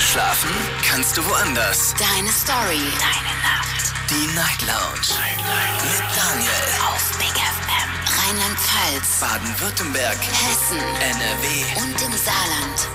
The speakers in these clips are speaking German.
Schlafen kannst du woanders. Deine Story. Deine Nacht. Die Night Lounge. Night, Mit Daniel. Auf Big FM. Rheinland-Pfalz. Baden-Württemberg. Hessen. NRW. Und im Saarland.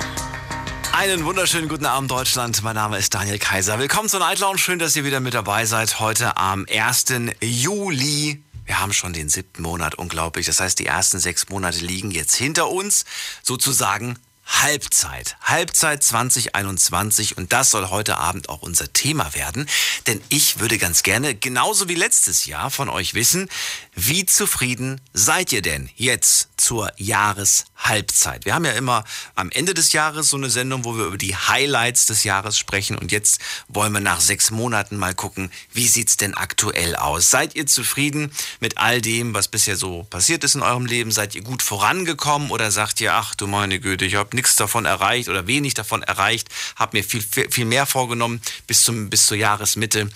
Einen wunderschönen guten Abend, Deutschland. Mein Name ist Daniel Kaiser. Willkommen zur Night Lounge. Schön, dass ihr wieder mit dabei seid. Heute am 1. Juli. Wir haben schon den siebten Monat, unglaublich. Das heißt, die ersten sechs Monate liegen jetzt hinter uns. Sozusagen Halbzeit. Halbzeit 2021 und das soll heute Abend auch unser Thema werden, denn ich würde ganz gerne, genauso wie letztes Jahr, von euch wissen, wie zufrieden seid ihr denn jetzt zur Jahreshalbzeit? Wir haben ja immer am Ende des Jahres so eine Sendung, wo wir über die Highlights des Jahres sprechen und jetzt wollen wir nach sechs Monaten mal gucken, wie sieht's denn aktuell aus? Seid ihr zufrieden mit all dem, was bisher so passiert ist in eurem Leben? Seid ihr gut vorangekommen oder sagt ihr, ach du meine Güte, ich habe nichts davon erreicht oder wenig davon erreicht, habe mir viel, viel mehr vorgenommen bis, zum, bis zur Jahresmitte?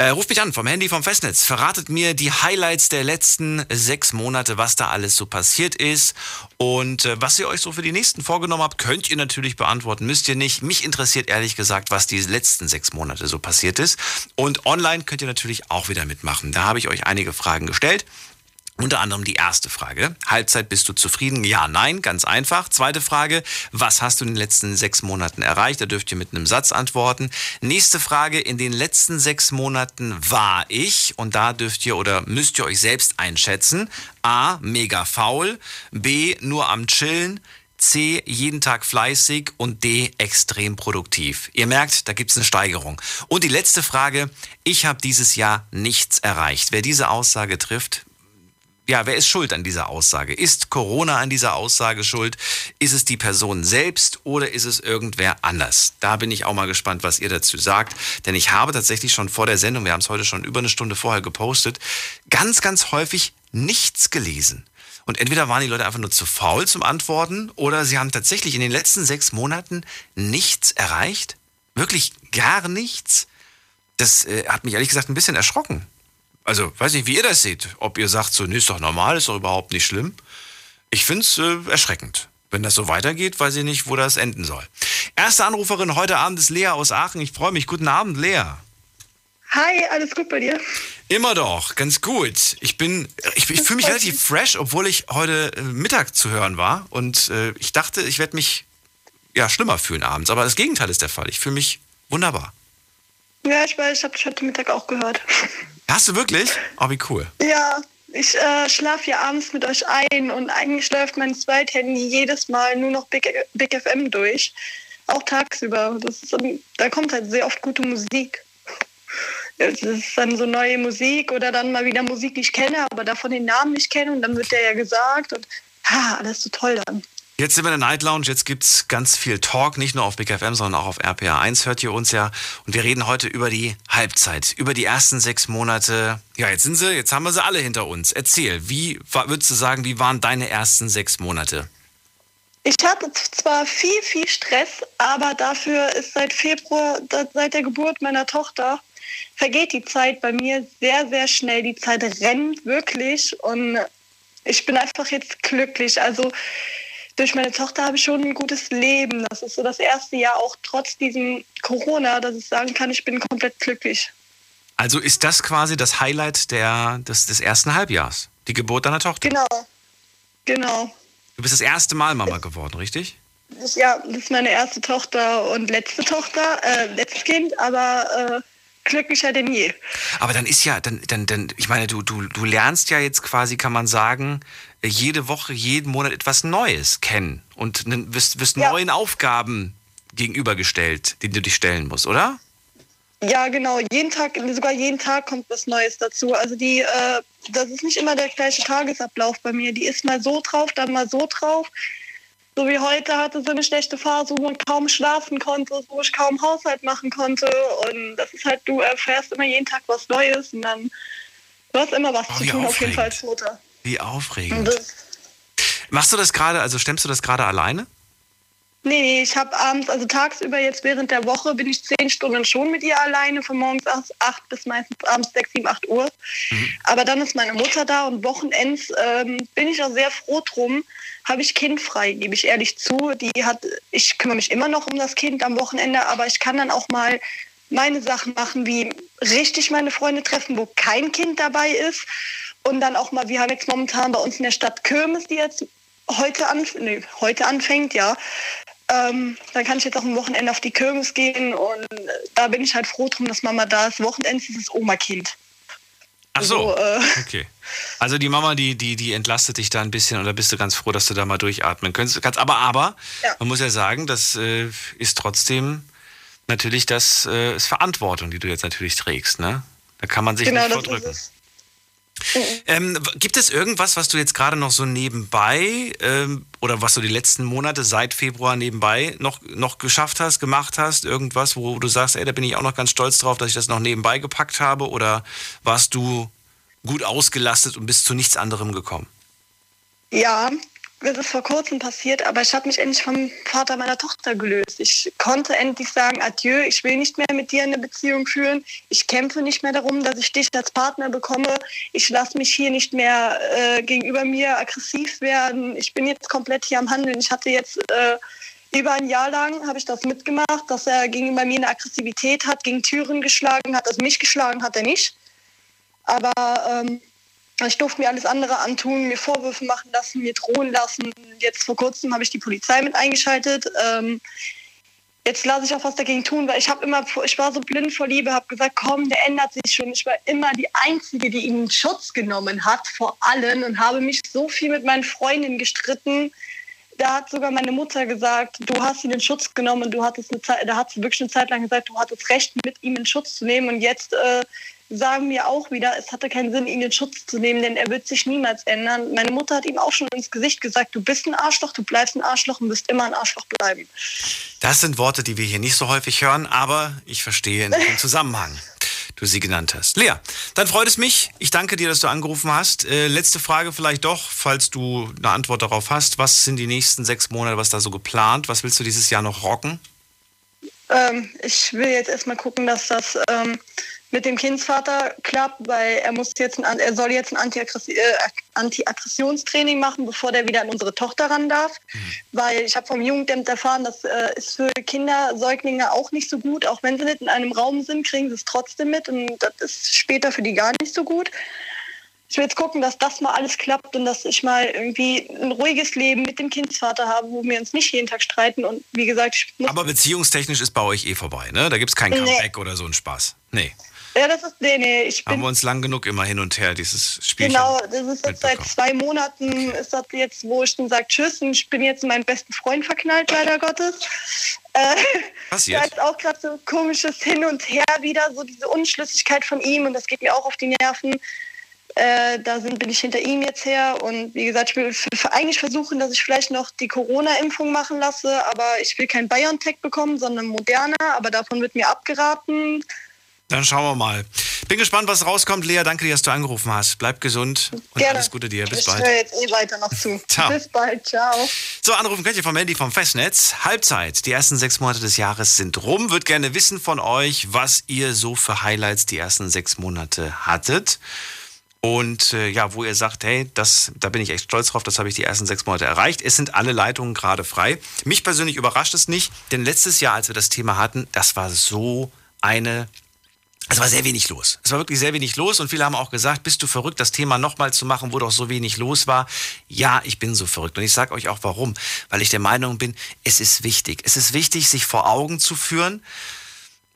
Äh, ruft mich an vom Handy vom Festnetz. Verratet mir die Highlights der letzten sechs Monate, was da alles so passiert ist. Und äh, was ihr euch so für die nächsten vorgenommen habt, könnt ihr natürlich beantworten, müsst ihr nicht. Mich interessiert ehrlich gesagt, was die letzten sechs Monate so passiert ist. Und online könnt ihr natürlich auch wieder mitmachen. Da habe ich euch einige Fragen gestellt. Unter anderem die erste Frage. Halbzeit, bist du zufrieden? Ja, nein, ganz einfach. Zweite Frage, was hast du in den letzten sechs Monaten erreicht? Da dürft ihr mit einem Satz antworten. Nächste Frage, in den letzten sechs Monaten war ich, und da dürft ihr oder müsst ihr euch selbst einschätzen. A, mega faul. B, nur am Chillen. C, jeden Tag fleißig und D, extrem produktiv. Ihr merkt, da gibt es eine Steigerung. Und die letzte Frage, ich habe dieses Jahr nichts erreicht. Wer diese Aussage trifft, ja, wer ist schuld an dieser Aussage? Ist Corona an dieser Aussage schuld? Ist es die Person selbst oder ist es irgendwer anders? Da bin ich auch mal gespannt, was ihr dazu sagt. Denn ich habe tatsächlich schon vor der Sendung, wir haben es heute schon über eine Stunde vorher gepostet, ganz, ganz häufig nichts gelesen. Und entweder waren die Leute einfach nur zu faul zum Antworten oder sie haben tatsächlich in den letzten sechs Monaten nichts erreicht. Wirklich gar nichts. Das äh, hat mich ehrlich gesagt ein bisschen erschrocken. Also, weiß nicht, wie ihr das seht. Ob ihr sagt, so, nee, ist doch normal, ist doch überhaupt nicht schlimm. Ich finde es äh, erschreckend. Wenn das so weitergeht, weiß ich nicht, wo das enden soll. Erste Anruferin heute Abend ist Lea aus Aachen. Ich freue mich. Guten Abend, Lea. Hi, alles gut bei dir? Immer doch, ganz gut. Ich bin, ich, ich fühle mich relativ fresh, obwohl ich heute äh, Mittag zu hören war. Und äh, ich dachte, ich werde mich ja schlimmer fühlen abends. Aber das Gegenteil ist der Fall. Ich fühle mich wunderbar. Ja, ich weiß, ich habe dich heute Mittag auch gehört. Hast du wirklich? Oh, wie cool. Ja, ich äh, schlafe ja abends mit euch ein und eigentlich läuft mein Zweithandy jedes Mal nur noch Big, Big FM durch. Auch tagsüber. Das ist, da kommt halt sehr oft gute Musik. Es ist dann so neue Musik oder dann mal wieder Musik, die ich kenne, aber davon den Namen nicht kenne und dann wird der ja gesagt und ha, alles so toll dann. Jetzt sind wir in der Night Lounge, jetzt gibt's ganz viel Talk, nicht nur auf Big FM, sondern auch auf RPA1 hört ihr uns ja. Und wir reden heute über die Halbzeit, über die ersten sechs Monate. Ja, jetzt sind sie, jetzt haben wir sie alle hinter uns. Erzähl, wie würdest du sagen, wie waren deine ersten sechs Monate? Ich hatte zwar viel, viel Stress, aber dafür ist seit Februar, seit der Geburt meiner Tochter, vergeht die Zeit bei mir sehr, sehr schnell. Die Zeit rennt wirklich und ich bin einfach jetzt glücklich. Also durch meine Tochter habe ich schon ein gutes Leben. Das ist so das erste Jahr, auch trotz diesem Corona, dass ich sagen kann, ich bin komplett glücklich. Also ist das quasi das Highlight der, des, des ersten Halbjahrs, die Geburt deiner Tochter? Genau, genau. Du bist das erste Mal Mama geworden, richtig? Ja, das ist meine erste Tochter und letzte Tochter, äh, letztes Kind, aber äh, glücklicher denn je. Aber dann ist ja, dann, dann, dann, ich meine, du, du, du lernst ja jetzt quasi, kann man sagen, jede Woche, jeden Monat etwas Neues kennen und wirst, wirst ja. neuen Aufgaben gegenübergestellt, denen du dich stellen musst, oder? Ja, genau. Jeden Tag, sogar jeden Tag kommt was Neues dazu. Also die, äh, das ist nicht immer der gleiche Tagesablauf bei mir. Die ist mal so drauf, dann mal so drauf. So wie heute hatte sie eine schlechte Phase, wo man kaum schlafen konnte, wo ich kaum Haushalt machen konnte. Und das ist halt, du erfährst immer jeden Tag was Neues und dann du hast immer was oh, zu tun, aufregend. auf jeden Fall Mutter. Wie aufregend. Machst du das gerade, also stemmst du das gerade alleine? Nee, ich habe abends, also tagsüber jetzt während der Woche bin ich zehn Stunden schon mit ihr alleine, von morgens acht bis meistens abends sechs, sieben, acht Uhr. Mhm. Aber dann ist meine Mutter da und Wochenends ähm, bin ich auch sehr froh drum, habe ich Kind frei, gebe ich ehrlich zu. Die hat, ich kümmere mich immer noch um das Kind am Wochenende, aber ich kann dann auch mal meine Sachen machen, wie richtig meine Freunde treffen, wo kein Kind dabei ist. Und dann auch mal, wir haben jetzt momentan bei uns in der Stadt Kirmes, die jetzt heute, anf nee, heute anfängt, ja. Ähm, dann kann ich jetzt auch am Wochenende auf die Kirmes gehen und da bin ich halt froh drum, dass Mama da ist. Wochenends ist es Oma-Kind. Ach so, also, äh, okay. Also die Mama, die, die, die entlastet dich da ein bisschen oder bist du ganz froh, dass du da mal durchatmen kannst. Aber, aber, ja. man muss ja sagen, das äh, ist trotzdem natürlich das äh, ist Verantwortung, die du jetzt natürlich trägst, ne? Da kann man sich genau, nicht vordrücken. Ähm, gibt es irgendwas, was du jetzt gerade noch so nebenbei ähm, oder was du die letzten Monate seit Februar nebenbei noch, noch geschafft hast, gemacht hast? Irgendwas, wo du sagst, ey, da bin ich auch noch ganz stolz drauf, dass ich das noch nebenbei gepackt habe? Oder warst du gut ausgelastet und bist zu nichts anderem gekommen? Ja, das ist vor kurzem passiert, aber ich habe mich endlich vom Vater meiner Tochter gelöst. Ich konnte endlich sagen, adieu, ich will nicht mehr mit dir eine Beziehung führen. Ich kämpfe nicht mehr darum, dass ich dich als Partner bekomme. Ich lasse mich hier nicht mehr äh, gegenüber mir aggressiv werden. Ich bin jetzt komplett hier am Handeln. Ich hatte jetzt äh, über ein Jahr lang habe ich das mitgemacht, dass er gegenüber mir eine Aggressivität hat, gegen Türen geschlagen hat. Also mich geschlagen hat er nicht. Aber ähm, ich durfte mir alles andere antun, mir Vorwürfe machen lassen, mir drohen lassen. Jetzt vor kurzem habe ich die Polizei mit eingeschaltet. Ähm, jetzt lasse ich auch was dagegen tun, weil ich habe immer, ich war so blind vor Liebe, habe gesagt, komm, der ändert sich schon. Ich war immer die Einzige, die ihn Schutz genommen hat vor allen und habe mich so viel mit meinen Freundinnen gestritten. Da hat sogar meine Mutter gesagt, du hast ihn in Schutz genommen du hattest eine Zeit, da hat sie wirklich eine Zeit lang gesagt, du hattest Recht, mit ihm in Schutz zu nehmen und jetzt äh, sagen mir auch wieder, es hatte keinen Sinn, ihn in Schutz zu nehmen, denn er wird sich niemals ändern. Meine Mutter hat ihm auch schon ins Gesicht gesagt, du bist ein Arschloch, du bleibst ein Arschloch und wirst immer ein Arschloch bleiben. Das sind Worte, die wir hier nicht so häufig hören, aber ich verstehe in welchem Zusammenhang du sie genannt hast. Lea, dann freut es mich. Ich danke dir, dass du angerufen hast. Äh, letzte Frage vielleicht doch, falls du eine Antwort darauf hast. Was sind die nächsten sechs Monate, was da so geplant? Was willst du dieses Jahr noch rocken? Ähm, ich will jetzt erstmal gucken, dass das ähm, mit dem Kindsvater klappt, weil er muss jetzt ein, er soll jetzt ein äh, Anti-Aggressionstraining machen, bevor der wieder an unsere Tochter ran darf. Mhm. Weil ich habe vom Jugendamt erfahren, das äh, ist für Kinder, Säuglinge auch nicht so gut. Auch wenn sie nicht in einem Raum sind, kriegen sie es trotzdem mit und das ist später für die gar nicht so gut. Ich will jetzt gucken, dass das mal alles klappt und dass ich mal irgendwie ein ruhiges Leben mit dem Kindsvater habe, wo wir uns nicht jeden Tag streiten. Und wie gesagt, ich muss Aber beziehungstechnisch ist bei euch eh vorbei, ne? Da gibt es kein Comeback nee. oder so einen Spaß. Nee. Ja, das ist, nee, nee, ich. Haben wir uns lang genug immer hin und her, dieses Spiel. Genau, das ist jetzt seit zwei Monaten, ist das jetzt, wo ich dann sage Tschüss und ich bin jetzt in meinen besten Freund verknallt, leider Gottes. Äh, Passiert. Da ist auch gerade so komisches Hin und Her wieder, so diese Unschlüssigkeit von ihm und das geht mir auch auf die Nerven. Äh, da sind, bin ich hinter ihm jetzt her und wie gesagt, ich will eigentlich versuchen, dass ich vielleicht noch die Corona-Impfung machen lasse, aber ich will kein BioNTech bekommen, sondern Moderna, aber davon wird mir abgeraten. Dann schauen wir mal. Bin gespannt, was rauskommt. Lea, danke dir, dass du angerufen hast. Bleib gesund und Gerne. alles Gute dir. Bis ich bald. Ich höre jetzt eh weiter noch zu. Ciao. Bis bald. Ciao. So, anrufen könnt ihr vom Handy vom Festnetz. Halbzeit. Die ersten sechs Monate des Jahres sind rum. Würde gerne wissen von euch, was ihr so für Highlights die ersten sechs Monate hattet. Und äh, ja, wo ihr sagt, hey, das, da bin ich echt stolz drauf, das habe ich die ersten sechs Monate erreicht. Es sind alle Leitungen gerade frei. Mich persönlich überrascht es nicht, denn letztes Jahr, als wir das Thema hatten, das war so eine es war sehr wenig los. Es war wirklich sehr wenig los und viele haben auch gesagt, bist du verrückt, das Thema nochmal zu machen, wo doch so wenig los war? Ja, ich bin so verrückt und ich sage euch auch warum. Weil ich der Meinung bin, es ist wichtig. Es ist wichtig, sich vor Augen zu führen,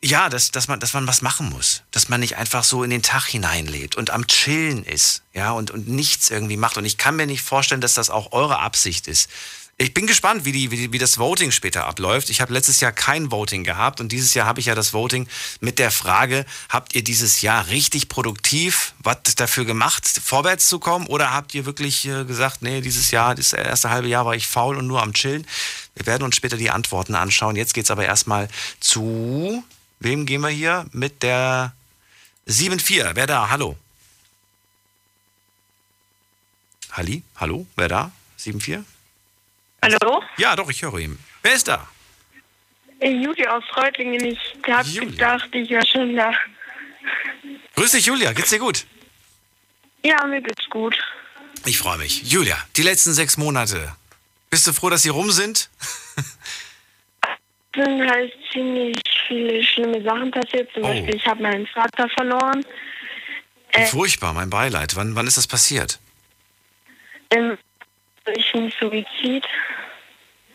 ja, dass, dass, man, dass man was machen muss. Dass man nicht einfach so in den Tag hineinlebt und am Chillen ist, ja, und, und nichts irgendwie macht. Und ich kann mir nicht vorstellen, dass das auch eure Absicht ist. Ich bin gespannt, wie, die, wie, wie das Voting später abläuft. Ich habe letztes Jahr kein Voting gehabt und dieses Jahr habe ich ja das Voting mit der Frage, habt ihr dieses Jahr richtig produktiv was dafür gemacht, vorwärts zu kommen oder habt ihr wirklich äh, gesagt, nee, dieses Jahr, das erste halbe Jahr war ich faul und nur am Chillen? Wir werden uns später die Antworten anschauen. Jetzt geht es aber erstmal zu, wem gehen wir hier? Mit der 7-4. Wer da? Hallo? Halli? Hallo? Wer da? 7-4? Hallo? Ja, doch, ich höre ihn. Wer ist da? Äh, Julia aus Reutlingen. Ich hab Julia. gedacht, ich wäre schon da. Grüß dich, Julia. Geht's dir gut? Ja, mir geht's gut. Ich freue mich. Julia, die letzten sechs Monate. Bist du froh, dass sie rum sind? Es sind halt ziemlich viele schlimme Sachen passiert. Zum Oh. Beispiel, ich habe meinen Vater verloren. Äh. Furchtbar, mein Beileid. Wann, wann ist das passiert? Ähm, durch einen Suizid.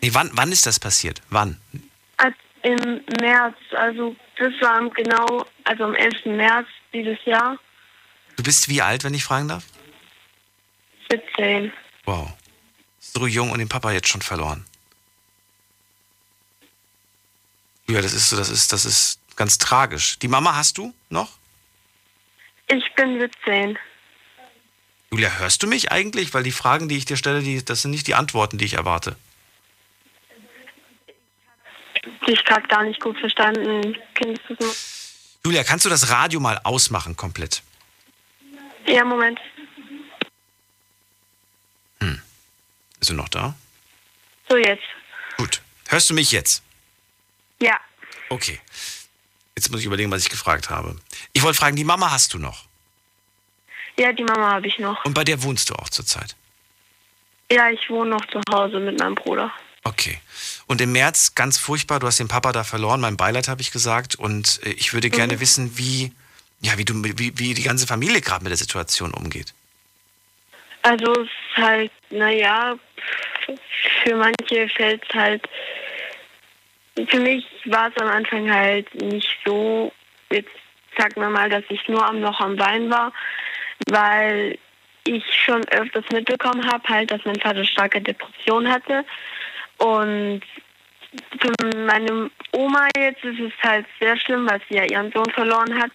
Nee, wann, wann ist das passiert? Wann? Im März, also das war genau, also am 11. März dieses Jahr, Du bist wie alt, wenn ich fragen darf? 17. Wow. So jung und den Papa jetzt schon verloren. Ja, das ist so, das ist, das ist ganz tragisch. Die Mama hast du noch? Ich bin 17. Julia, hörst du mich eigentlich? Weil die Fragen, die ich dir stelle, die, das sind nicht die Antworten, die ich erwarte. Dich gerade gar nicht gut verstanden. Julia, kannst du das Radio mal ausmachen komplett? Ja, Moment. Bist du noch da? So jetzt. Gut. Hörst du mich jetzt? Ja. Okay. Jetzt muss ich überlegen, was ich gefragt habe. Ich wollte fragen, die Mama hast du noch? Ja, die Mama habe ich noch. Und bei der wohnst du auch zurzeit? Ja, ich wohne noch zu Hause mit meinem Bruder. Okay. Und im März, ganz furchtbar, du hast den Papa da verloren, mein Beileid habe ich gesagt. Und äh, ich würde gerne wissen, wie, ja, wie, du, wie, wie die ganze Familie gerade mit der Situation umgeht. Also es ist halt, naja, für manche fällt es halt, für mich war es am Anfang halt nicht so, jetzt sagen wir mal, dass ich nur am noch am Bein war, weil ich schon öfters mitbekommen habe, halt, dass mein Vater starke Depression hatte. Und für meine Oma jetzt ist es halt sehr schlimm, weil sie ja ihren Sohn verloren hat.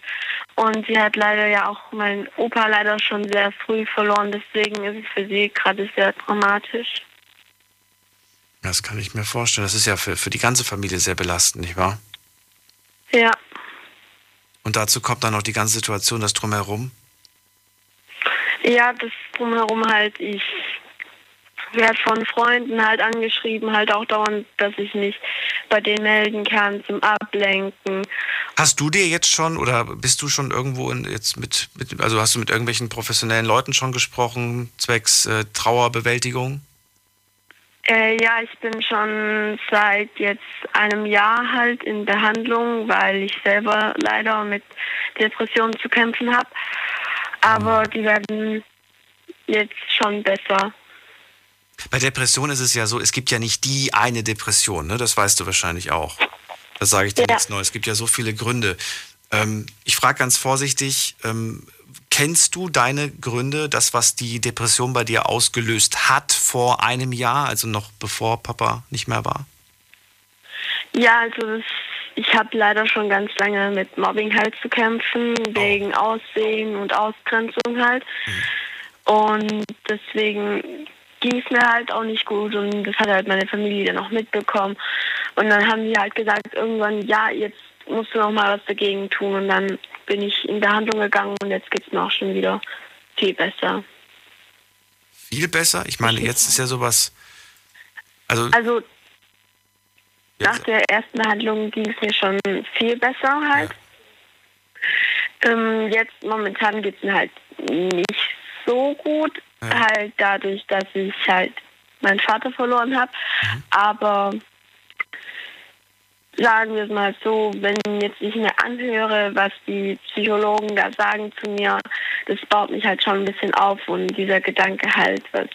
Und sie hat leider ja auch meinen Opa leider schon sehr früh verloren. Deswegen ist es für sie gerade sehr dramatisch. Das kann ich mir vorstellen. Das ist ja für, für die ganze Familie sehr belastend, nicht wahr? Ja, Und dazu kommt dann noch die ganze Situation, das drumherum. Ja, das drumherum halt, ich werde von Freunden halt angeschrieben, halt auch dauernd, dass ich mich bei denen melden kann zum Ablenken. Hast du dir jetzt schon oder bist du schon irgendwo in, jetzt mit, mit, also hast du mit irgendwelchen professionellen Leuten schon gesprochen, zwecks äh, Trauerbewältigung? Äh, ja, ich bin schon seit jetzt einem Jahr halt in Behandlung, weil ich selber leider mit Depressionen zu kämpfen habe. Aber die werden jetzt schon besser. Bei Depression ist es ja so, es gibt ja nicht die eine Depression, ne? das weißt du wahrscheinlich auch. Das sage ich dir Ja. nichts Neues. Es gibt ja so viele Gründe. Ähm, ich frage ganz vorsichtig, ähm, kennst du deine Gründe, das, was die Depression bei dir ausgelöst hat vor einem Jahr, also noch bevor Papa nicht mehr war? Ja, also das, ich habe leider schon ganz lange mit Mobbing halt zu kämpfen, wegen Aussehen und Ausgrenzung halt. Und deswegen ging es mir halt auch nicht gut und das hat halt meine Familie dann auch mitbekommen. Und dann haben die halt gesagt, irgendwann, ja, jetzt musst du noch mal was dagegen tun. Und dann bin ich in Behandlung gegangen und jetzt geht's mir auch schon wieder viel besser. Viel besser? Ich meine, jetzt ist ja sowas. Also, Also nach jetzt, der ersten Behandlung ging es mir schon viel besser halt. Ähm, jetzt momentan geht es mir halt nicht so gut, Ja. halt dadurch, dass ich halt meinen Vater verloren habe. Aber sagen wir es mal so, wenn jetzt ich mir anhöre, was die Psychologen da sagen zu mir, das baut mich halt schon ein bisschen auf und dieser Gedanke halt, was,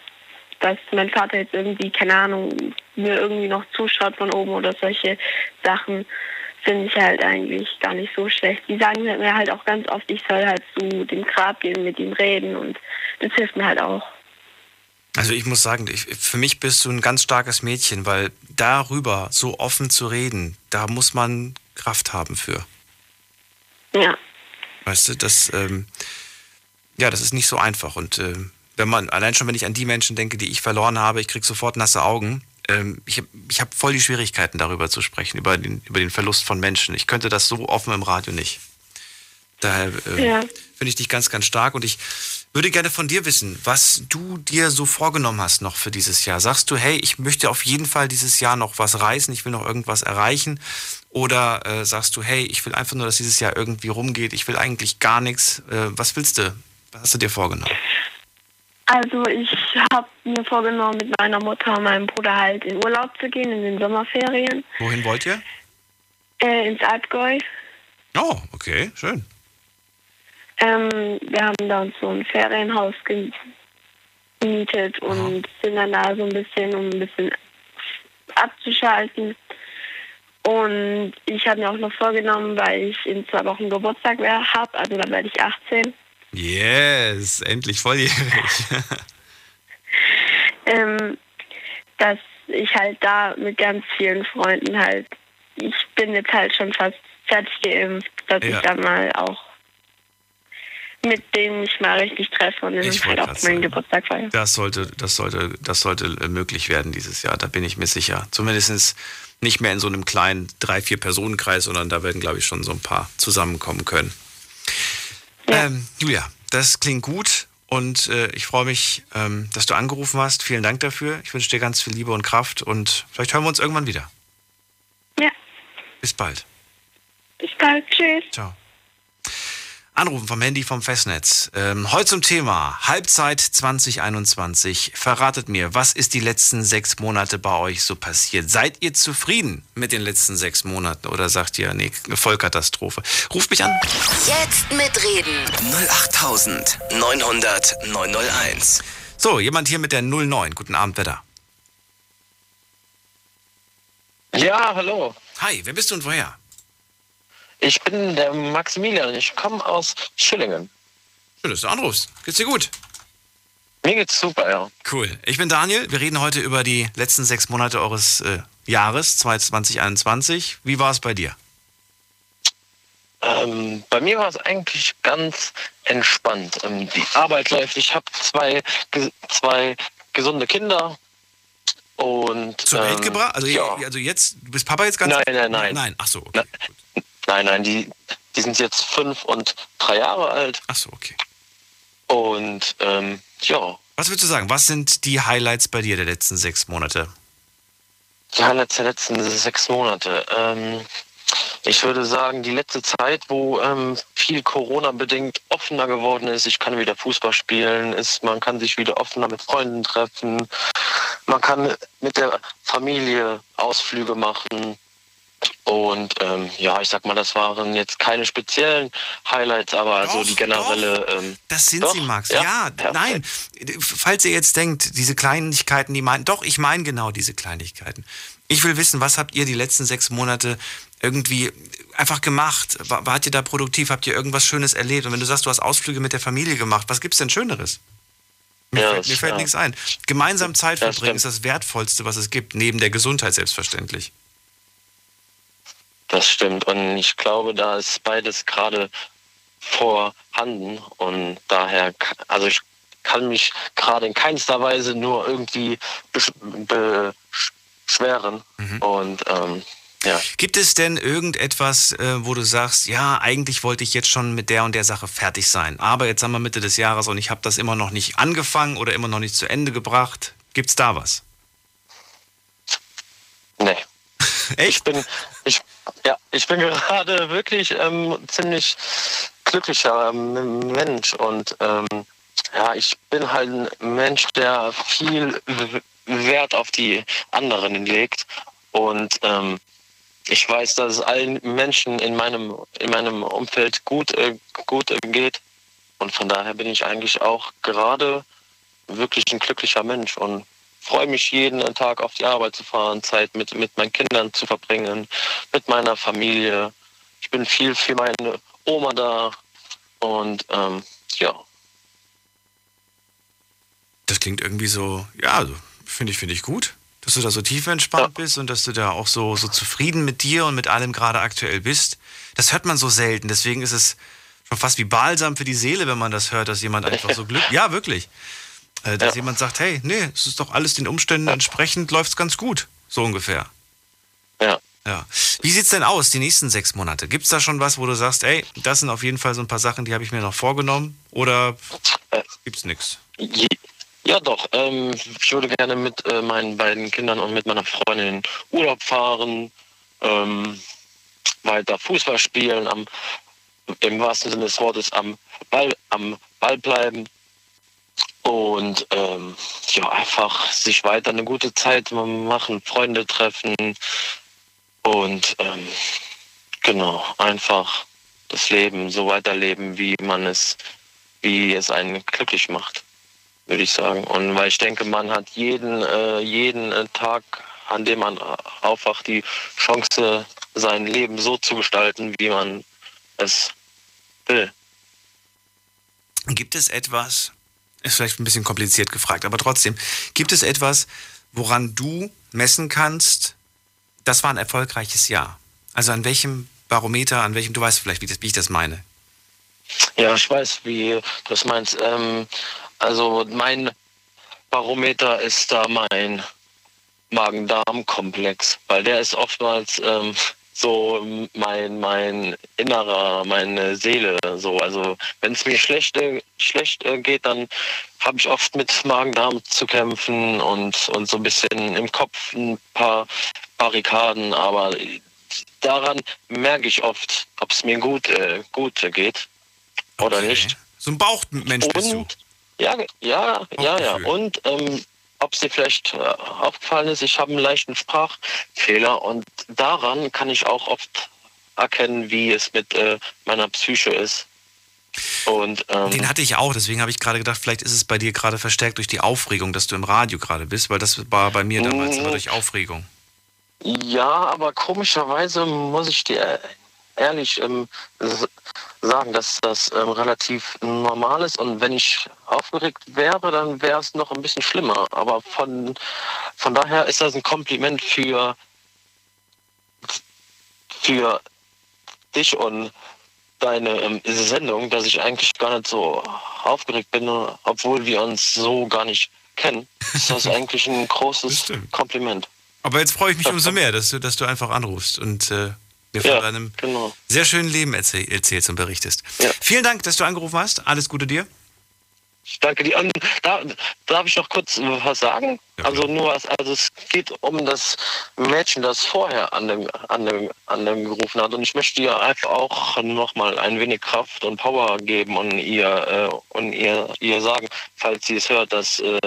dass mein Vater jetzt irgendwie, keine Ahnung, mir irgendwie noch zuschaut von oben oder solche Sachen, finde ich halt eigentlich gar nicht so schlecht. Die sagen mir halt auch ganz oft, ich soll halt zu dem Grab gehen, mit ihm reden und das hilft mir halt auch. also ich muss sagen, ich, für mich bist du ein ganz starkes Mädchen, weil darüber so offen zu reden, da muss man Kraft haben für. Ja. Weißt du, das, ähm, ja, das ist nicht so einfach. Und äh, wenn man, allein schon wenn ich an die Menschen denke, die ich verloren habe, ich krieg sofort nasse Augen. Ähm, ich habe ich hab voll die Schwierigkeiten, darüber zu sprechen, über den, über den Verlust von Menschen. Ich könnte das so offen im Radio nicht. Daher äh, Ja. finde ich dich ganz, ganz stark und ich würde gerne von dir wissen, was du dir so vorgenommen hast noch für dieses Jahr. Sagst du, hey, ich möchte auf jeden Fall dieses Jahr noch was reißen, ich will noch irgendwas erreichen? Oder äh, sagst du, hey, ich will einfach nur, dass dieses Jahr irgendwie rumgeht, ich will eigentlich gar nichts. Äh, was willst du? Was hast du dir vorgenommen? Also ich habe mir vorgenommen, mit meiner Mutter und meinem Bruder halt in Urlaub zu gehen, in den Sommerferien, Wohin wollt ihr? äh, ins Allgäu. Oh, okay, schön. Ähm, wir haben da uns so ein Ferienhaus gemietet und sind dann da so ein bisschen, um ein bisschen abzuschalten. Und ich habe mir auch noch vorgenommen, weil ich in zwei Wochen Geburtstag habe, also da werde ich 18, Yes, endlich volljährig. ähm, dass ich halt da mit ganz vielen Freunden halt, ich bin jetzt halt schon fast fertig geimpft, dass Ja. ich dann mal auch mit denen mich mal richtig treffe und dann Ich halt auch meinen sagen. Geburtstag feiern. Das sollte, das sollte, das sollte äh, möglich werden dieses Jahr, da bin ich mir sicher. Zumindest nicht mehr in so einem kleinen drei, vier Personenkreis, sondern da werden, glaube ich, schon so ein paar zusammenkommen können. Ja. Ähm, Julia, das klingt gut und äh, ich freue mich, ähm, dass du angerufen hast. Vielen Dank dafür. Ich wünsche dir ganz viel Liebe und Kraft und vielleicht hören wir uns irgendwann wieder. Ja, Bis bald. bis bald. Tschüss. Ciao. Anrufen vom Handy vom Festnetz. Ähm, heute zum Thema Halbzeit 2021. Verratet mir, was ist die letzten sechs Monate bei euch so passiert? Seid ihr zufrieden mit den letzten sechs Monaten oder sagt ihr, nee, eine Vollkatastrophe? Ruft mich an. Jetzt mitreden. 08900 901. So, jemand hier mit der 09. Guten Abend, wer da? Ja, hallo. Hi, wer bist du und woher? Ich bin der Maximilian. Ich komme aus Schillingen. Schön, dass du anrufst. Geht's dir gut? Mir geht's super, ja. Cool. Ich bin Daniel. Wir reden heute über die letzten sechs Monate eures äh, Jahres 2021. Wie war es bei dir? Ähm, bei mir war es eigentlich ganz entspannt. Ähm, die Arbeit läuft. Ich habe zwei, zwei gesunde Kinder. Und, Zur ähm, Welt gebracht? Also, ja. also jetzt, du bist Papa jetzt ganz? Nein, nein, nein. Nein, ach so, okay. gut. Nein, nein, die, die sind jetzt fünf und drei Jahre alt. Ach so, okay. Und ähm, ja, Was würdest du sagen? Was sind die Highlights bei dir der letzten sechs Monate? die Highlights der letzten sechs Monate. Ähm, ich würde sagen, die letzte Zeit, wo ähm, viel Corona-bedingt offener geworden ist, ich kann wieder Fußball spielen, ist, man kann sich wieder offener mit Freunden treffen, man kann mit der Familie Ausflüge machen. Und ähm, ja, ich sag mal, das waren jetzt keine speziellen Highlights, aber so Doch, die generelle. Ähm, Das sind Doch, sie, Max. ja, Ja, perfekt. nein. Falls ihr jetzt denkt, diese Kleinigkeiten, die meinen, doch, ich meine genau diese Kleinigkeiten. Ich will wissen, was habt ihr die letzten sechs Monate irgendwie einfach gemacht? War, wart ihr da produktiv? Habt ihr irgendwas Schönes erlebt? Und wenn du sagst, du hast Ausflüge mit der Familie gemacht, was gibt's denn Schöneres? Mir Ja, fällt, mir fällt ja. nichts ein. Gemeinsam Zeit verbringen ist das Wertvollste, was es gibt, neben der Gesundheit selbstverständlich. Das stimmt. Und ich glaube, da ist beides gerade vorhanden. Und daher, also ich kann mich gerade in keinster Weise nur irgendwie besch- beschweren. Und ähm, ja. Gibt es denn irgendetwas, äh, wo du sagst, ja, eigentlich wollte ich jetzt schon mit der und der Sache fertig sein, aber jetzt haben wir Mitte des Jahres und ich habe das immer noch nicht angefangen oder immer noch nicht zu Ende gebracht? Gibt's da was? Nee. Echt? Ich bin, ich, ja, ich bin gerade wirklich ähm, ziemlich glücklicher ähm, Mensch und ähm, ja, ich bin halt ein Mensch, der viel Wert auf die anderen legt und ähm, ich weiß, dass es allen Menschen in meinem in meinem Umfeld gut äh, gut äh, geht und von daher bin ich eigentlich auch gerade wirklich ein glücklicher Mensch und freue mich jeden Tag auf die Arbeit zu fahren, Zeit mit, mit meinen Kindern zu verbringen, mit meiner Familie. Ich bin viel für meine Oma da und ähm, ja, Das klingt irgendwie so, ja, also, finde ich, finde ich gut, dass du da so tief entspannt bist und dass du da auch so, so zufrieden mit dir und mit allem gerade aktuell bist. Das hört man so selten, deswegen ist es schon fast wie Balsam für die Seele, wenn man das hört, dass jemand einfach so glücklich, ja, wirklich, äh, dass Ja. jemand sagt, hey, nee, es ist doch alles den Umständen entsprechend, läuft's ganz gut, so ungefähr. ja, Ja. Wie sieht's denn aus, die nächsten sechs Monate? Gibt's da schon was, wo du sagst, ey, das sind auf jeden Fall so ein paar Sachen, die habe ich mir noch vorgenommen? Oder Äh, gibt's nichts? Ja, doch. Ähm, ich würde gerne mit äh, meinen beiden Kindern und mit meiner Freundin in Urlaub fahren, ähm, weiter Fußball spielen, am, im wahrsten Sinne des Wortes am Ball, am Ball bleiben und ähm, ja, einfach sich weiter eine gute Zeit machen, Freunde treffen und ähm, genau, einfach das Leben so weiterleben, wie man es, wie es einen glücklich macht würde ich sagen. Und weil ich denke, man hat jeden, äh, jeden äh, Tag, an dem man aufwacht, die Chance, sein Leben so zu gestalten, wie man es will. Gibt es etwas, ist vielleicht ein bisschen kompliziert gefragt, aber trotzdem, gibt es etwas, woran du messen kannst, das war ein erfolgreiches Jahr? Also an welchem Barometer, an welchem, du weißt vielleicht, wie, das, wie ich das meine. Ja, ich weiß, wie du das meinst. Ähm, also mein Barometer ist da mein Magen-Darm-Komplex, weil der ist oftmals ähm, so mein, mein innerer, meine Seele. So. Also wenn es mir schlecht, äh, schlecht äh, geht, dann habe ich oft mit Magen-Darm zu kämpfen und, und so ein bisschen im Kopf ein paar Barrikaden, aber daran merke ich oft, ob es mir gut, äh, gut geht oder Okay. nicht. So ein Bauchmensch bist du. Ja, ja, ja, ja. Und ähm, ob dir vielleicht äh, aufgefallen ist, ich habe einen leichten Sprachfehler und daran kann ich auch oft erkennen, wie es mit äh, meiner Psyche ist. Und ähm, Den hatte ich auch, deswegen habe ich gerade gedacht, vielleicht ist es bei dir gerade verstärkt durch die Aufregung, dass du im Radio gerade bist, weil das war bei mir damals Mm. immer durch Aufregung. Ja, aber komischerweise muss ich dir ehrlich ähm, sagen, dass das ähm, relativ normal ist. Und wenn ich aufgeregt wäre, dann wäre es noch ein bisschen schlimmer. Aber von, von daher ist das ein Kompliment für, für dich und deine ähm, Sendung, dass ich eigentlich gar nicht so aufgeregt bin, obwohl wir uns so gar nicht kennen. Ist das eigentlich ein großes. Kompliment. Aber jetzt freue ich mich umso mehr, dass du, dass du einfach anrufst und äh, mir von Ja, deinem genau. sehr schönen Leben erzähl, erzählst und berichtest. Ja. Vielen Dank, dass du angerufen hast. Alles Gute dir. Ich danke dir. Und Da, darf ich noch kurz was sagen? Ja, also nur was, also es geht um das Mädchen, das vorher an dem, an dem, an dem gerufen hat. Und ich möchte ihr einfach auch nochmal ein wenig Kraft und Power geben und ihr, äh, und ihr, ihr sagen, falls sie es hört, dass äh,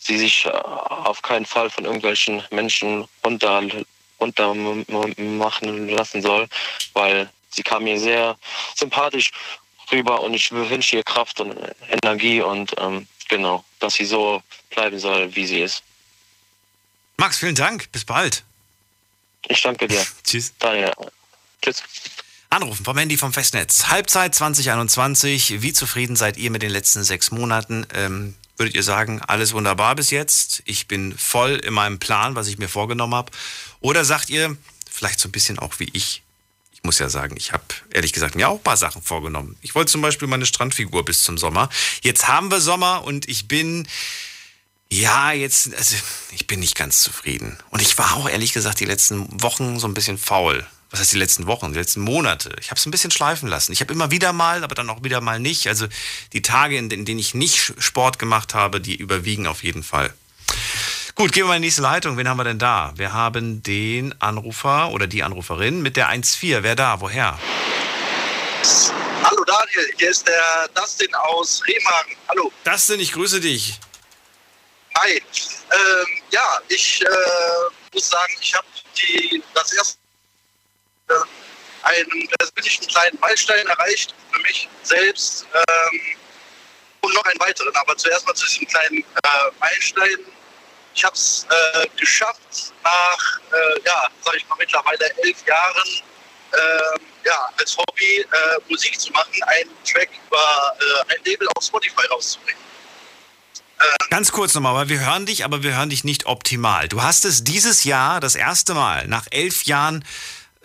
sie sich äh, auf keinen Fall von irgendwelchen Menschen runter, runter machen lassen soll, weil sie kam mir sehr sympathisch rüber und ich wünsche ihr Kraft und Energie und ähm, genau, dass sie so bleiben soll, wie sie ist. Max, vielen Dank. Bis bald. Ich danke dir. Tschüss. Daniel. Tschüss. Anrufen vom Handy vom Festnetz. Halbzeit 2021. Wie zufrieden seid ihr mit den letzten sechs Monaten? Ähm, würdet ihr sagen, alles wunderbar bis jetzt? Ich bin voll in meinem Plan, was ich mir vorgenommen habe. Oder sagt ihr, vielleicht so ein bisschen auch wie ich, ich muss ja sagen, ich habe ehrlich gesagt mir auch ein paar Sachen vorgenommen. Ich wollte zum Beispiel meine Strandfigur bis zum Sommer. Jetzt haben wir Sommer und ich bin, ja, jetzt, also ich bin nicht ganz zufrieden. Und ich war auch ehrlich gesagt die letzten Wochen so ein bisschen faul. Was heißt die letzten Wochen, die letzten Monate? Ich habe es ein bisschen schleifen lassen. Ich habe immer wieder mal, aber dann auch wieder mal nicht. Also die Tage, in denen ich nicht Sport gemacht habe, die überwiegen auf jeden Fall. Gut, gehen wir mal in die nächste Leitung. Wen haben wir denn da? Wir haben den Anrufer oder die Anruferin mit der 1.4. Wer da? Woher? Hallo Daniel, hier ist der Dustin aus Remagen. Hallo. Dustin, ich grüße dich. Hi. Ähm, ja, ich äh, muss sagen, ich habe das erste äh, einen persönlichen kleinen Meilenstein erreicht für mich selbst ähm, und noch einen weiteren. Aber zuerst mal zu diesem kleinen äh, Meilenstein. Ich habe es äh, geschafft, nach, äh, ja, sage ich mal, mittlerweile elf Jahren ähm, ja, als Hobby äh, Musik zu machen, einen Track über äh, ein Label auf Spotify rauszubringen. Ganz kurz nochmal, weil wir hören dich, aber wir hören dich nicht optimal. Du hast es dieses Jahr das erste Mal, nach elf Jahren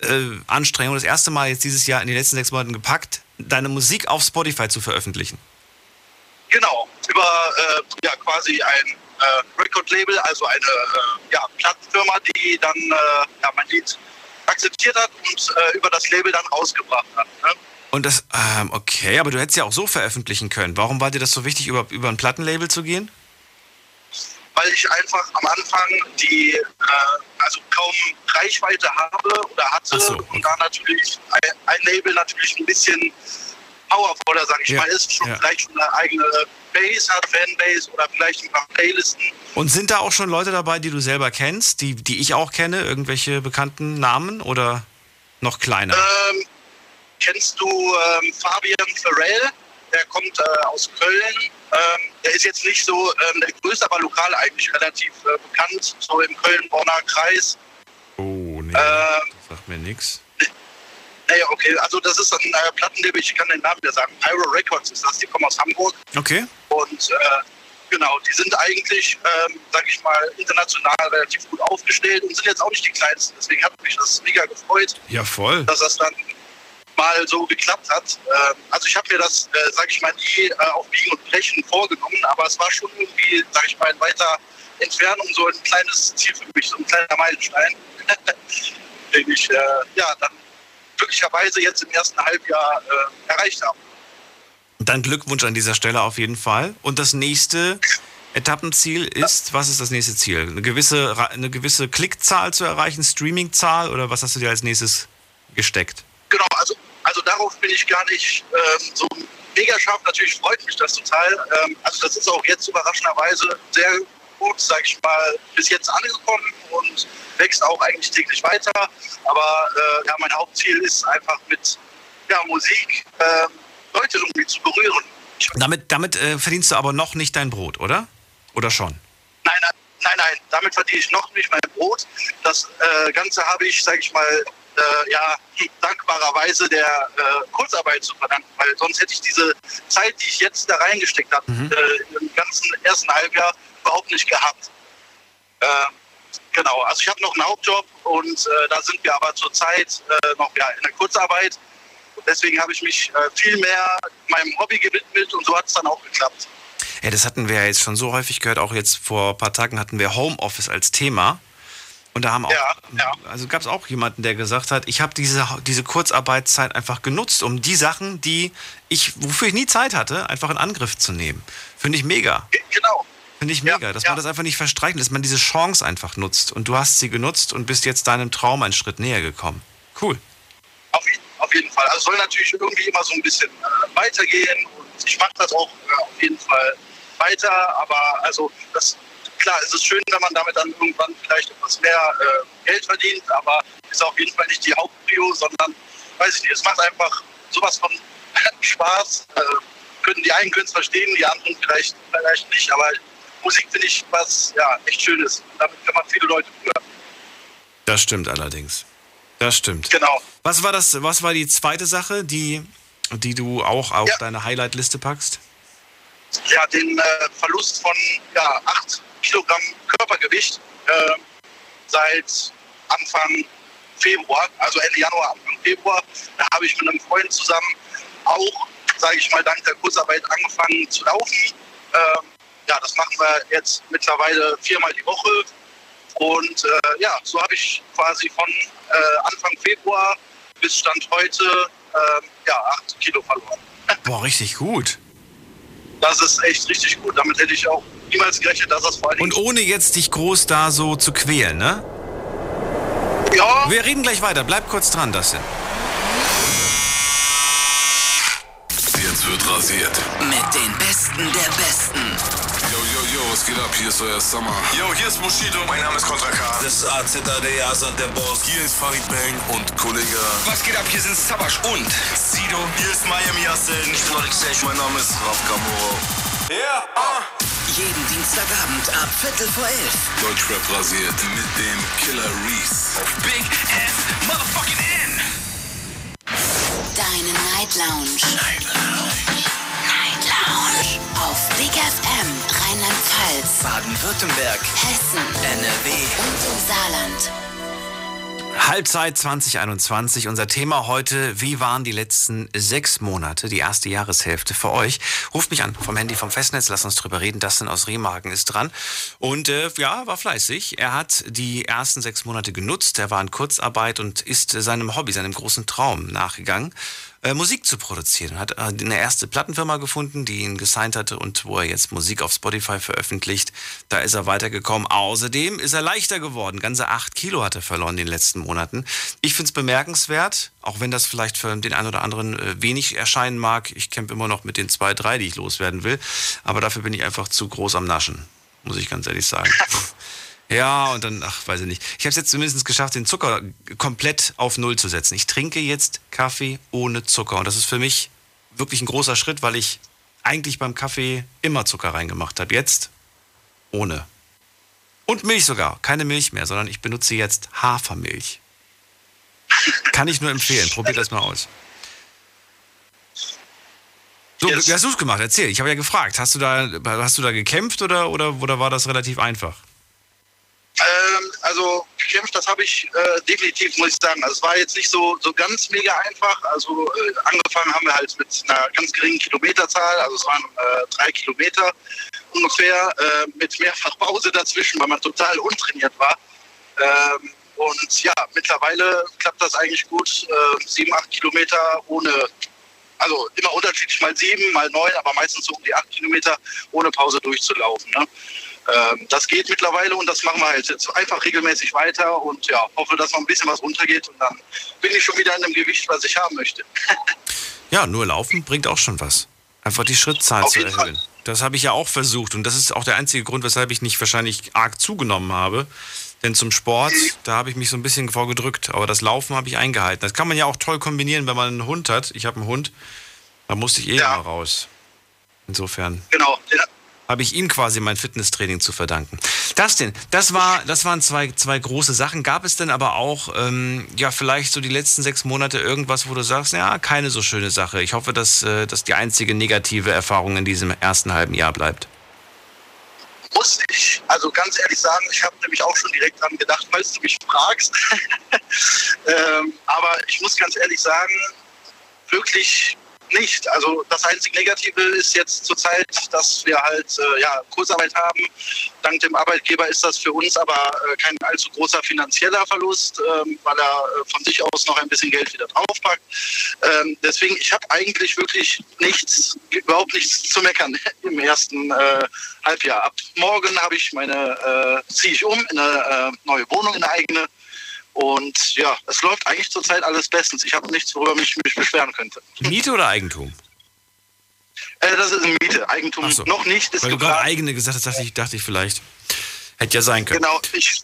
äh, Anstrengung, das erste Mal jetzt dieses Jahr in den letzten sechs Monaten gepackt, deine Musik auf Spotify zu veröffentlichen. Genau, über äh, ja, quasi ein äh, Record-Label, also eine äh, ja, Plattenfirma, die dann äh, ja, mein Lied akzeptiert hat und äh, über das Label dann rausgebracht hat. Ne? Und das, ähm, okay, aber du hättest ja auch so veröffentlichen können. Warum war dir das so wichtig, über, über ein Plattenlabel zu gehen? Weil ich einfach am Anfang die, äh, also kaum Reichweite habe oder hatte so, okay. und da natürlich ein, ein Label natürlich ein bisschen powervoller, sage ich Ja, mal, ist, schon ja. vielleicht schon eine eigene Base hat, Fanbase oder vielleicht ein paar Playlisten. Und sind da auch schon Leute dabei, die du selber kennst, die, die ich auch kenne, irgendwelche bekannten Namen oder noch kleiner? Ähm, kennst du ähm, Fabian Farrell? Der kommt äh, aus Köln. Ähm, der ist jetzt nicht so ähm, der größte, aber lokal eigentlich relativ äh, bekannt, so im Köln-Bonner Kreis. oh, nee, Ähm, das sagt mir nichts. Naja, okay, also das ist ein äh, Plattenlabel, ich kann den Namen ja sagen. Pyro Records ist das, die kommen aus Hamburg. Okay. Und äh, genau, die sind eigentlich, ähm, sag ich mal, international relativ gut aufgestellt und sind jetzt auch nicht die kleinsten. Deswegen hat mich das mega gefreut. Ja, voll. dass das dann mal so geklappt hat. Ähm, also ich habe mir das, äh, sage ich mal, nie äh, auf Biegen und Brechen vorgenommen, aber es war schon irgendwie, sage ich mal, in weiter Entfernung so ein kleines Ziel für mich, so ein kleiner Meilenstein, den ich äh, ja dann glücklicherweise jetzt im ersten Halbjahr äh, erreicht habe. Dann Glückwunsch an dieser Stelle auf jeden Fall. Und das nächste Etappenziel ist, was ist das nächste Ziel? Eine gewisse, eine gewisse Klickzahl zu erreichen, Streamingzahl oder was hast du dir als nächstes gesteckt? Genau, also, also darauf bin ich gar nicht ähm, so mega scharf. Natürlich freut mich das total. Ähm, also das ist auch jetzt überraschenderweise sehr gut, sag ich mal, bis jetzt angekommen und wächst auch eigentlich täglich weiter. Aber äh, ja, mein Hauptziel ist einfach mit ja, Musik ähm, Leute irgendwie zu berühren. Damit, damit äh, verdienst du aber noch nicht dein Brot, oder? Oder schon? nein, nein, nein, nein, damit verdiene ich noch nicht mein Brot. Das äh, Ganze habe ich, sag ich mal, äh, ja, dankbarerweise der äh, Kurzarbeit zu verdanken, weil sonst hätte ich diese Zeit, die ich jetzt da reingesteckt habe, äh, im ganzen ersten Halbjahr überhaupt nicht gehabt. Äh, genau, also ich habe noch einen Hauptjob und äh, da sind wir aber zurzeit äh, noch ja, in der Kurzarbeit. Und deswegen habe ich mich äh, viel mehr meinem Hobby gewidmet und so hat es dann auch geklappt. Ja, das hatten wir ja jetzt schon so häufig gehört. Auch jetzt vor ein paar Tagen hatten wir Homeoffice als Thema. Und da haben auch, Ja, ja. also gab es auch jemanden, der gesagt hat, ich habe diese, diese Kurzarbeitszeit einfach genutzt, um die Sachen, die ich, wofür ich nie Zeit hatte, einfach in Angriff zu nehmen. Finde ich mega. Ge- Genau. Finde ich Ja, mega, dass ja. man das einfach nicht verstreichen, dass man diese Chance einfach nutzt. Und du hast sie genutzt und bist jetzt deinem Traum einen Schritt näher gekommen. Cool. Auf, auf jeden Fall. Also es soll natürlich irgendwie immer so ein bisschen äh, weitergehen und ich mache das auch äh, auf jeden Fall weiter. Aber also das klar, es ist schön, wenn man damit dann irgendwann vielleicht etwas mehr äh, Geld verdient, aber ist auf jeden Fall nicht die Hauptprio, sondern weiß ich nicht, es macht einfach sowas von Spaß. Äh, können die einen können es verstehen, die anderen vielleicht vielleicht nicht, aber Musik finde ich was ja echt Schönes. Damit kann man viele Leute hören. Das stimmt allerdings. Das stimmt. Genau. Was war das, was war die zweite Sache, die, die du auch auf Ja. deine Highlight-Liste packst? ja, den äh, Verlust von ja, 8 Kilogramm Körpergewicht äh, seit Anfang Februar, also Ende Januar, Anfang Februar. Da habe ich mit einem Freund zusammen auch, sage ich mal, dank der Kurzarbeit angefangen zu laufen. Ähm, ja, das machen wir jetzt mittlerweile viermal die Woche. Und äh, ja, so habe ich quasi von äh, Anfang Februar bis Stand heute ähm, ja, 8 Kilo verloren. Boah, richtig gut. Das ist echt richtig gut. Damit hätte ich auch niemals gerechnet, dass das vor allem. Und ohne jetzt dich groß da so zu quälen, ne? ja, Wir reden gleich weiter. Bleib kurz dran, das sind. Jetzt wird rasiert. Mit den Besten der Besten. Was geht ab? Hier ist euer Summer. Yo, hier ist Bushido. Mein Name ist Contra K. Das ist AZAD, Asad der Boss. Hier ist Farid Bang und Kollege. Was geht ab? Hier sind Sabash und Sido. Hier ist Miami Yassin. Ich bin Alexej, mein Name ist Raf Kamoro. Ja, ah. Jeden Dienstagabend ab Viertel vor elf. Deutschrap rasiert mit dem Killer Reese. Auf Big Ass Motherfucking N. Deine Night Lounge. Night Lounge. Night Lounge. Auf Big FM Rheinland-Pfalz, Baden-Württemberg. Hessen NRW. und im Saarland. Halbzeit 2021. Unser Thema heute, wie waren die letzten sechs Monate, die erste Jahreshälfte für euch? Ruft mich an vom Handy vom Festnetz, lasst uns drüber reden. Das sind aus Remagen ist dran. Und äh, ja, war fleißig. Er hat die ersten sechs Monate genutzt. Er war in Kurzarbeit und ist seinem Hobby, seinem großen Traum nachgegangen äh, Musik zu produzieren. Hat äh, eine erste Plattenfirma gefunden, die ihn gesigned hatte und wo er jetzt Musik auf Spotify veröffentlicht. Da ist er weitergekommen. Außerdem ist er leichter geworden. Ganze acht Kilo hat er verloren in den letzten Monaten. Ich finde es bemerkenswert, auch wenn das vielleicht für den einen oder anderen äh, wenig erscheinen mag. Ich kämpfe immer noch mit den zwei, drei, die ich loswerden will. Aber dafür bin ich einfach zu groß am Naschen, muss ich ganz ehrlich sagen. Ja, und dann, ach, weiß ich nicht. Ich habe es jetzt zumindest geschafft, den Zucker komplett auf Null zu setzen. Ich trinke jetzt Kaffee ohne Zucker. Und das ist für mich wirklich ein großer Schritt, weil ich eigentlich beim Kaffee immer Zucker reingemacht habe. Jetzt ohne. Und Milch sogar. Keine Milch mehr, sondern ich benutze jetzt Hafermilch. Kann ich nur empfehlen. Probiert das mal aus. So, yes. wie hast du es gemacht? Erzähl. Ich habe ja gefragt. Hast du da, hast du da gekämpft oder, oder, oder war das relativ einfach? Ähm, also gekämpft, das habe ich äh, definitiv, muss ich sagen. Also es war jetzt nicht so, so ganz mega einfach. Also äh, angefangen haben wir halt mit einer ganz geringen Kilometerzahl, also es waren äh, drei Kilometer ungefähr, äh, mit mehrfach Pause dazwischen, weil man total untrainiert war. Ähm, und ja, mittlerweile klappt das eigentlich gut. Äh, sieben, acht Kilometer ohne also immer unterschiedlich, mal sieben, mal neun, aber meistens so um die acht Kilometer ohne Pause durchzulaufen. Ne? Ähm, das geht mittlerweile und das machen wir halt jetzt einfach regelmäßig weiter und ja, hoffe, dass noch ein bisschen was runtergeht und dann bin ich schon wieder in dem Gewicht, was ich haben möchte. ja, nur laufen bringt auch schon was. Einfach die Schrittzahl Auf zu erhöhen. Fall. Das habe ich ja auch versucht und das ist auch der einzige Grund, weshalb ich nicht wahrscheinlich arg zugenommen habe. Denn zum Sport, da habe ich mich so ein bisschen vorgedrückt, aber das Laufen habe ich eingehalten. Das kann man ja auch toll kombinieren, wenn man einen Hund hat. Ich habe einen Hund, da musste ich eh ja. mal raus. Insofern. Genau, ja habe ich ihm quasi mein Fitnesstraining zu verdanken. Das denn, das war, das waren zwei, zwei große Sachen. Gab es denn aber auch, ähm, ja, vielleicht so die letzten sechs Monate irgendwas, wo du sagst, ja, keine so schöne Sache. Ich hoffe, dass äh, das die einzige negative Erfahrung in diesem ersten halben Jahr bleibt. Muss ich, also ganz ehrlich sagen, ich habe nämlich auch schon direkt dran gedacht, falls du mich fragst. ähm, aber ich muss ganz ehrlich sagen, wirklich nicht. Also das einzige Negative ist jetzt zurzeit, dass wir halt äh, ja, Kursarbeit haben. Dank dem Arbeitgeber ist das für uns aber äh, kein allzu großer finanzieller Verlust, ähm, weil er äh, von sich aus noch ein bisschen Geld wieder draufpackt. Ähm, deswegen, ich habe eigentlich wirklich nichts, überhaupt nichts zu meckern im ersten äh, Halbjahr. Ab morgen habe ich meine, äh, ziehe ich um in eine äh, neue Wohnung, in eine eigene. Und ja, es läuft eigentlich zurzeit alles bestens. Ich habe nichts, worüber ich mich beschweren könnte. Miete oder Eigentum? Äh, das ist eine Miete. Eigentum so. noch nicht. Ist Weil du gerade eigene gesagt hast, dachte ich, dachte ich vielleicht. Hätte ja sein können. Genau, ich,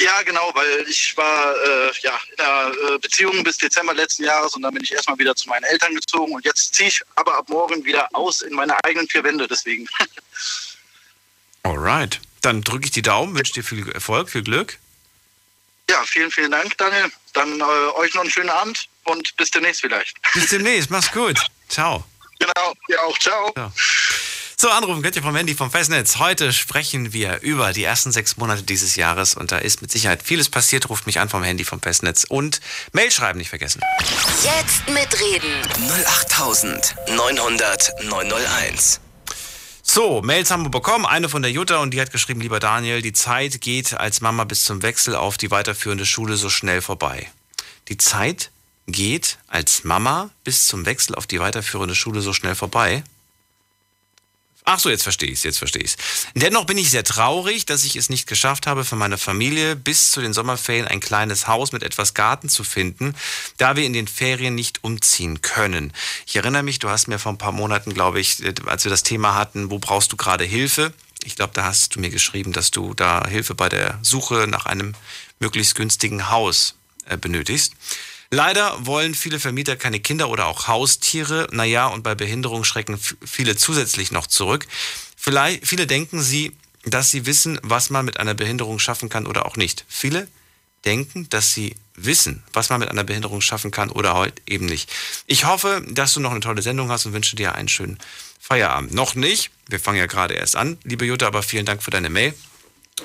ja, genau, weil ich war äh, ja, in einer äh, Beziehung bis Dezember letzten Jahres und dann bin ich erstmal wieder zu meinen Eltern gezogen und jetzt ziehe ich aber ab morgen wieder aus in meine eigenen vier Wände, deswegen. Alright, dann drücke ich die Daumen, wünsche dir viel Erfolg, viel Glück. Ja, vielen, vielen Dank, Daniel. Dann äh, euch noch einen schönen Abend und bis demnächst vielleicht. Bis demnächst, mach's gut. Ciao. Genau, ja auch, ciao. ciao. So, anrufen könnt ihr vom Handy vom Festnetz. Heute sprechen wir über die ersten sechs Monate dieses Jahres und da ist mit Sicherheit vieles passiert. Ruft mich an vom Handy vom Festnetz und Mail schreiben nicht vergessen. Jetzt mitreden. 08900 901. So, Mails haben wir bekommen. Eine von der Jutta und die hat geschrieben, lieber Daniel, die Zeit geht als Mama bis zum Wechsel auf die weiterführende Schule so schnell vorbei. Die Zeit geht als Mama bis zum Wechsel auf die weiterführende Schule so schnell vorbei. Ach so, jetzt verstehe ich jetzt verstehe ich. Dennoch bin ich sehr traurig, dass ich es nicht geschafft habe, für meine Familie bis zu den Sommerferien ein kleines Haus mit etwas Garten zu finden, da wir in den Ferien nicht umziehen können. Ich erinnere mich, du hast mir vor ein paar Monaten, glaube ich, als wir das Thema hatten, wo brauchst du gerade Hilfe? Ich glaube, da hast du mir geschrieben, dass du da Hilfe bei der Suche nach einem möglichst günstigen Haus äh, benötigst. Leider wollen viele Vermieter keine Kinder oder auch Haustiere. Naja, und bei Behinderung schrecken viele zusätzlich noch zurück. Vielleicht, viele denken sie, dass sie wissen, was man mit einer Behinderung schaffen kann oder auch nicht. Viele denken, dass sie wissen, was man mit einer Behinderung schaffen kann oder halt eben nicht. Ich hoffe, dass du noch eine tolle Sendung hast und wünsche dir einen schönen Feierabend. Noch nicht, wir fangen ja gerade erst an, liebe Jutta, aber vielen Dank für deine Mail.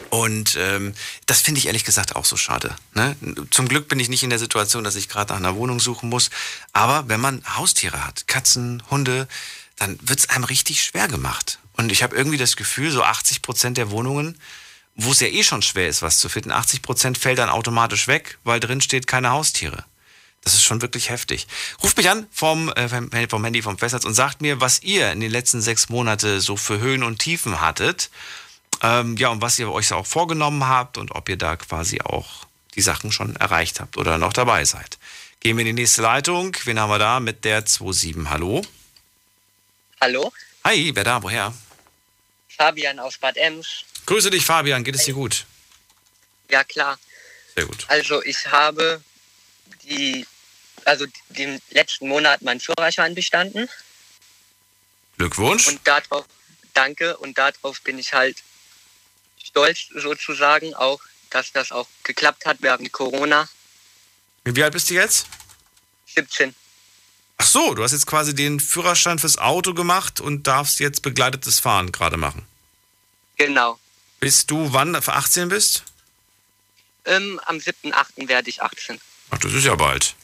Und ähm, das finde ich ehrlich gesagt auch so schade. Ne? Zum Glück bin ich nicht in der Situation, dass ich gerade nach einer Wohnung suchen muss. Aber wenn man Haustiere hat, Katzen, Hunde, dann wird es einem richtig schwer gemacht. Und ich habe irgendwie das Gefühl, so 80 Prozent der Wohnungen, wo es ja eh schon schwer ist, was zu finden, 80 Prozent fällt dann automatisch weg, weil drin steht keine Haustiere. Das ist schon wirklich heftig. Ruft mich an vom, äh, vom Handy vom Festnetz und sagt mir, was ihr in den letzten sechs Monaten so für Höhen und Tiefen hattet. Ähm, ja, und was ihr euch auch vorgenommen habt und ob ihr da quasi auch die Sachen schon erreicht habt oder noch dabei seid. Gehen wir in die nächste Leitung. Wen haben wir da mit der 27? Hallo? Hallo? Hi, wer da? Woher? Fabian aus Bad Ems. Grüße dich, Fabian. Geht es dir gut? Ja, klar. Sehr gut. Also ich habe die, also den letzten Monat meinen Führerschein bestanden. Glückwunsch. Und darauf, danke, und darauf bin ich halt stolz sozusagen auch, dass das auch geklappt hat während Corona. Wie alt bist du jetzt? 17. Ach so, du hast jetzt quasi den Führerschein fürs Auto gemacht und darfst jetzt begleitetes Fahren gerade machen. Genau. Bis du wann für 18 bist? Ähm, am 7.8. werde ich 18. Ach, das ist ja bald.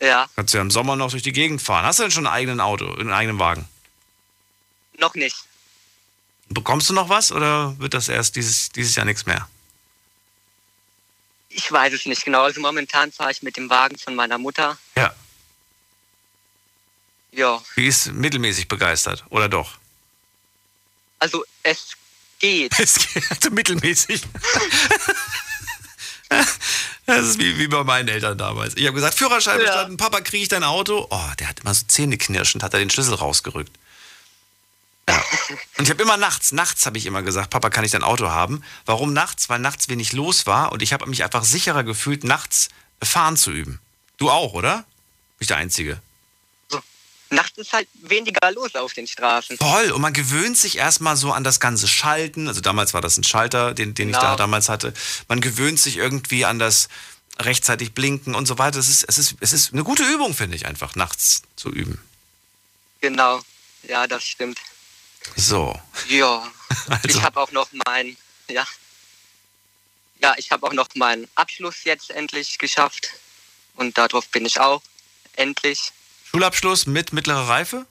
Ja. Kannst ja im Sommer noch durch die Gegend fahren. Hast du denn schon ein eigenes Auto, einen eigenen Wagen? Noch nicht. Bekommst du noch was oder wird das erst dieses, dieses Jahr nichts mehr? Ich weiß es nicht genau. Also momentan fahre ich mit dem Wagen von meiner Mutter. Ja. Ja. Die ist mittelmäßig begeistert, oder doch? Also es geht. Es geht also mittelmäßig. Das ist wie, wie bei meinen Eltern damals. Ich habe gesagt, Führerschein Ja. bestanden, Papa, kriege ich dein Auto? Oh, der hat immer so zähneknirschend, hat er den Schlüssel rausgerückt. Ja. Und ich habe immer nachts, nachts habe ich immer gesagt, Papa, kann ich dein Auto haben? Warum nachts? Weil nachts wenig los war und ich habe mich einfach sicherer gefühlt, nachts fahren zu üben. Du auch, oder? Bin ich der Einzige? Nachts ist halt weniger los auf den Straßen. Voll. Und man gewöhnt sich erstmal so an das ganze Schalten. Also damals war das ein Schalter, den, den ich Genau. da damals hatte. Man gewöhnt sich irgendwie an das rechtzeitig blinken und so weiter. Es ist, es ist, es ist eine gute Übung, finde ich, einfach nachts zu üben. Genau. Ja, das stimmt. So. Ja. Also. Ich habe auch noch mein, ja. Ja, ich habe auch noch meinen Abschluss jetzt endlich geschafft. Und darauf bin ich auch endlich. Schulabschluss mit mittlerer Reife?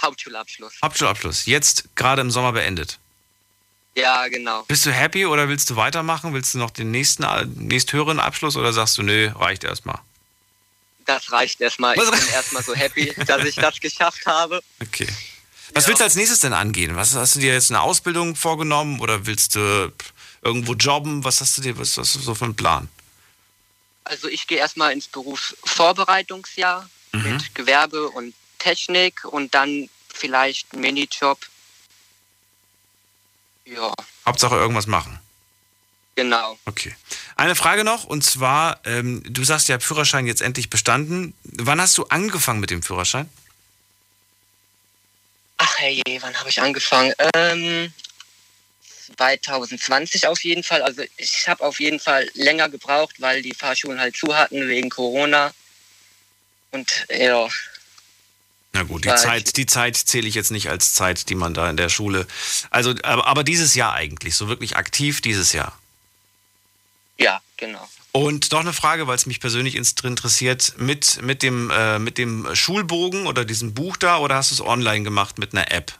Hauptschulabschluss. Hauptschulabschluss. Jetzt gerade im Sommer beendet. Ja, genau. Bist du happy oder willst du weitermachen? Willst du noch den nächsten, äh, nächsthöheren Abschluss oder sagst du, nö, reicht erstmal? Das reicht erstmal. Ich bin erstmal so happy, dass ich das geschafft habe. Okay. Was willst du als nächstes denn angehen? Was hast du dir jetzt eine Ausbildung vorgenommen oder willst du irgendwo jobben? Was hast du dir, was hast du so für einen Plan? Also ich gehe erstmal ins Berufsvorbereitungsjahr Mhm. mit Gewerbe und Technik und dann vielleicht einen Minijob. Ja, Hauptsache irgendwas machen. genau. Okay. Eine Frage noch, und zwar, ähm, du sagst ja, Führerschein jetzt endlich bestanden. Wann hast du angefangen mit dem Führerschein? Hey, wann habe ich angefangen? Ähm, 2020 auf jeden Fall. Also ich habe auf jeden Fall länger gebraucht, weil die Fahrschulen halt zu hatten wegen Corona. Und ja, Na gut, die Zeit, die Zeit zähle ich jetzt nicht als Zeit, die man da in der Schule. Also, aber, aber dieses Jahr eigentlich, so wirklich aktiv dieses Jahr. ja, genau. Und noch eine Frage, weil es mich persönlich interessiert, mit, mit, dem, äh, mit dem Schulbogen oder diesem Buch da oder hast du es online gemacht mit einer App?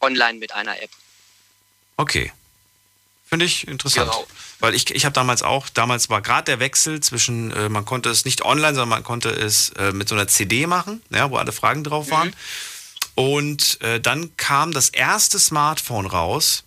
Online mit einer App. Okay. Finde ich interessant. Genau. Weil ich, ich habe damals auch, damals war gerade der Wechsel zwischen, äh, man konnte es nicht online, sondern man konnte es äh, mit so einer CD machen, ja, wo alle Fragen drauf waren. Und äh, dann kam das erste Smartphone raus.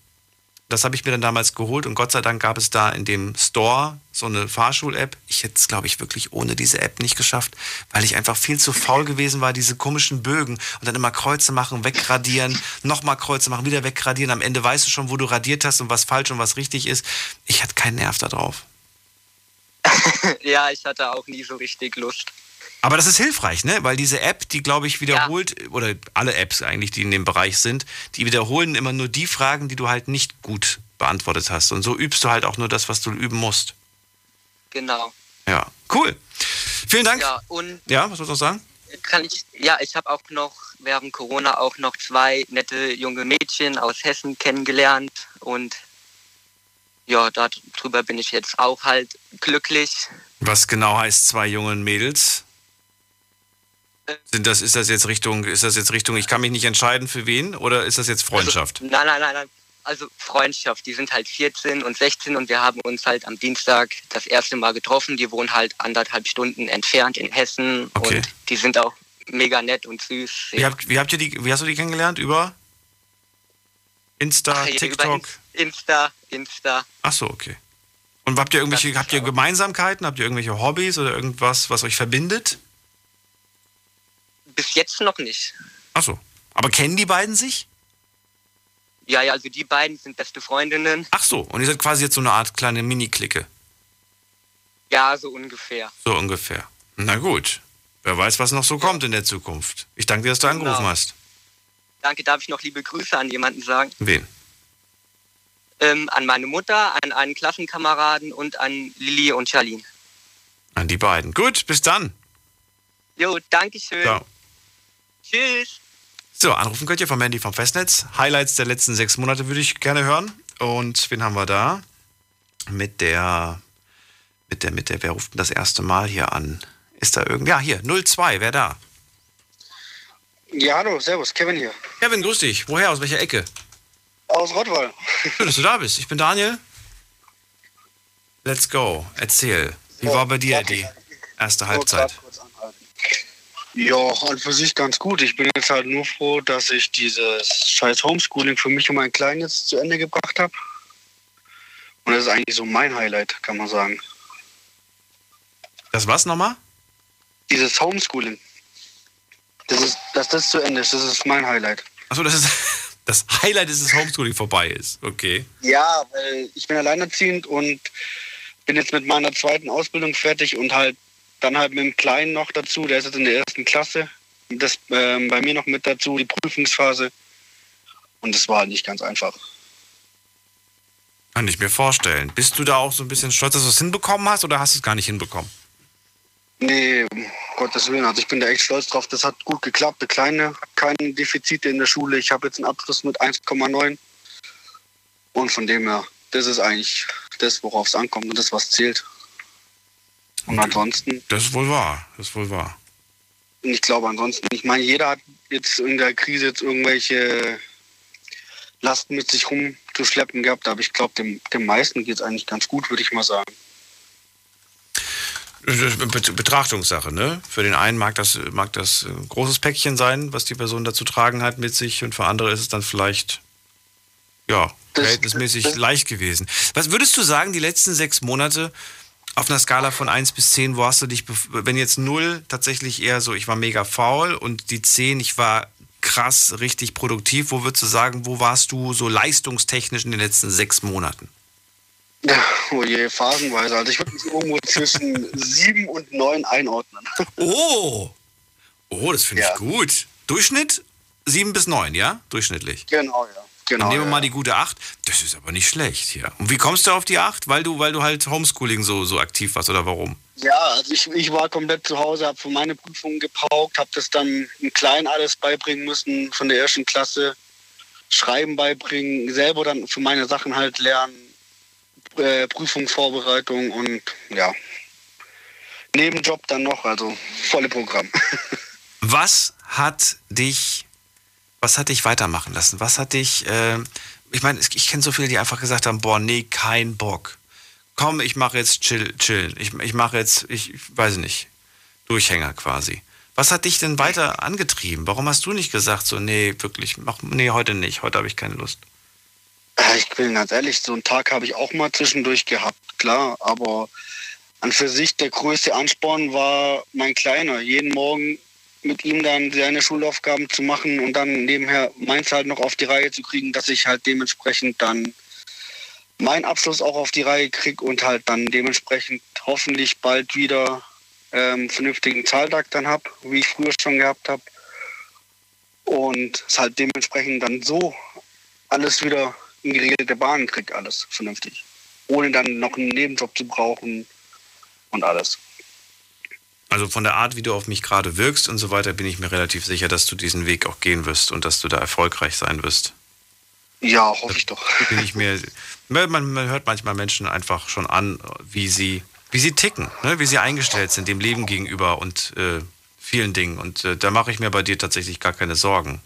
Das habe ich mir dann damals geholt und Gott sei Dank gab es da in dem Store so eine Fahrschul-App. Ich hätte es, glaube ich, wirklich ohne diese App nicht geschafft, weil ich einfach viel zu faul gewesen war, diese komischen Bögen und dann immer Kreuze machen, wegradieren, nochmal Kreuze machen, wieder wegradieren. Am Ende weißt du schon, wo du radiert hast und was falsch und was richtig ist. Ich hatte keinen Nerv da drauf. ja, ich hatte auch nie so richtig Lust. Aber das ist hilfreich, ne? Weil diese App, die glaube ich wiederholt, oder alle Apps eigentlich, die in dem Bereich sind, die wiederholen immer nur die Fragen, die du halt nicht gut beantwortet hast. Und so übst du halt auch nur das, was du üben musst. Genau. Ja, cool. Vielen Dank. Ja, und Ja, was sollst du noch sagen? kann ich, ja, ich habe auch noch während Corona auch noch zwei nette junge Mädchen aus Hessen kennengelernt und ja, darüber bin ich jetzt auch halt glücklich. Was genau heißt zwei jungen Mädels? Sind das, ist das jetzt Richtung, ist das jetzt Richtung, ich kann mich nicht entscheiden für wen oder ist das jetzt Freundschaft? Also, nein, nein, nein, nein. Also Freundschaft, die sind halt 14 und 16 und wir haben uns halt am Dienstag das erste Mal getroffen. Die wohnen halt anderthalb Stunden entfernt in Hessen Okay. und die sind auch mega nett und süß. Wie habt, wie habt ihr die, wie hast du die kennengelernt? Über Insta, Ach, TikTok? Insta, Insta. Ach so, okay. Und habt ihr irgendwelche, habt ihr Gemeinsamkeiten? Habt ihr irgendwelche Hobbys oder irgendwas, was euch verbindet? Bis jetzt noch nicht. Ach so. Aber kennen die beiden sich? Ja, ja, also die beiden sind beste Freundinnen. Ach so. Und ihr seid quasi jetzt so eine Art kleine Mini-Clique. Ja, so ungefähr. So ungefähr. Na gut. Wer weiß, was noch so kommt in der Zukunft. Ich danke dir, dass du angerufen Genau. hast. Danke, darf ich noch liebe Grüße an jemanden sagen? Wen? Ähm, an meine Mutter, an einen Klassenkameraden und an Lilly und Charlene. An die beiden. Gut, bis dann. Jo, danke schön. Ciao. Tschüss. So, anrufen könnt ihr vom Handy vom Festnetz. Highlights der letzten sechs Monate würde ich gerne hören. Und wen haben wir da? Mit der, mit der, mit der, wer ruft denn das erste Mal hier an? Ist da irgend, ja, hier, 02, wer da? Ja, hallo, servus, Kevin hier. Kevin, grüß dich. Woher, aus welcher Ecke? Aus Rottweil. Schön, dass du da bist. Ich bin Daniel. Let's go. Erzähl. Wie war bei dir die erste Halbzeit? Ja, an für sich ganz gut. Ich bin jetzt halt nur froh, dass ich dieses scheiß Homeschooling für mich und meinen Kleinen jetzt zu Ende gebracht habe. Und das ist eigentlich so mein Highlight, kann man sagen. Das was nochmal? Dieses Homeschooling. Das ist, dass das zu Ende ist, das ist mein Highlight. Achso, das ist das Highlight ist, dass Homeschooling vorbei ist. Okay. Ja, weil ich bin alleinerziehend und bin jetzt mit meiner zweiten Ausbildung fertig und halt dann halt mit dem Kleinen noch dazu, der ist jetzt in der ersten Klasse. Das ähm, bei mir noch mit dazu, die Prüfungsphase. Und das war halt nicht ganz einfach. Kann ich mir vorstellen. Bist du da auch so ein bisschen stolz, dass du es hinbekommen hast oder hast du es gar nicht hinbekommen? Nee, um Gottes Willen. Also ich bin da echt stolz drauf. Das hat gut geklappt. Der Kleine hat keine Defizite in der Schule. Ich habe jetzt einen Abschluss mit 1,9. Und von dem her, das ist eigentlich das, worauf es ankommt und das, was zählt. Und ansonsten, Das ist wohl wahr. Das ist wohl wahr. und ich glaube ansonsten, ich meine, jeder hat jetzt in der Krise jetzt irgendwelche Lasten mit sich rumzuschleppen gehabt, aber ich glaube, dem, dem meisten geht es eigentlich ganz gut, würde ich mal sagen. Das Betrachtungssache, ne? Für den einen mag das, mag das ein großes Päckchen sein, was die Person da zu tragen hat mit sich, und für andere ist es dann vielleicht, ja, verhältnismäßig leicht gewesen. Was würdest du sagen, die letzten sechs Monate auf einer Skala von 1 bis 10, wo hast du dich, wenn jetzt 0 tatsächlich eher so, ich war mega faul und die 10, ich war krass, richtig produktiv, wo würdest du sagen, wo warst du so leistungstechnisch in den letzten sechs Monaten? Ja, oh je, phasenweise. Also ich würde mich irgendwo zwischen sieben und neun einordnen. Oh! Oh, das finde ich gut. Durchschnitt 7 bis 9, ja? Durchschnittlich. Genau, ja. Genau, nehmen wir ja. mal die gute 8. Das ist aber nicht schlecht hier. Und wie kommst du auf die 8? Weil du, weil du halt Homeschooling so, so aktiv warst oder warum? Ja, also ich, ich war komplett zu Hause, habe für meine Prüfungen gepaukt, habe das dann im Kleinen alles beibringen müssen, von der ersten Klasse. Schreiben beibringen, selber dann für meine Sachen halt lernen, äh, Prüfungsvorbereitung und ja, Nebenjob dann noch, also volle Programm. Was hat dich, was hat dich weitermachen lassen? Was hat dich, äh, ich meine, ich kenne so viele, die einfach gesagt haben, boah, nee, kein Bock. Komm, ich mache jetzt chill, chillen. Ich, ich mache jetzt, ich, ich weiß nicht, Durchhänger quasi. Was hat dich denn weiter angetrieben? Warum hast du nicht gesagt, so, nee, wirklich, mach, nee, heute nicht, heute habe ich keine Lust? Ich bin ganz ehrlich, so einen Tag habe ich auch mal zwischendurch gehabt, klar, aber an für sich der größte Ansporn war mein Kleiner. Jeden Morgen mit ihm dann seine Schulaufgaben zu machen und dann nebenher meins halt noch auf die Reihe zu kriegen, dass ich halt dementsprechend dann meinen Abschluss auch auf die Reihe kriege und halt dann dementsprechend hoffentlich bald wieder ähm, vernünftigen Zahltag dann habe, wie ich früher schon gehabt habe. Und es halt dementsprechend dann so alles wieder in geregelte Bahnen kriege, alles vernünftig. Ohne dann noch einen Nebenjob zu brauchen und alles. Also von der Art, wie du auf mich gerade wirkst und so weiter, bin ich mir relativ sicher, dass du diesen Weg auch gehen wirst und dass du da erfolgreich sein wirst. Ja, hoffe ich doch. Bin ich mir. Man, man hört manchmal Menschen einfach schon an, wie sie, wie sie ticken, ne? wie sie eingestellt sind dem Leben gegenüber und äh, vielen Dingen. Und äh, da mache ich mir bei dir tatsächlich gar keine Sorgen.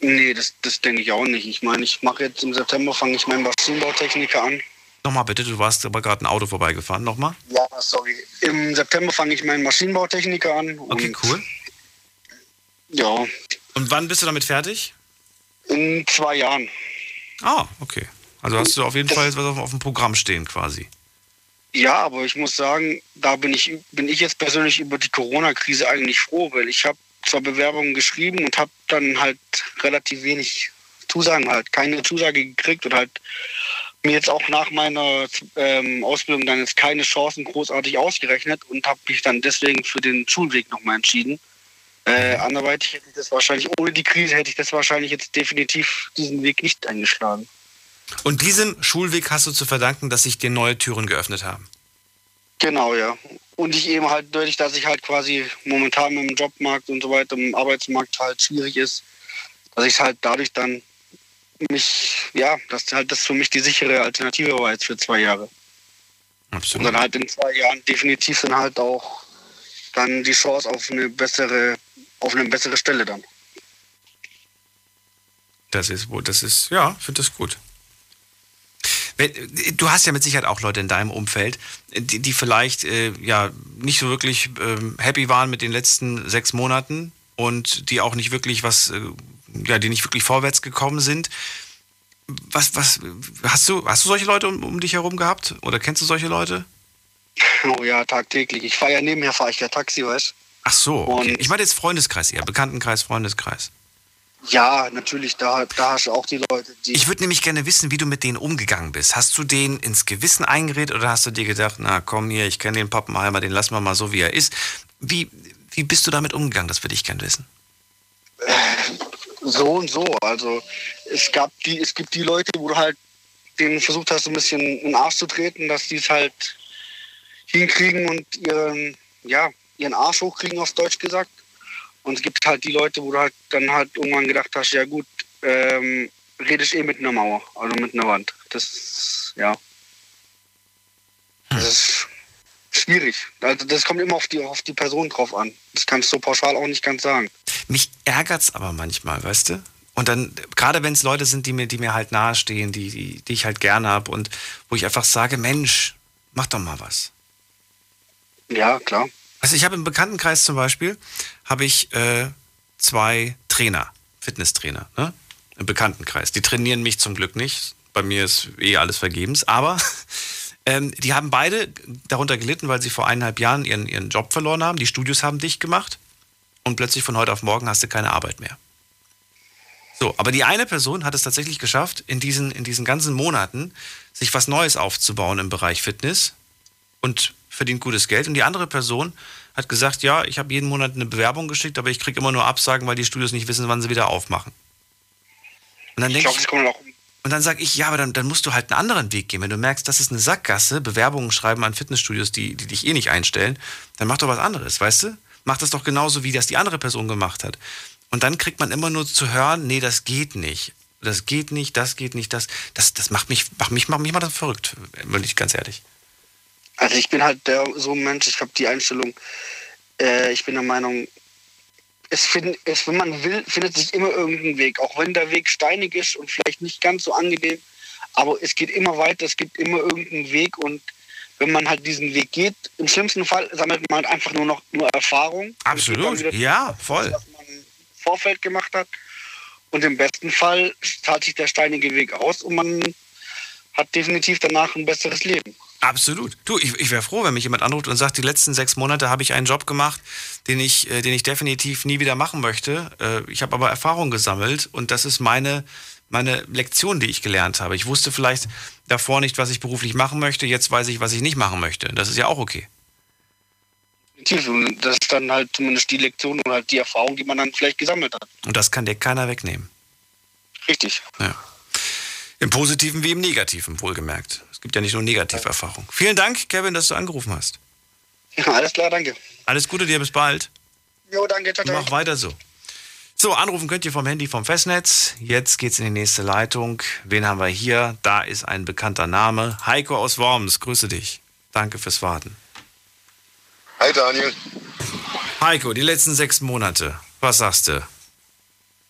Nee, das, das denke ich auch nicht. Ich meine, ich mache jetzt im September, fange ich meinen Maschinenbautechniker an. Nochmal bitte, du warst aber gerade ein Auto vorbeigefahren. Nochmal? Ja, sorry. Im September fange ich meinen Maschinenbautechniker an. Okay, cool. Ja. Und wann bist du damit fertig? In zwei Jahren. Ah, okay. Also hast du auf jeden das Fall was auf, auf dem Programm stehen quasi. Ja, aber ich muss sagen, da bin ich, bin ich jetzt persönlich über die Corona-Krise eigentlich froh, weil ich habe zwar Bewerbungen geschrieben und habe dann halt relativ wenig Zusagen halt, keine Zusage gekriegt und halt mir jetzt auch nach meiner ähm, Ausbildung dann jetzt keine Chancen großartig ausgerechnet und habe mich dann deswegen für den Schulweg nochmal entschieden. Äh, anderweitig hätte ich das wahrscheinlich, ohne die Krise hätte ich das wahrscheinlich jetzt definitiv diesen Weg nicht eingeschlagen. Und diesem Schulweg hast du zu verdanken, dass sich dir neue Türen geöffnet haben? Genau, ja. Und ich eben halt dadurch, dass ich halt quasi momentan im Jobmarkt und so weiter, im Arbeitsmarkt halt schwierig ist, dass ich halt dadurch dann mich, ja, dass halt das für mich die sichere Alternative war jetzt für zwei Jahre. Absolut. Und dann halt in zwei Jahren definitiv dann halt auch dann die Chance auf eine bessere, auf eine bessere Stelle dann. Das ist wohl, das ist, ja, finde das gut. Du hast ja mit Sicherheit auch Leute in deinem Umfeld, die, die vielleicht äh, ja nicht so wirklich äh, happy waren mit den letzten sechs Monaten und die auch nicht wirklich was, äh, ja, die nicht wirklich vorwärts gekommen sind. Was, was, hast du, hast du solche Leute um, um dich herum gehabt? Oder kennst du solche Leute? Oh ja, tagtäglich. Ich fahre ja nebenher, fahre ich ja Taxi, weißt Ach so, okay. ich meine jetzt Freundeskreis eher, Bekanntenkreis, Freundeskreis. Ja, natürlich, da, da hast du auch die Leute, die. Ich würde nämlich gerne wissen, wie du mit denen umgegangen bist. Hast du denen ins Gewissen eingeredet oder hast du dir gedacht, na komm hier, ich kenne den Pappenheimer, den lassen wir mal so, wie er ist? Wie, wie bist du damit umgegangen? Das würde ich gerne wissen. So und so. Also es gab die, es gibt die Leute, wo du halt denen versucht hast, so ein bisschen in den Arsch zu treten, dass die es halt hinkriegen und ihren, ja, ihren Arsch hochkriegen, auf Deutsch gesagt. Und es gibt halt die Leute, wo du halt dann halt irgendwann gedacht hast, ja gut, ähm, rede ich eh mit einer Mauer, also mit einer Wand. Das ist, ja. Das ist schwierig. Also das kommt immer auf die, auf die Person drauf an. Das kannst du so pauschal auch nicht ganz sagen. Mich ärgert es aber manchmal, weißt du? Und dann, gerade wenn es Leute sind, die mir, die mir halt nahestehen, die, die, die ich halt gerne habe und wo ich einfach sage, Mensch, mach doch mal was. Ja, klar. Also ich habe im Bekanntenkreis zum Beispiel, habe ich äh, zwei Trainer, Fitnesstrainer, ne? im Bekanntenkreis. Die trainieren mich zum Glück nicht. Bei mir ist eh alles vergebens. Aber ähm, die haben beide darunter gelitten, weil sie vor eineinhalb Jahren ihren, ihren Job verloren haben. Die Studios haben dicht gemacht. Und plötzlich von heute auf morgen hast du keine Arbeit mehr. So, aber die eine Person hat es tatsächlich geschafft, in diesen, in diesen ganzen Monaten sich was Neues aufzubauen im Bereich Fitness und verdient gutes Geld. Und die andere Person hat gesagt, ja, ich habe jeden Monat eine Bewerbung geschickt, aber ich kriege immer nur Absagen, weil die Studios nicht wissen, wann sie wieder aufmachen. Und dann denke ich, glaub, ich und dann sage ich, ja, aber dann, dann, musst du halt einen anderen Weg gehen. Wenn du merkst, das ist eine Sackgasse, Bewerbungen schreiben an Fitnessstudios, die, die dich eh nicht einstellen, dann mach doch was anderes, weißt du? Mach das doch genauso, wie das die andere Person gemacht hat. Und dann kriegt man immer nur zu hören, nee, das geht nicht. Das geht nicht, das geht nicht, das. Das, das macht mich, macht mich, macht mich mal verrückt, bin ich ganz ehrlich. Also ich bin halt der so ein Mensch, ich habe die Einstellung, äh, ich bin der Meinung, es, find, es, wenn man will, findet sich immer irgendein Weg. Auch wenn der Weg steinig ist und vielleicht nicht ganz so angenehm, aber es geht immer weiter, es gibt immer irgendeinen Weg und wenn man halt diesen Weg geht, im schlimmsten Fall sammelt man halt einfach nur noch nur Erfahrung. Absolut, ja, voll. Was man im Vorfeld gemacht hat. Und im besten Fall zahlt sich der steinige Weg aus und man hat definitiv danach ein besseres Leben. Absolut. Du, ich, ich wäre froh, wenn mich jemand anruft und sagt, die letzten sechs Monate habe ich einen Job gemacht, den ich, äh, den ich definitiv nie wieder machen möchte. Äh, ich habe aber Erfahrung gesammelt und das ist meine, meine Lektion, die ich gelernt habe. Ich wusste vielleicht davor nicht, was ich beruflich machen möchte, jetzt weiß ich, was ich nicht machen möchte. Das ist ja auch okay. Das ist dann halt zumindest die Lektion und halt die Erfahrung, die man dann vielleicht gesammelt hat. Und das kann dir keiner wegnehmen. Richtig. Ja. Im Positiven wie im Negativen, wohlgemerkt. Es gibt ja nicht nur Negativerfahrungen. Vielen Dank, Kevin, dass du angerufen hast. Ja, alles klar, danke. Alles Gute dir, bis bald. Jo, danke, ciao. Mach weiter so. So, anrufen könnt ihr vom Handy vom Festnetz. Jetzt geht's in die nächste Leitung. Wen haben wir hier? Da ist ein bekannter Name. Heiko aus Worms, grüße dich. Danke fürs Warten. Hi Daniel. Heiko, die letzten sechs Monate. Was sagst du?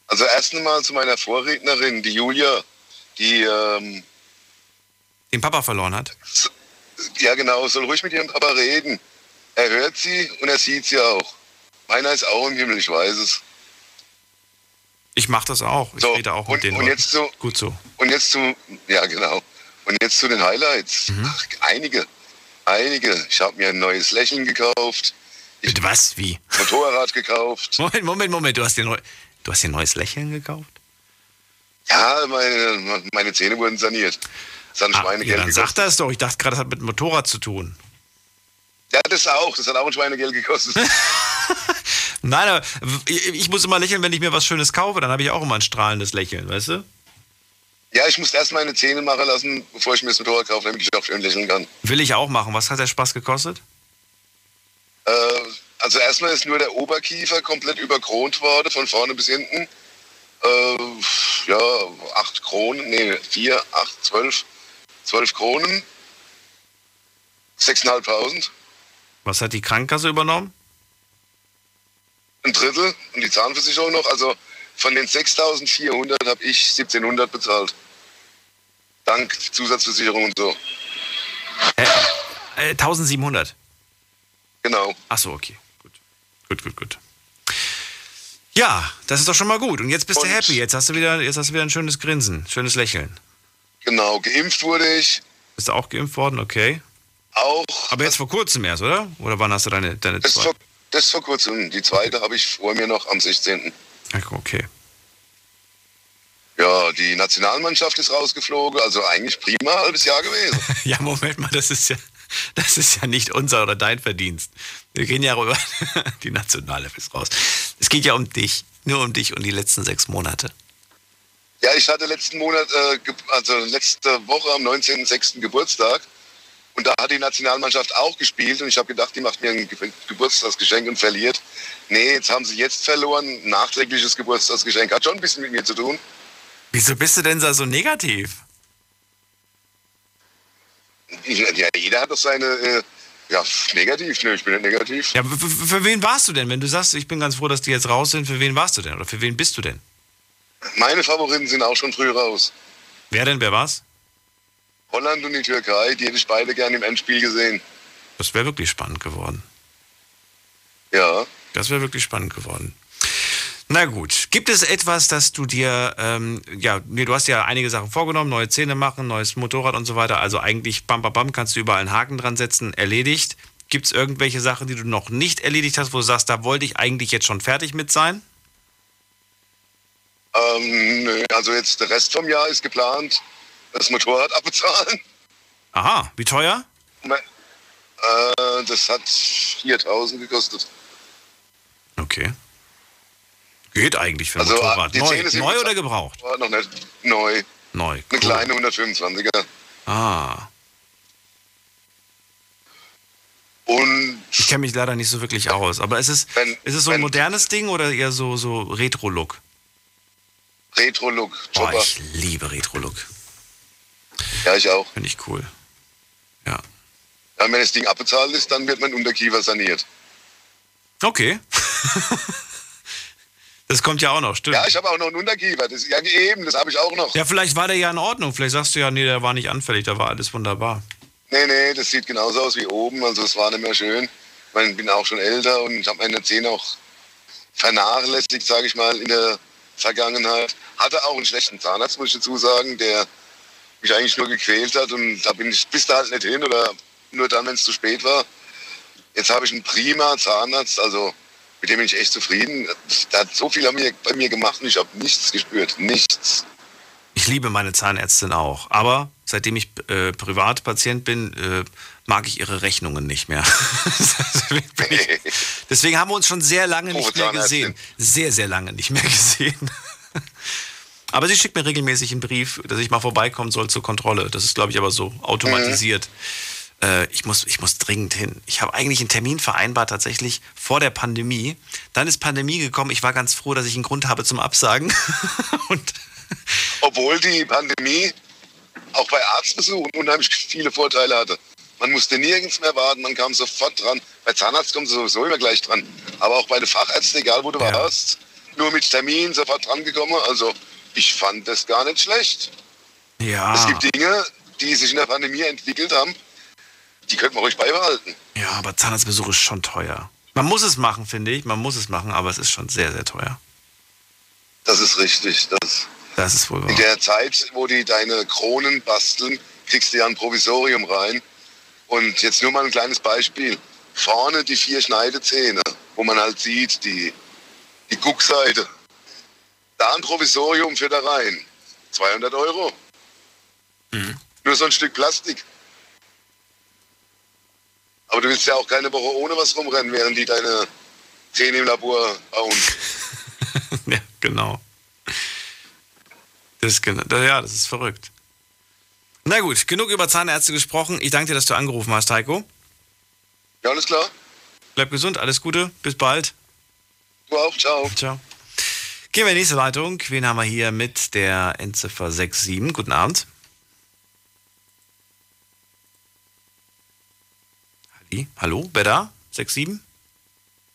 Also erst einmal zu meiner Vorrednerin, die Julia, die ähm, den Papa verloren hat. Ja genau, soll ruhig mit ihrem Papa reden. Er hört sie und er sieht sie auch. Meiner ist auch im Himmel, ich weiß es. Ich mache das auch. Ich so, rede auch und, mit denen. Und jetzt zu, Gut so. Und jetzt zu, ja genau. Und jetzt zu den Highlights. Mhm. Ach, einige, einige. Ich habe mir ein neues Lächeln gekauft. Ich Mit was? Wie? Motorrad gekauft. Moment, Moment, Moment. Du hast dir, neu, du hast dir ein neues Lächeln gekauft? Ja, meine, meine Zähne wurden saniert. Das hat ein ah, Schweinegeld ja, dann gekostet. sag das doch. Ich dachte gerade, das hat mit dem Motorrad zu tun. Ja, das auch. Das hat auch ein Schweinegeld gekostet. Nein, aber ich muss immer lächeln, wenn ich mir was Schönes kaufe. Dann habe ich auch immer ein strahlendes Lächeln, weißt du? Ja, ich muss erst meine Zähne machen lassen, bevor ich mir das Motorrad kaufe, damit ich auch schön lächeln kann. Will ich auch machen. Was hat der Spaß gekostet? Äh, also erstmal ist nur der Oberkiefer komplett überkront worden, von vorne bis hinten. Äh, ja, acht Kronen, nee, vier, acht, zwölf, zwölf Kronen. Sechseinhalbtausend. Was hat die Krankenkasse übernommen? Ein Drittel und die Zahnversicherung noch. Also von den 6.400 habe ich 1.700 bezahlt. Dank Zusatzversicherung und so. Äh, äh, 1700? Genau. Ach so, okay. Gut. Gut, gut, gut. Ja, das ist doch schon mal gut. Und jetzt bist und du happy. Jetzt hast du wieder, jetzt hast du wieder ein schönes Grinsen, schönes Lächeln. Genau, geimpft wurde ich. Bist du auch geimpft worden? Okay. Auch. Aber jetzt vor kurzem erst, oder? Oder wann hast du deine, deine das, zwei? vor, das vor kurzem. Die zweite habe ich vor mir noch am 16. Ach, okay. Ja, die Nationalmannschaft ist rausgeflogen, also eigentlich prima halbes Jahr gewesen. ja, Moment mal, das ist ja, das ist ja nicht unser oder dein Verdienst. Wir gehen ja rüber. Die Nationale ist raus. Es geht ja um dich. Nur um dich und die letzten sechs Monate. Ja, ich hatte letzten Monat, äh, also letzte Woche am 19.06. Geburtstag. Und da hat die Nationalmannschaft auch gespielt. Und ich habe gedacht, die macht mir ein Geburtstagsgeschenk und verliert. Nee, jetzt haben sie jetzt verloren. Nachträgliches Geburtstagsgeschenk. Hat schon ein bisschen mit mir zu tun. Wieso bist du denn da so negativ? Ja, jeder hat doch seine. Äh, ja, negativ. Ne, ich bin nicht negativ. Ja, für wen warst du denn? Wenn du sagst, ich bin ganz froh, dass die jetzt raus sind, für wen warst du denn? Oder für wen bist du denn? Meine Favoriten sind auch schon früh raus. Wer denn? Wer war's? Holland und die Türkei, die hätte ich beide gerne im Endspiel gesehen. Das wäre wirklich spannend geworden. Ja. Das wäre wirklich spannend geworden. Na gut, gibt es etwas, das du dir, ähm, ja, nee, du hast ja einige Sachen vorgenommen, neue Zähne machen, neues Motorrad und so weiter. Also eigentlich, bam, bam, bam, kannst du überall einen Haken dran setzen, erledigt. Gibt es irgendwelche Sachen, die du noch nicht erledigt hast, wo du sagst, da wollte ich eigentlich jetzt schon fertig mit sein? Ähm, also jetzt der Rest vom Jahr ist geplant, das Motorrad abbezahlen. Aha, wie teuer? Äh, das hat 4000 gekostet. Okay. Geht eigentlich für ein also, Motorrad. die Neu, neu oder gebraucht? Noch nicht neu. Neu. Eine cool. kleine 125er. Ah. Und Ich kenne mich leider nicht so wirklich aus. Aber ist es, Wenn- ist es so ein modernes Ding oder eher so, so Retro-Look? Retro-Look. Oh, ich liebe Retro-Look. Ja, ich auch. Finde ich cool. Ja. Ja, wenn das Ding abbezahlt ist, dann wird mein Unterkiefer saniert. Okay. das kommt ja auch noch, stimmt. Ja, ich habe auch noch einen Unterkiefer. Das, ja, eben, das habe ich auch noch. Ja, vielleicht war der ja in Ordnung. Vielleicht sagst du ja, nee, der war nicht anfällig, da war alles wunderbar. Nee, nee, das sieht genauso aus wie oben. Also es war nicht mehr schön. Ich bin auch schon älter und ich habe meine Zähne auch vernachlässigt, sage ich mal, in der Vergangenheit. Hatte auch einen schlechten Zahnarzt, muss ich dazu sagen, der mich eigentlich nur gequält hat und da bin ich bis da halt nicht hin oder nur dann, wenn es zu spät war. Jetzt habe ich einen prima Zahnarzt, also mit dem bin ich echt zufrieden. Der hat so viel bei mir gemacht und ich habe nichts gespürt. Nichts. Ich liebe meine Zahnärztin auch. Aber seitdem ich äh, Privatpatient bin, äh, mag ich ihre Rechnungen nicht mehr. deswegen, haben wir uns schon sehr lange nicht mehr gesehen. Sehr, sehr lange nicht mehr gesehen. Aber sie schickt mir regelmäßig einen Brief, dass ich mal vorbeikommen soll zur Kontrolle. Das ist, glaube ich, aber so automatisiert. Äh, ich, muss, ich muss dringend hin. Ich habe eigentlich einen Termin vereinbart, tatsächlich vor der Pandemie. Dann ist Pandemie gekommen. Ich war ganz froh, dass ich einen Grund habe zum Absagen. Obwohl die Pandemie auch bei Arztbesuchen unheimlich viele Vorteile hatte. Man musste nirgends mehr warten, man kam sofort dran. Bei Zahnarzt kommt sowieso immer gleich dran. Aber auch bei den Fachärzten, egal wo du Ja. warst, nur mit Termin sofort dran gekommen. Also ich fand das gar nicht schlecht. ja, Es gibt Dinge, die sich in der Pandemie entwickelt haben, die könnte man ruhig beibehalten. ja, aber Zahnarztbesuch ist schon teuer. Man muss es machen, finde ich. Man muss es machen, aber es ist schon sehr, sehr teuer. Das ist richtig. Das Das ist wohl wahr. in der Zeit, wo die deine Kronen basteln, kriegst du ja ein Provisorium rein. Und jetzt nur mal ein kleines Beispiel. Vorne die vier Schneidezähne, wo man halt sieht, die, die Guckseite. Da ein Provisorium für da rein. 200 Euro. Nur so ein Stück Plastik. Aber du willst ja auch keine Woche ohne was rumrennen, während die deine Zähne im Labor bauen. ja, genau. Das ist, genau- ja, das ist verrückt. Na gut, genug über Zahnärzte gesprochen. Ich danke dir, dass du angerufen hast, Heiko. Ja, alles klar. Bleib gesund, alles Gute, bis bald. Du auch, ciao. Ciao. Gehen wir in die nächste Leitung. Wen haben wir hier mit der Endziffer 67? Guten Abend. Halli? Hallo, wer da? 67?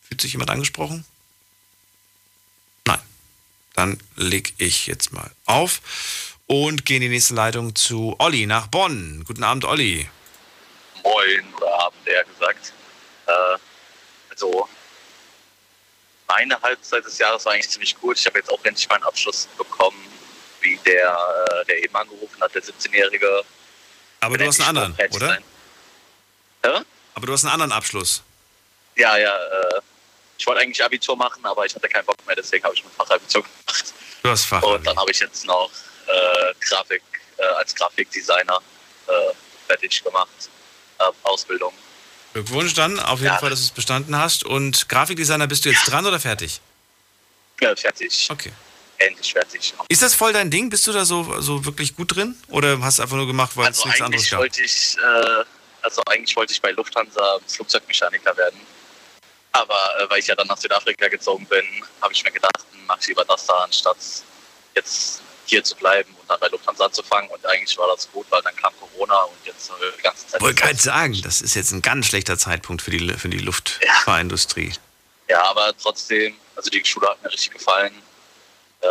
Fühlt sich jemand angesprochen? Nein. Dann leg ich jetzt mal auf und gehe in die nächste Leitung zu Olli nach Bonn. Guten Abend, Olli. Moin oder Abend eher gesagt. Äh, also meine Halbzeit des Jahres war eigentlich ziemlich gut. Ich habe jetzt auch endlich meinen Abschluss bekommen, wie der, äh, der eben angerufen hat, der 17-Jährige. Aber du hast einen anderen, oder? Hä? Aber du hast einen anderen Abschluss. Ja, ja. Äh, ich wollte eigentlich Abitur machen, aber ich hatte keinen Bock mehr, deswegen habe ich mein Fachabitur gemacht. Du hast Fach. Und dann habe ich jetzt noch äh, Grafik äh, als Grafikdesigner äh, fertig gemacht. Äh, Ausbildung. Glückwunsch dann, auf jeden Ja. Fall, dass du es bestanden hast. Und Grafikdesigner, bist du jetzt dran oder fertig? Ja, fertig. Okay. Endlich fertig. Ist das voll dein Ding? Bist du da so, so wirklich gut drin? Oder hast du einfach nur gemacht, weil es Also nichts anderes eigentlich gab? wollte ich, äh, also eigentlich wollte ich bei Lufthansa Flugzeugmechaniker werden. Aber äh, weil ich ja dann nach Südafrika gezogen bin, habe ich mir gedacht, mache ich lieber das da, anstatt jetzt hier zu bleiben und dann bei Lufthansa anzufangen. Und eigentlich war das gut, weil dann kam Corona und jetzt haben wir die ganze Zeit. Wollte gerade sagen, das ist jetzt ein ganz schlechter Zeitpunkt für die, für die Luftfahrindustrie. Ja, aber trotzdem, also die Schule hat mir richtig gefallen. Äh,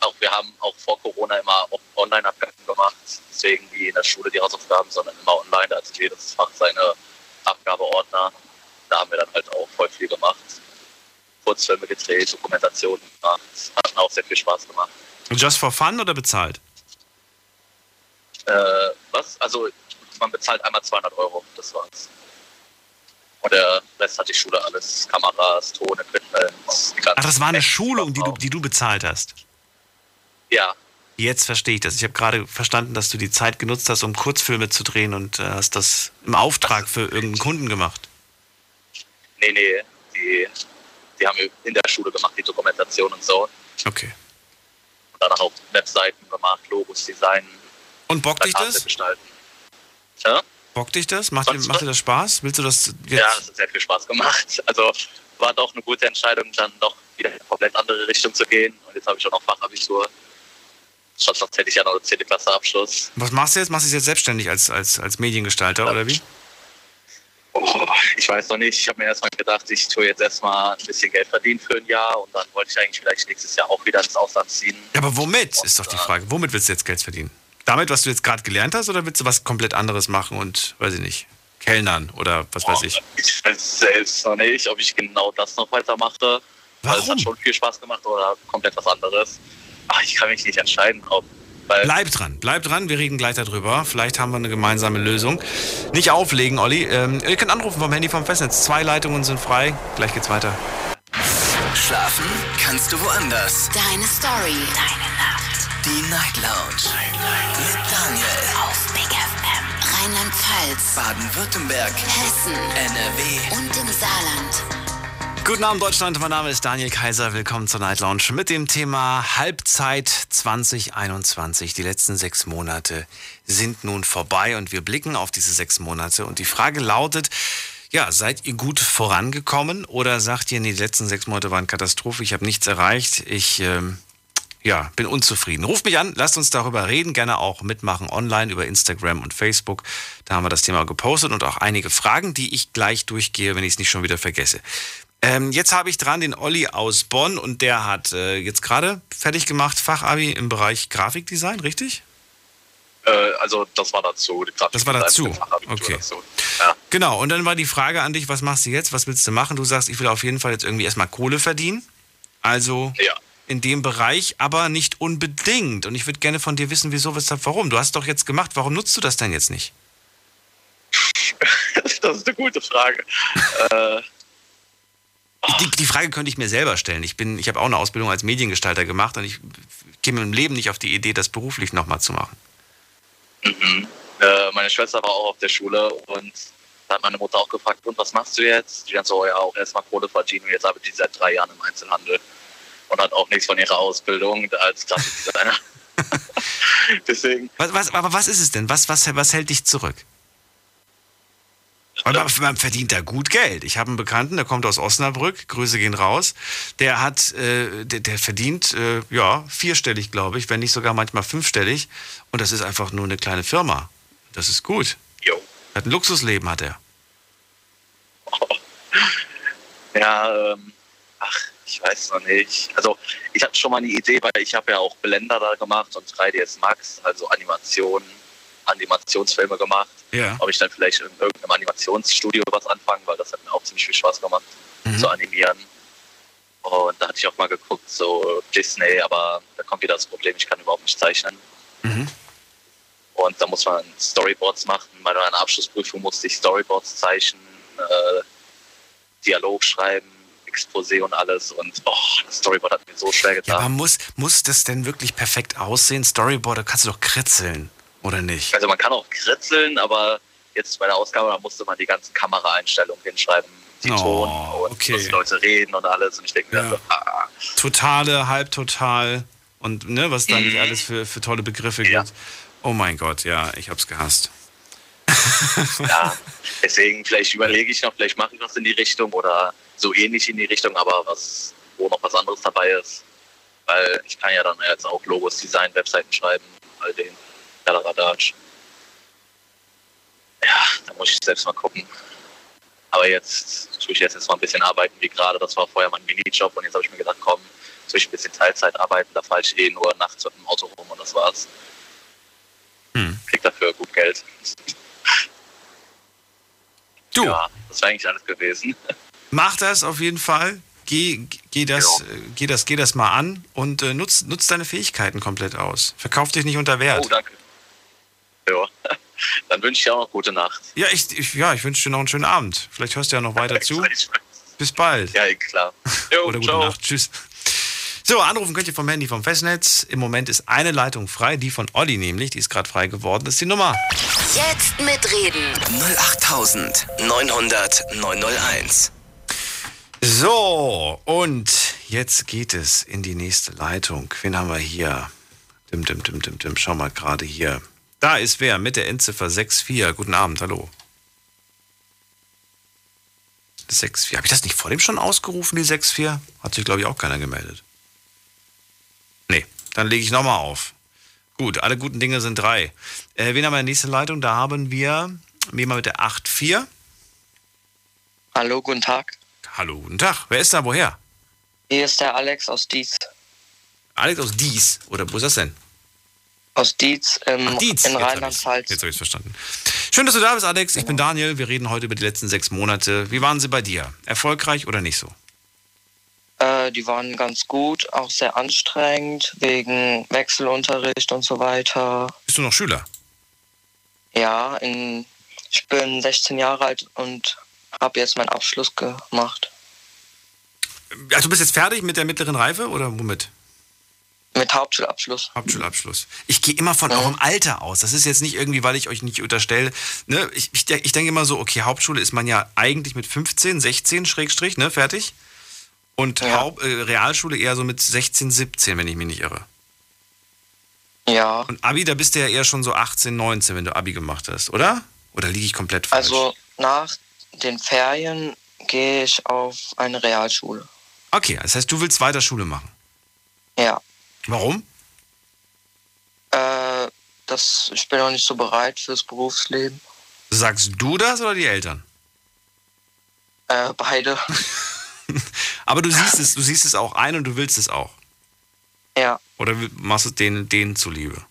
auch wir haben auch vor Corona immer Online-Abgaben gemacht, deswegen wie in der Schule die Hausaufgaben, sondern immer online. Da hatte jedes Fach seine Abgabeordner. Da haben wir dann halt auch voll viel gemacht. Kurzfilme gedreht, Dokumentationen gemacht. Hat auch sehr viel Spaß gemacht. Just for fun oder bezahlt? Äh, was? Also man bezahlt einmal 200 Euro, das war's. Und der Rest hat die Schule alles. Kameras, Ton, Equipment. Ach, das war eine. Schulung, die du, die du bezahlt hast. Ja, Jetzt verstehe ich das. Ich habe gerade verstanden, dass du die Zeit genutzt hast, um Kurzfilme zu drehen und äh, hast das im Auftrag für irgendeinen Kunden gemacht. Nee, nee, die, die haben in der Schule gemacht, die Dokumentation und so. Okay. Danach auch Webseiten gemacht, Logos designen. Und bockt dich das? Gestalten. Ja? Bockt dich das? Macht dir, macht dir das Spaß? Willst du das jetzt? ja, das hat sehr viel Spaß gemacht. Also war doch eine gute Entscheidung, dann doch wieder in eine komplett andere Richtung zu gehen. Und jetzt habe ich auch noch Fachabitur. Statt hätte ich ja noch eine 10. Klasse Abschluss. Was machst du jetzt? Machst du dich jetzt selbstständig als, als, als Mediengestalter oder wie? Oh, ich weiß noch nicht. Ich habe mir erstmal gedacht, ich tue jetzt erstmal ein bisschen Geld verdienen für ein Jahr und dann wollte ich eigentlich vielleicht nächstes Jahr auch wieder ins Ausland ziehen. Ja, aber womit, ist doch die Frage. Womit willst du jetzt Geld verdienen? Damit, was du jetzt gerade gelernt hast, oder willst du was komplett anderes machen und, weiß ich nicht, Kellnern oder was weiß ich? Ich weiß selbst noch nicht, ob ich genau das noch weitermache. Weil es hat schon viel Spaß gemacht oder komplett was anderes. Ach, ich kann mich nicht entscheiden, ob. Weil Bleib dran, bleib dran, wir reden gleich darüber. Vielleicht haben wir eine gemeinsame Lösung. Nicht auflegen, Olli. Ähm, ihr könnt anrufen vom Handy vom Festnetz. Zwei Leitungen sind frei. Gleich geht's weiter. Schlafen kannst du woanders. Deine Story. Deine Nacht. Die Night Lounge. Mit Daniel. Auf Big FM. Rheinland-Pfalz. Baden-Württemberg. Hessen. NRW. Und im Saarland. Guten Abend, Deutschland. Mein Name ist Daniel Kaiser. Willkommen zur Night Lounge mit dem Thema Halbzeit 2021. Die letzten sechs Monate sind nun vorbei und wir blicken auf diese sechs Monate. Und die Frage lautet, Ja, seid ihr gut vorangekommen oder sagt ihr, nee, die letzten sechs Monate waren Katastrophe, ich habe nichts erreicht, ich ähm, ja, bin unzufrieden. Ruft mich an, lasst uns darüber reden, gerne auch mitmachen online über Instagram und Facebook. Da haben wir das Thema gepostet und auch einige Fragen, die ich gleich durchgehe, wenn ich es nicht schon wieder vergesse. Ähm, jetzt habe ich dran den Olli aus Bonn und der hat äh, jetzt gerade fertig gemacht, Fachabi im Bereich Grafikdesign, richtig? Äh, also das war dazu. das war dazu. Okay. Dazu. Ja. Genau, und dann war die Frage an dich, was machst du jetzt? Was willst du machen? Du sagst, ich will auf jeden Fall jetzt irgendwie erstmal Kohle verdienen. Also ja. in dem Bereich, aber nicht unbedingt. Und ich würde gerne von dir wissen, wieso, weshalb, warum. Du hast doch jetzt gemacht, warum nutzt du das denn jetzt nicht? das ist eine gute Frage. äh, die, die, Frage könnte ich mir selber stellen. Ich, ich habe auch eine Ausbildung als Mediengestalter gemacht und ich käme im Leben nicht auf die Idee, das beruflich nochmal zu machen. Mhm. Äh, meine Schwester war auch auf der Schule und da hat meine Mutter auch gefragt, und was machst du jetzt? Die dann so, ja, auch erstmal Kohle verdienen und jetzt arbeitet die seit drei Jahren im Einzelhandel und hat auch nichts von ihrer Ausbildung als Grafikdesigner. Deswegen. Was, was, aber was ist es denn? Was, was, was hält dich zurück? Und man, man, verdient da gut Geld. Ich habe einen Bekannten, der kommt aus Osnabrück, Grüße gehen raus. Der hat, äh, der, der, verdient, äh, ja, vierstellig, glaube ich, wenn nicht sogar manchmal fünfstellig. Und das ist einfach nur eine kleine Firma. Das ist gut. Jo. Hat ein Luxusleben, hat er. Oh. Ja, ähm, ach, ich weiß noch nicht. Also ich hatte schon mal eine Idee, weil ich habe ja auch Blender da gemacht und 3ds Max, also Animationen, Animationsfilme gemacht. Ja. Ob ich dann vielleicht in irgendeinem Animationsstudio was anfangen, weil das hat mir auch ziemlich viel Spaß gemacht, mhm. zu animieren. Und da hatte ich auch mal geguckt, so Disney, aber da kommt wieder das Problem, ich kann überhaupt nicht zeichnen. Mhm. Und da muss man Storyboards machen. Bei meiner Abschlussprüfung musste ich Storyboards zeichnen, äh, Dialog schreiben, Exposé und alles. Und oh, das Storyboard hat mir so schwer getan. Ja, aber muss, muss das denn wirklich perfekt aussehen? Storyboard, da kannst du doch kritzeln. Oder nicht? Also man kann auch kritzeln, aber jetzt bei der Ausgabe, da musste man die ganzen Kameraeinstellungen hinschreiben, die oh, Ton und okay. was die Leute reden und alles. Und ich denke ja. so, ah. Totale, halbtotal und ne, was da nicht Mhm. alles für, für tolle Begriffe gibt. Oh mein Gott, ja, ich hab's gehasst. ja, deswegen vielleicht überlege ich noch, vielleicht mache ich was in die Richtung oder so ähnlich in die Richtung, aber was, wo noch was anderes dabei ist. Weil ich kann ja dann jetzt auch Logos designen, Webseiten schreiben, all den Kladderadatsch. Ja, da muss ich selbst mal gucken. Aber jetzt tue ich jetzt erst mal ein bisschen arbeiten wie gerade. Das war vorher mein Minijob und jetzt habe ich mir gedacht, komm, soll ich ein bisschen Teilzeit arbeiten, da fahre ich eh nur nachts mit dem Auto rum und das war's. Hm. Krieg dafür gut Geld. Du. Ja, das wäre eigentlich alles gewesen. Mach das auf jeden Fall. Geh, geh, das, äh, geh, das, geh das mal an und äh, nutz, nutz deine Fähigkeiten komplett aus. Verkauf dich nicht unter Wert. Oh, danke. Ja, dann wünsche ich dir auch noch gute Nacht. Ja, ich, ich, ja, ich wünsche dir noch einen schönen Abend. Vielleicht hörst du ja noch weiter zu. Bis bald. Ja, klar. Jo, Oder gute ciao. Nacht. Tschüss. So, anrufen könnt ihr vom Handy vom Festnetz. Im Moment ist eine Leitung frei, die von Olli nämlich. Die ist gerade frei geworden. Das ist die Nummer. Jetzt mitreden. 08900 901. So, und jetzt geht es in die nächste Leitung. Wen haben wir hier? Dim, dim, dim, dim, dim. Schau mal gerade hier. Da ist wer mit der Endziffer 64. Guten Abend, hallo. 64. Habe ich das nicht vor dem schon ausgerufen, die 64? Hat sich, glaube ich, auch keiner gemeldet. Nee, dann lege ich nochmal auf. Gut, alle guten Dinge sind drei. Äh, wen haben wir in der nächsten Leitung? Da haben wir jemand mit der 84. Hallo, guten Tag. Hallo, guten Tag. Wer ist da? Woher? Hier ist der Alex aus Dietz. Alex aus Dies. Oder wo ist das denn? Aus Dietz, ähm, Ach, Dietz. in Rheinland-Pfalz. Jetzt habe ich es verstanden. Schön, dass du da bist, Alex. Ich bin Daniel. Wir reden heute über die letzten sechs Monate. Wie waren sie bei dir? Erfolgreich oder nicht so? Äh, die waren ganz gut, auch sehr anstrengend, wegen Wechselunterricht und so weiter. Bist du noch Schüler? Ja, in, ich bin 16 Jahre alt und habe jetzt meinen Abschluss gemacht. Also du bist jetzt fertig mit der mittleren Reife oder womit? Mit Hauptschulabschluss. Hauptschulabschluss. Ich gehe immer von eurem Alter aus. Das ist jetzt nicht irgendwie, weil ich euch nicht unterstelle. Ne? Ich, ich, ich denke immer so, okay, Hauptschule ist man ja eigentlich mit 15, 16 Schrägstrich, ne, fertig. Und Haupt, äh, Realschule eher so mit 16, 17, wenn ich mich nicht irre. Ja. Und Abi, da bist du ja eher schon so 18, 19, wenn du Abi gemacht hast, oder? Oder liege ich komplett falsch? Also nach den Ferien gehe ich auf eine Realschule. Okay, das heißt, du willst weiter Schule machen. Ja. Warum? Äh, das, ich bin noch nicht so bereit fürs Berufsleben. Sagst du das oder die Eltern? Äh, beide. Aber du siehst es, du siehst es auch ein und du willst es auch. Ja. Oder machst du es denen, denen zuliebe?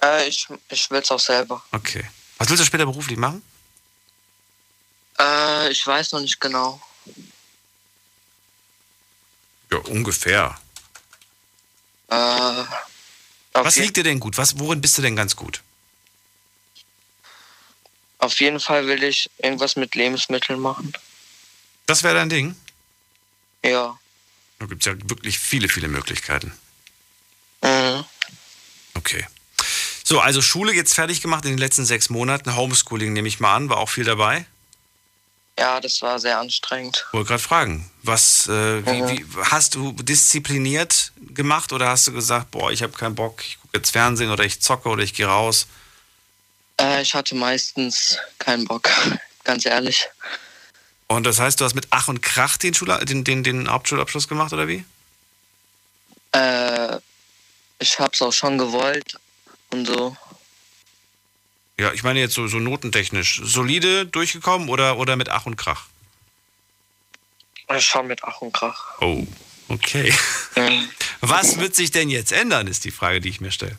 Äh, ich ich will es auch selber. Okay. Was willst du später beruflich machen? Äh, ich weiß noch nicht genau. Ja, ungefähr. Äh, Was liegt dir denn gut? Was, worin bist du denn ganz gut? Auf jeden Fall will ich irgendwas mit Lebensmitteln machen. Das wäre dein Ding? Ja. Da gibt es ja wirklich viele, viele Möglichkeiten. Mhm. Okay. So, also Schule jetzt fertig gemacht in den letzten sechs Monaten. Homeschooling nehme ich mal an, war auch viel dabei. Ja, das war sehr anstrengend. Wollte gerade fragen, was, äh, wie, wie, hast du diszipliniert gemacht oder hast du gesagt, boah, ich habe keinen Bock, ich gucke jetzt Fernsehen oder ich zocke oder ich gehe raus? Äh, ich hatte meistens keinen Bock, ganz ehrlich. Und das heißt, du hast mit Ach und Krach den, Schula den, den, den Hauptschulabschluss gemacht oder wie? Äh, ich hab's auch schon gewollt und so. Ja, ich meine jetzt so, so notentechnisch. Solide durchgekommen oder, oder mit Ach und Krach? Schon mit Ach und Krach. Oh, okay. Was wird sich denn jetzt ändern, ist die Frage, die ich mir stelle.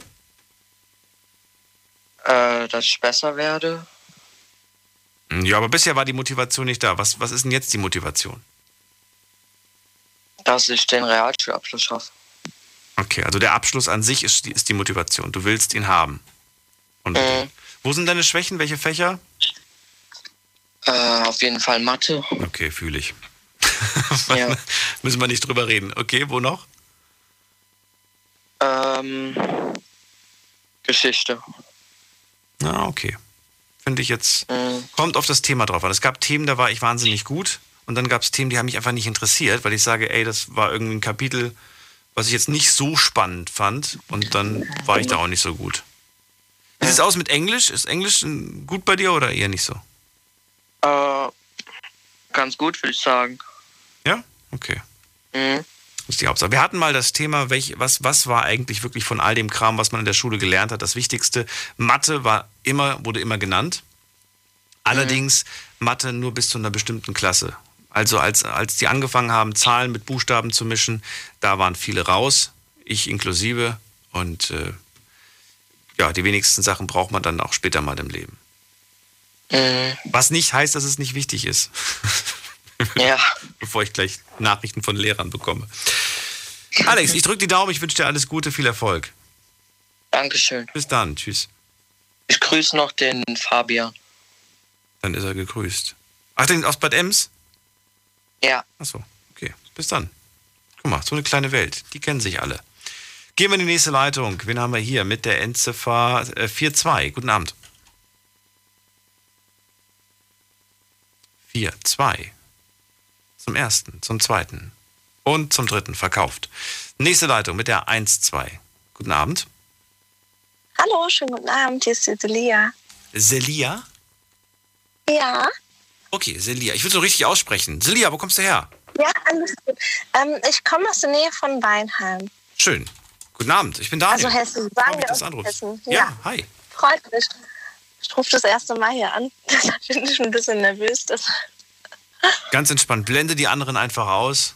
Äh, dass ich besser werde. Ja, aber bisher war die Motivation nicht da. Was, was ist denn jetzt die Motivation? Dass ich den Realschulabschluss schaffe. Okay, also der Abschluss an sich ist die, ist die Motivation. Du willst ihn haben. Und Mhm. Wo sind deine Schwächen? Welche Fächer? Äh, auf jeden Fall Mathe. Okay, fühle ich. Ja. Müssen wir nicht drüber reden. Okay, wo noch? Ähm, Geschichte. Ah, okay. Finde ich jetzt. Mhm. Kommt auf das Thema drauf an. Es gab Themen, da war ich wahnsinnig gut. Und dann gab es Themen, die haben mich einfach nicht interessiert, weil ich sage, ey, das war irgendwie ein Kapitel, was ich jetzt nicht so spannend fand. Und dann war ich da auch nicht so gut. Wie sieht es aus mit Englisch? Ist Englisch gut bei dir oder eher nicht so? Äh, ganz gut, würde ich sagen. Ja? Okay. Mhm. Das ist die Hauptsache. Wir hatten mal das Thema, welch, was, was war eigentlich wirklich von all dem Kram, was man in der Schule gelernt hat, das Wichtigste. Mathe war immer, wurde immer genannt. Allerdings Mathe nur bis zu einer bestimmten Klasse. Also als, als die angefangen haben, Zahlen mit Buchstaben zu mischen, da waren viele raus, ich inklusive. Und äh, ja, die wenigsten Sachen braucht man dann auch später mal im Leben. Mhm. Was nicht heißt, dass es nicht wichtig ist. Ja. Bevor ich gleich Nachrichten von Lehrern bekomme. Alex, ich drücke die Daumen, ich wünsche dir alles Gute, viel Erfolg. Dankeschön. Bis dann, tschüss. Ich grüße noch den Fabian. Dann ist er gegrüßt. Ach, den aus Bad Ems? Ja. Achso, okay. Bis dann. Guck mal, so eine kleine Welt. Die kennen sich alle. Gehen wir in die nächste Leitung. Wen haben wir hier mit der Endziffer äh, 42? Guten Abend. 42. Zum ersten, zum zweiten und zum dritten verkauft. Nächste Leitung mit der 1-2. Guten Abend. Hallo, schönen guten Abend, hier ist die Celia. Selia? Ja, Okay, Selia. Ich will so richtig aussprechen. Selia, wo kommst du her? ja, alles gut. Ähm, ich komme aus der Nähe von Weinheim. Schön. Guten Abend, ich bin Daniel. Also Hessen, sagen wir anrufst. Hessen. Ja, Ja, hi. freut mich. Ich rufe das erste Mal hier an, deshalb bin ich ein bisschen nervös. Das, Ganz entspannt. Blende die anderen einfach aus.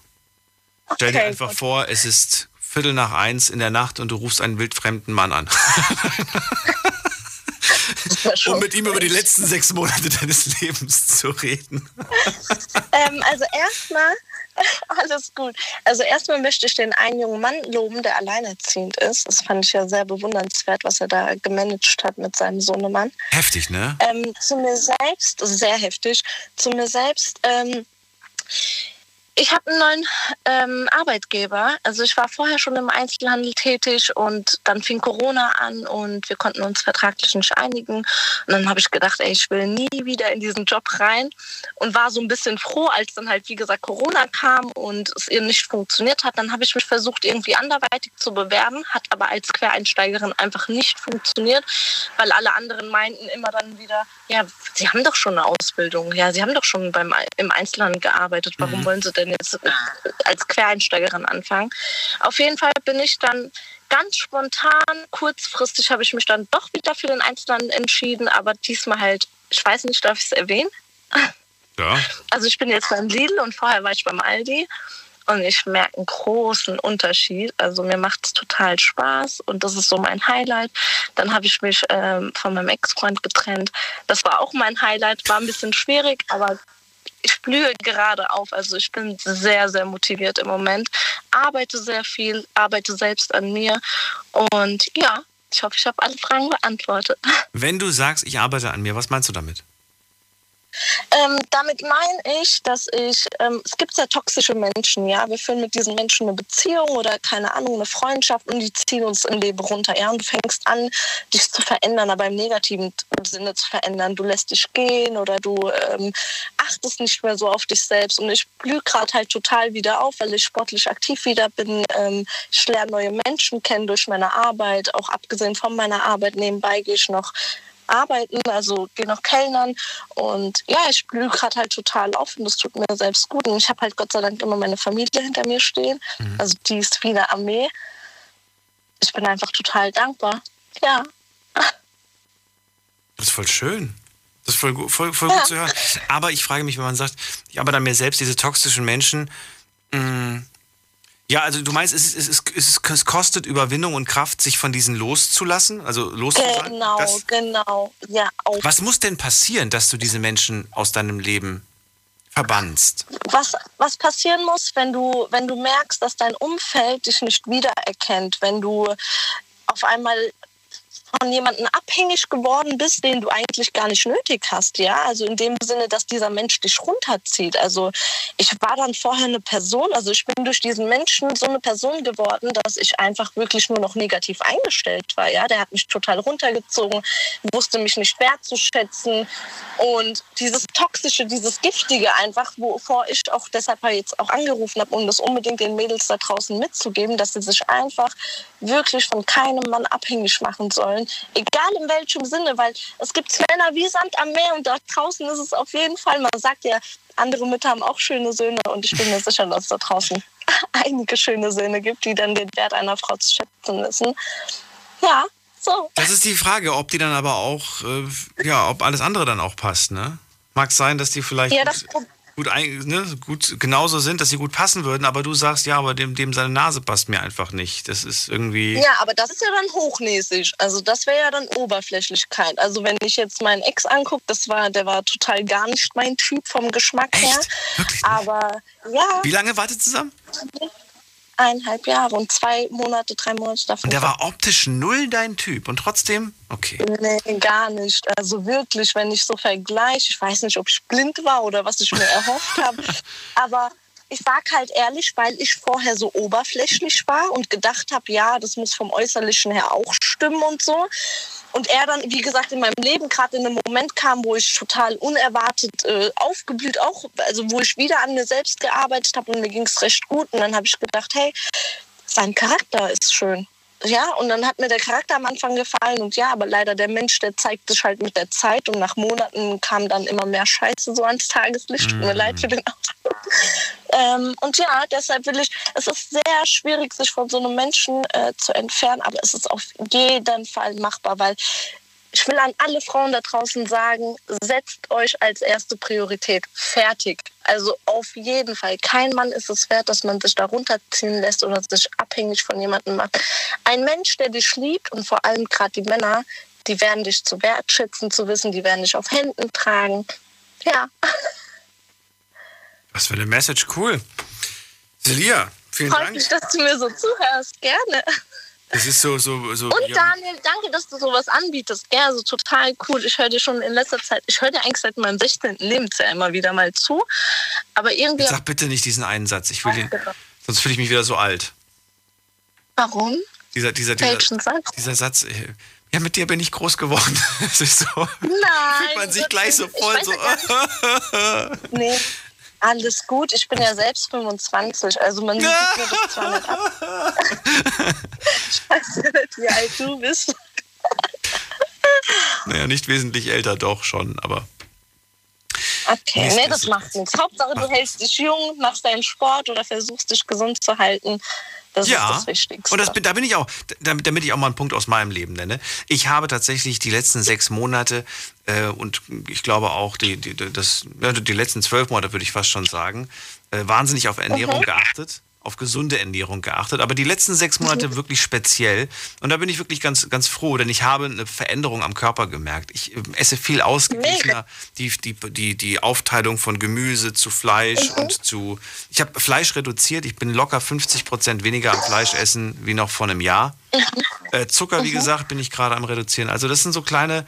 Stell dir Okay, einfach gut. vor, es ist Viertel nach eins in der Nacht und du rufst einen wildfremden Mann an. um mit ihm über die letzten sechs Monate deines Lebens zu reden. ähm, also erstmal, alles gut. Also erstmal möchte ich den einen jungen Mann loben, der alleinerziehend ist. Das fand ich ja sehr bewundernswert, was er da gemanagt hat mit seinem Sohnemann. Heftig, ne? Ähm, zu mir selbst, sehr heftig, zu mir selbst, ähm, ich habe einen neuen ähm, Arbeitgeber. Also ich war vorher schon im Einzelhandel tätig und dann fing Corona an und wir konnten uns vertraglich nicht einigen. Und dann habe ich gedacht, ey, ich will nie wieder in diesen Job rein und war so ein bisschen froh, als dann halt, wie gesagt, Corona kam und es eben nicht funktioniert hat. Dann habe ich mich versucht, irgendwie anderweitig zu bewerben, hat aber als Quereinsteigerin einfach nicht funktioniert, weil alle anderen meinten immer dann wieder, ja, Sie haben doch schon eine Ausbildung. Ja, Sie haben doch schon beim, im Einzelhandel gearbeitet. Warum Mhm. wollen Sie denn jetzt äh, als Quereinsteigerin anfangen? Auf jeden Fall bin ich dann ganz spontan, kurzfristig habe ich mich dann doch wieder für den Einzelhandel entschieden, aber diesmal halt, ich weiß nicht, darf ich es erwähnen? Ja. Also ich bin jetzt beim Lidl und vorher war ich beim Aldi und ich merke einen großen Unterschied. Also mir macht es total Spaß und das ist so mein Highlight. Dann habe ich mich ähm, von meinem Ex-Freund getrennt. Das war auch mein Highlight, war ein bisschen schwierig, aber ich blühe gerade auf. Also ich bin sehr, sehr motiviert im Moment. Arbeite sehr viel, arbeite selbst an mir und ja, ich hoffe, ich habe alle Fragen beantwortet. Wenn du sagst, ich arbeite an mir, was meinst du damit? Ähm, damit meine ich, dass ich, ähm, es gibt sehr toxische Menschen, ja. Wir führen mit diesen Menschen eine Beziehung oder keine Ahnung, eine Freundschaft und die ziehen uns im Leben runter, ja. Und du fängst an, dich zu verändern, aber im negativen Sinne zu verändern. Du lässt dich gehen oder du ähm, achtest nicht mehr so auf dich selbst. Und ich blühe gerade halt total wieder auf, weil ich sportlich aktiv wieder bin. Ähm, ich lerne neue Menschen kennen durch meine Arbeit. Auch abgesehen von meiner Arbeit nebenbei gehe ich noch arbeiten, also gehe noch Kellnern und ja, ich blühe gerade halt total auf und das tut mir selbst gut und ich habe halt Gott sei Dank immer meine Familie hinter mir stehen, also die ist wie eine Armee. Ich bin einfach total dankbar. Ja. Das ist voll schön. Das ist voll, voll, voll Ja. gut zu hören. Aber ich frage mich, wenn man sagt, ich arbeite an mir selbst, diese toxischen Menschen, mh, ja, also du meinst, es, es, es, ist- es kostet Überwindung und Kraft, sich von diesen loszulassen, also loszusagen? Genau, Das, genau. Ja, auch. was muss denn passieren, dass du diese Menschen aus deinem Leben verbannst? was, was passieren muss, wenn du, wenn du merkst, dass dein Umfeld dich nicht wiedererkennt, wenn du auf einmal von jemandem abhängig geworden bist, den du eigentlich gar nicht nötig hast, ja. Also in dem Sinne, dass dieser Mensch dich runterzieht. Also ich war dann vorher eine Person, also ich bin durch diesen Menschen so eine Person geworden, dass ich einfach wirklich nur noch negativ eingestellt war, ja. Der hat mich total runtergezogen, wusste mich nicht wertzuschätzen und dieses toxische, dieses giftige einfach, wovor ich auch deshalb jetzt auch angerufen habe, um das unbedingt den Mädels da draußen mitzugeben, dass sie sich einfach wirklich von keinem Mann abhängig machen sollen, egal in welchem Sinne, weil es gibt Männer wie Sand am Meer und da draußen ist es auf jeden Fall, man sagt ja, andere Mütter haben auch schöne Söhne und ich bin mir sicher, dass es da draußen einige schöne Söhne gibt, die dann den Wert einer Frau zu schätzen wissen. Ja, so. Das ist die Frage, ob die dann aber auch, äh, ja, ob alles andere dann auch passt, ne? Mag sein, dass die vielleicht Ja, das Pro- gut, ne, gut genauso sind, dass sie gut passen würden, aber du sagst, ja, aber dem, dem seine Nase passt mir einfach nicht. Das ist irgendwie. Ja, aber das ist ja dann hochnäsig. Also das wäre ja dann Oberflächlichkeit. Also wenn ich jetzt meinen Ex angucke, das war, der war total gar nicht mein Typ vom Geschmack her. Aber ja, Wie lange wartet zusammen? Eineinhalb Jahre und zwei Monate, drei Monate davon. Und der war optisch null dein Typ und trotzdem, okay. Nee, gar nicht. Also wirklich, wenn ich so vergleiche, ich weiß nicht, ob ich blind war oder was ich mir erhofft habe, aber ich sag halt ehrlich, weil ich vorher so oberflächlich war und gedacht habe, ja, das muss vom Äußerlichen her auch stimmen und so. Und er dann, wie gesagt, in meinem Leben gerade in einem Moment kam, wo ich total unerwartet äh, aufgeblüht, auch, also wo ich wieder an mir selbst gearbeitet habe und mir ging es recht gut. Und dann habe ich gedacht, hey, sein Charakter ist schön. Ja, und dann hat mir der Charakter am Anfang gefallen und ja, aber leider der Mensch, der zeigt sich halt mit der Zeit und nach Monaten kam dann immer mehr Scheiße so ans Tageslicht. Tut mir leid für den Ausdruck. Ähm, und ja, deshalb will ich, es ist sehr schwierig, sich von so einem Menschen äh, zu entfernen, aber es ist auf jeden Fall machbar, weil ich will an alle Frauen da draußen sagen, setzt euch als erste Priorität. Fertig. Also auf jeden Fall. Kein Mann ist es wert, dass man sich da runterziehen lässt oder sich abhängig von jemandem macht. Ein Mensch, der dich liebt und vor allem gerade die Männer, die werden dich zu wertschätzen, zu wissen, die werden dich auf Händen tragen. Ja. Was für eine Message, cool. Celia, vielen Freut Dank. mich, dass du mir so zuhörst. Gerne. Das ist so, so, so. Und Daniel, danke, dass du sowas anbietest. Ja, so total cool. Ich höre dir schon in letzter Zeit, ich höre dir eigentlich seit meinem 16. Lebensjahr immer wieder mal zu. Aber irgendwie. Sag bitte nicht diesen einen Satz. Ich will den, sonst fühle ich mich wieder so alt. Warum? Dieser, dieser, dieser, Satz? dieser Satz. äh, Ja, mit dir bin ich groß geworden. Das ist so. Nein. Fühlt man sich gleich so voll so. Nee, alles gut. Ich bin ja selbst 25. Also man sieht mir das zwar nicht ab. ich weiß ja nicht, wie alt du bist. Naja, nicht wesentlich älter, doch schon, aber. Okay, nee, das das macht nichts. Hauptsache, du hältst dich jung, machst deinen Sport oder versuchst dich gesund zu halten. Das ja, ist das Wichtigste. und das, da bin ich auch, damit, damit ich auch mal einen Punkt aus meinem Leben nenne. Ich habe tatsächlich die letzten sechs Monate äh, und ich glaube auch die, die, das, die letzten zwölf Monate, würde ich fast schon sagen, äh, wahnsinnig auf Ernährung Mhm. geachtet, auf gesunde Ernährung geachtet. Aber die letzten sechs Monate Mhm. wirklich speziell. Und da bin ich wirklich ganz, ganz froh, denn ich habe eine Veränderung am Körper gemerkt. Ich äh, esse viel ausgeglichener. Die, die, die, die Aufteilung von Gemüse zu Fleisch Mhm. und zu. Ich habe Fleisch reduziert. Ich bin locker 50 Prozent weniger am Fleisch essen wie noch vor einem Jahr. Äh, Zucker, wie gesagt, bin ich gerade am reduzieren. Also das sind so kleine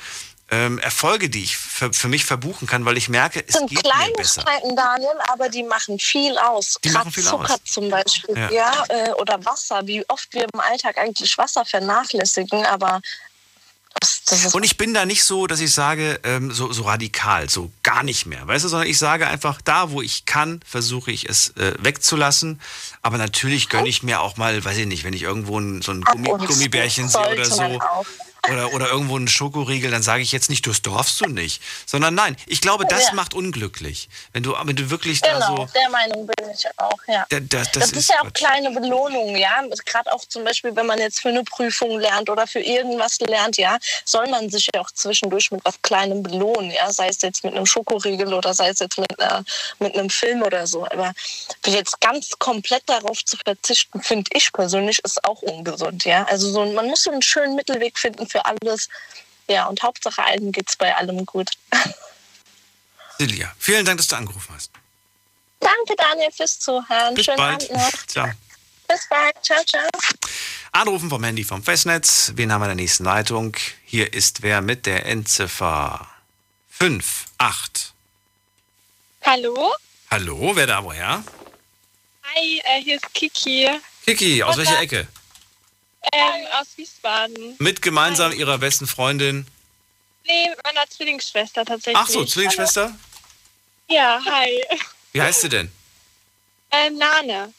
ähm, Erfolge, die ich für, für mich verbuchen kann, weil ich merke, es sind geht mir besser. Kleinigkeiten, Daniel, aber die machen viel aus. Die Gerade machen viel Zucker aus. zum Beispiel, Ja. ja, äh, oder Wasser. Wie oft wir im Alltag eigentlich Wasser vernachlässigen, aber Und ich bin da nicht so, dass ich sage, ähm, so, so radikal, so gar nicht mehr, weißt du, sondern ich sage einfach, da wo ich kann, versuche ich es äh, wegzulassen. Aber natürlich gönne ich mir auch mal, weiß ich nicht, wenn ich irgendwo ein, so ein Gummi, Gummibärchen sehe oder so. Oder, oder irgendwo einen Schokoriegel, dann sage ich jetzt nicht, das darfst du nicht. Sondern nein, ich glaube, das Ja. macht unglücklich. Wenn du, wenn du wirklich da Genau, so. der Meinung bin ich auch, ja. Da, da, das, Das, ist ist ja auch kleine Belohnungen, ja. Gerade auch zum Beispiel, wenn man jetzt für eine Prüfung lernt oder für irgendwas lernt, ja, soll man sich ja auch zwischendurch mit was Kleinem belohnen, ja. Sei es jetzt mit einem Schokoriegel oder sei es jetzt mit, einer, mit einem Film oder so. Aber jetzt ganz komplett darauf zu verzichten, finde ich persönlich, ist auch ungesund, ja. Also so, man muss so einen schönen Mittelweg finden für alles. Ja, und Hauptsache allen geht's bei allem gut. Silja, vielen Dank, dass du angerufen hast. Danke, Daniel, fürs Zuhören. Bis Schönen bald. Abend noch. Ciao. Bis bald. Ciao, ciao. Anrufen vom Handy vom Festnetz. Wen haben wir in der nächsten Leitung? Hier ist wer mit der Endziffer 5, 8. Hallo? Hallo, wer da woher? Hi, äh, hier ist Kiki. Kiki, aus welcher Ecke? Ähm, aus Wiesbaden. Mit gemeinsam ihrer besten Freundin. Nee, mit meiner Zwillingsschwester tatsächlich. Ach so, Zwillingsschwester? Ja, hi. Wie heißt sie denn? Ähm, Nane.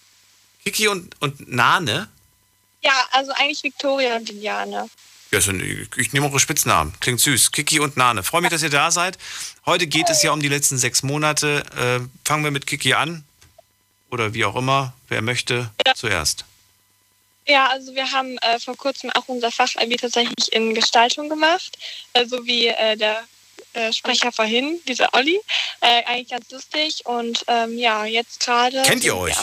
Kiki und, und Nane? Ja, also eigentlich Victoria und Liliane. Ja, so, ich nehme eure Spitznamen. Klingt süß. Kiki und Nane. Freue mich, dass ihr da seid. Heute geht es ja um die letzten sechs Monate. Äh, fangen wir mit Kiki an. Oder wie auch immer. Wer möchte zuerst. Ja, also wir haben äh, vor kurzem auch unser Fachabi tatsächlich in Gestaltung gemacht. Äh, so wie äh, der äh, Sprecher vorhin, dieser Olli. Äh, eigentlich ganz lustig. Und ähm, ja, jetzt gerade. Kennt ihr euch?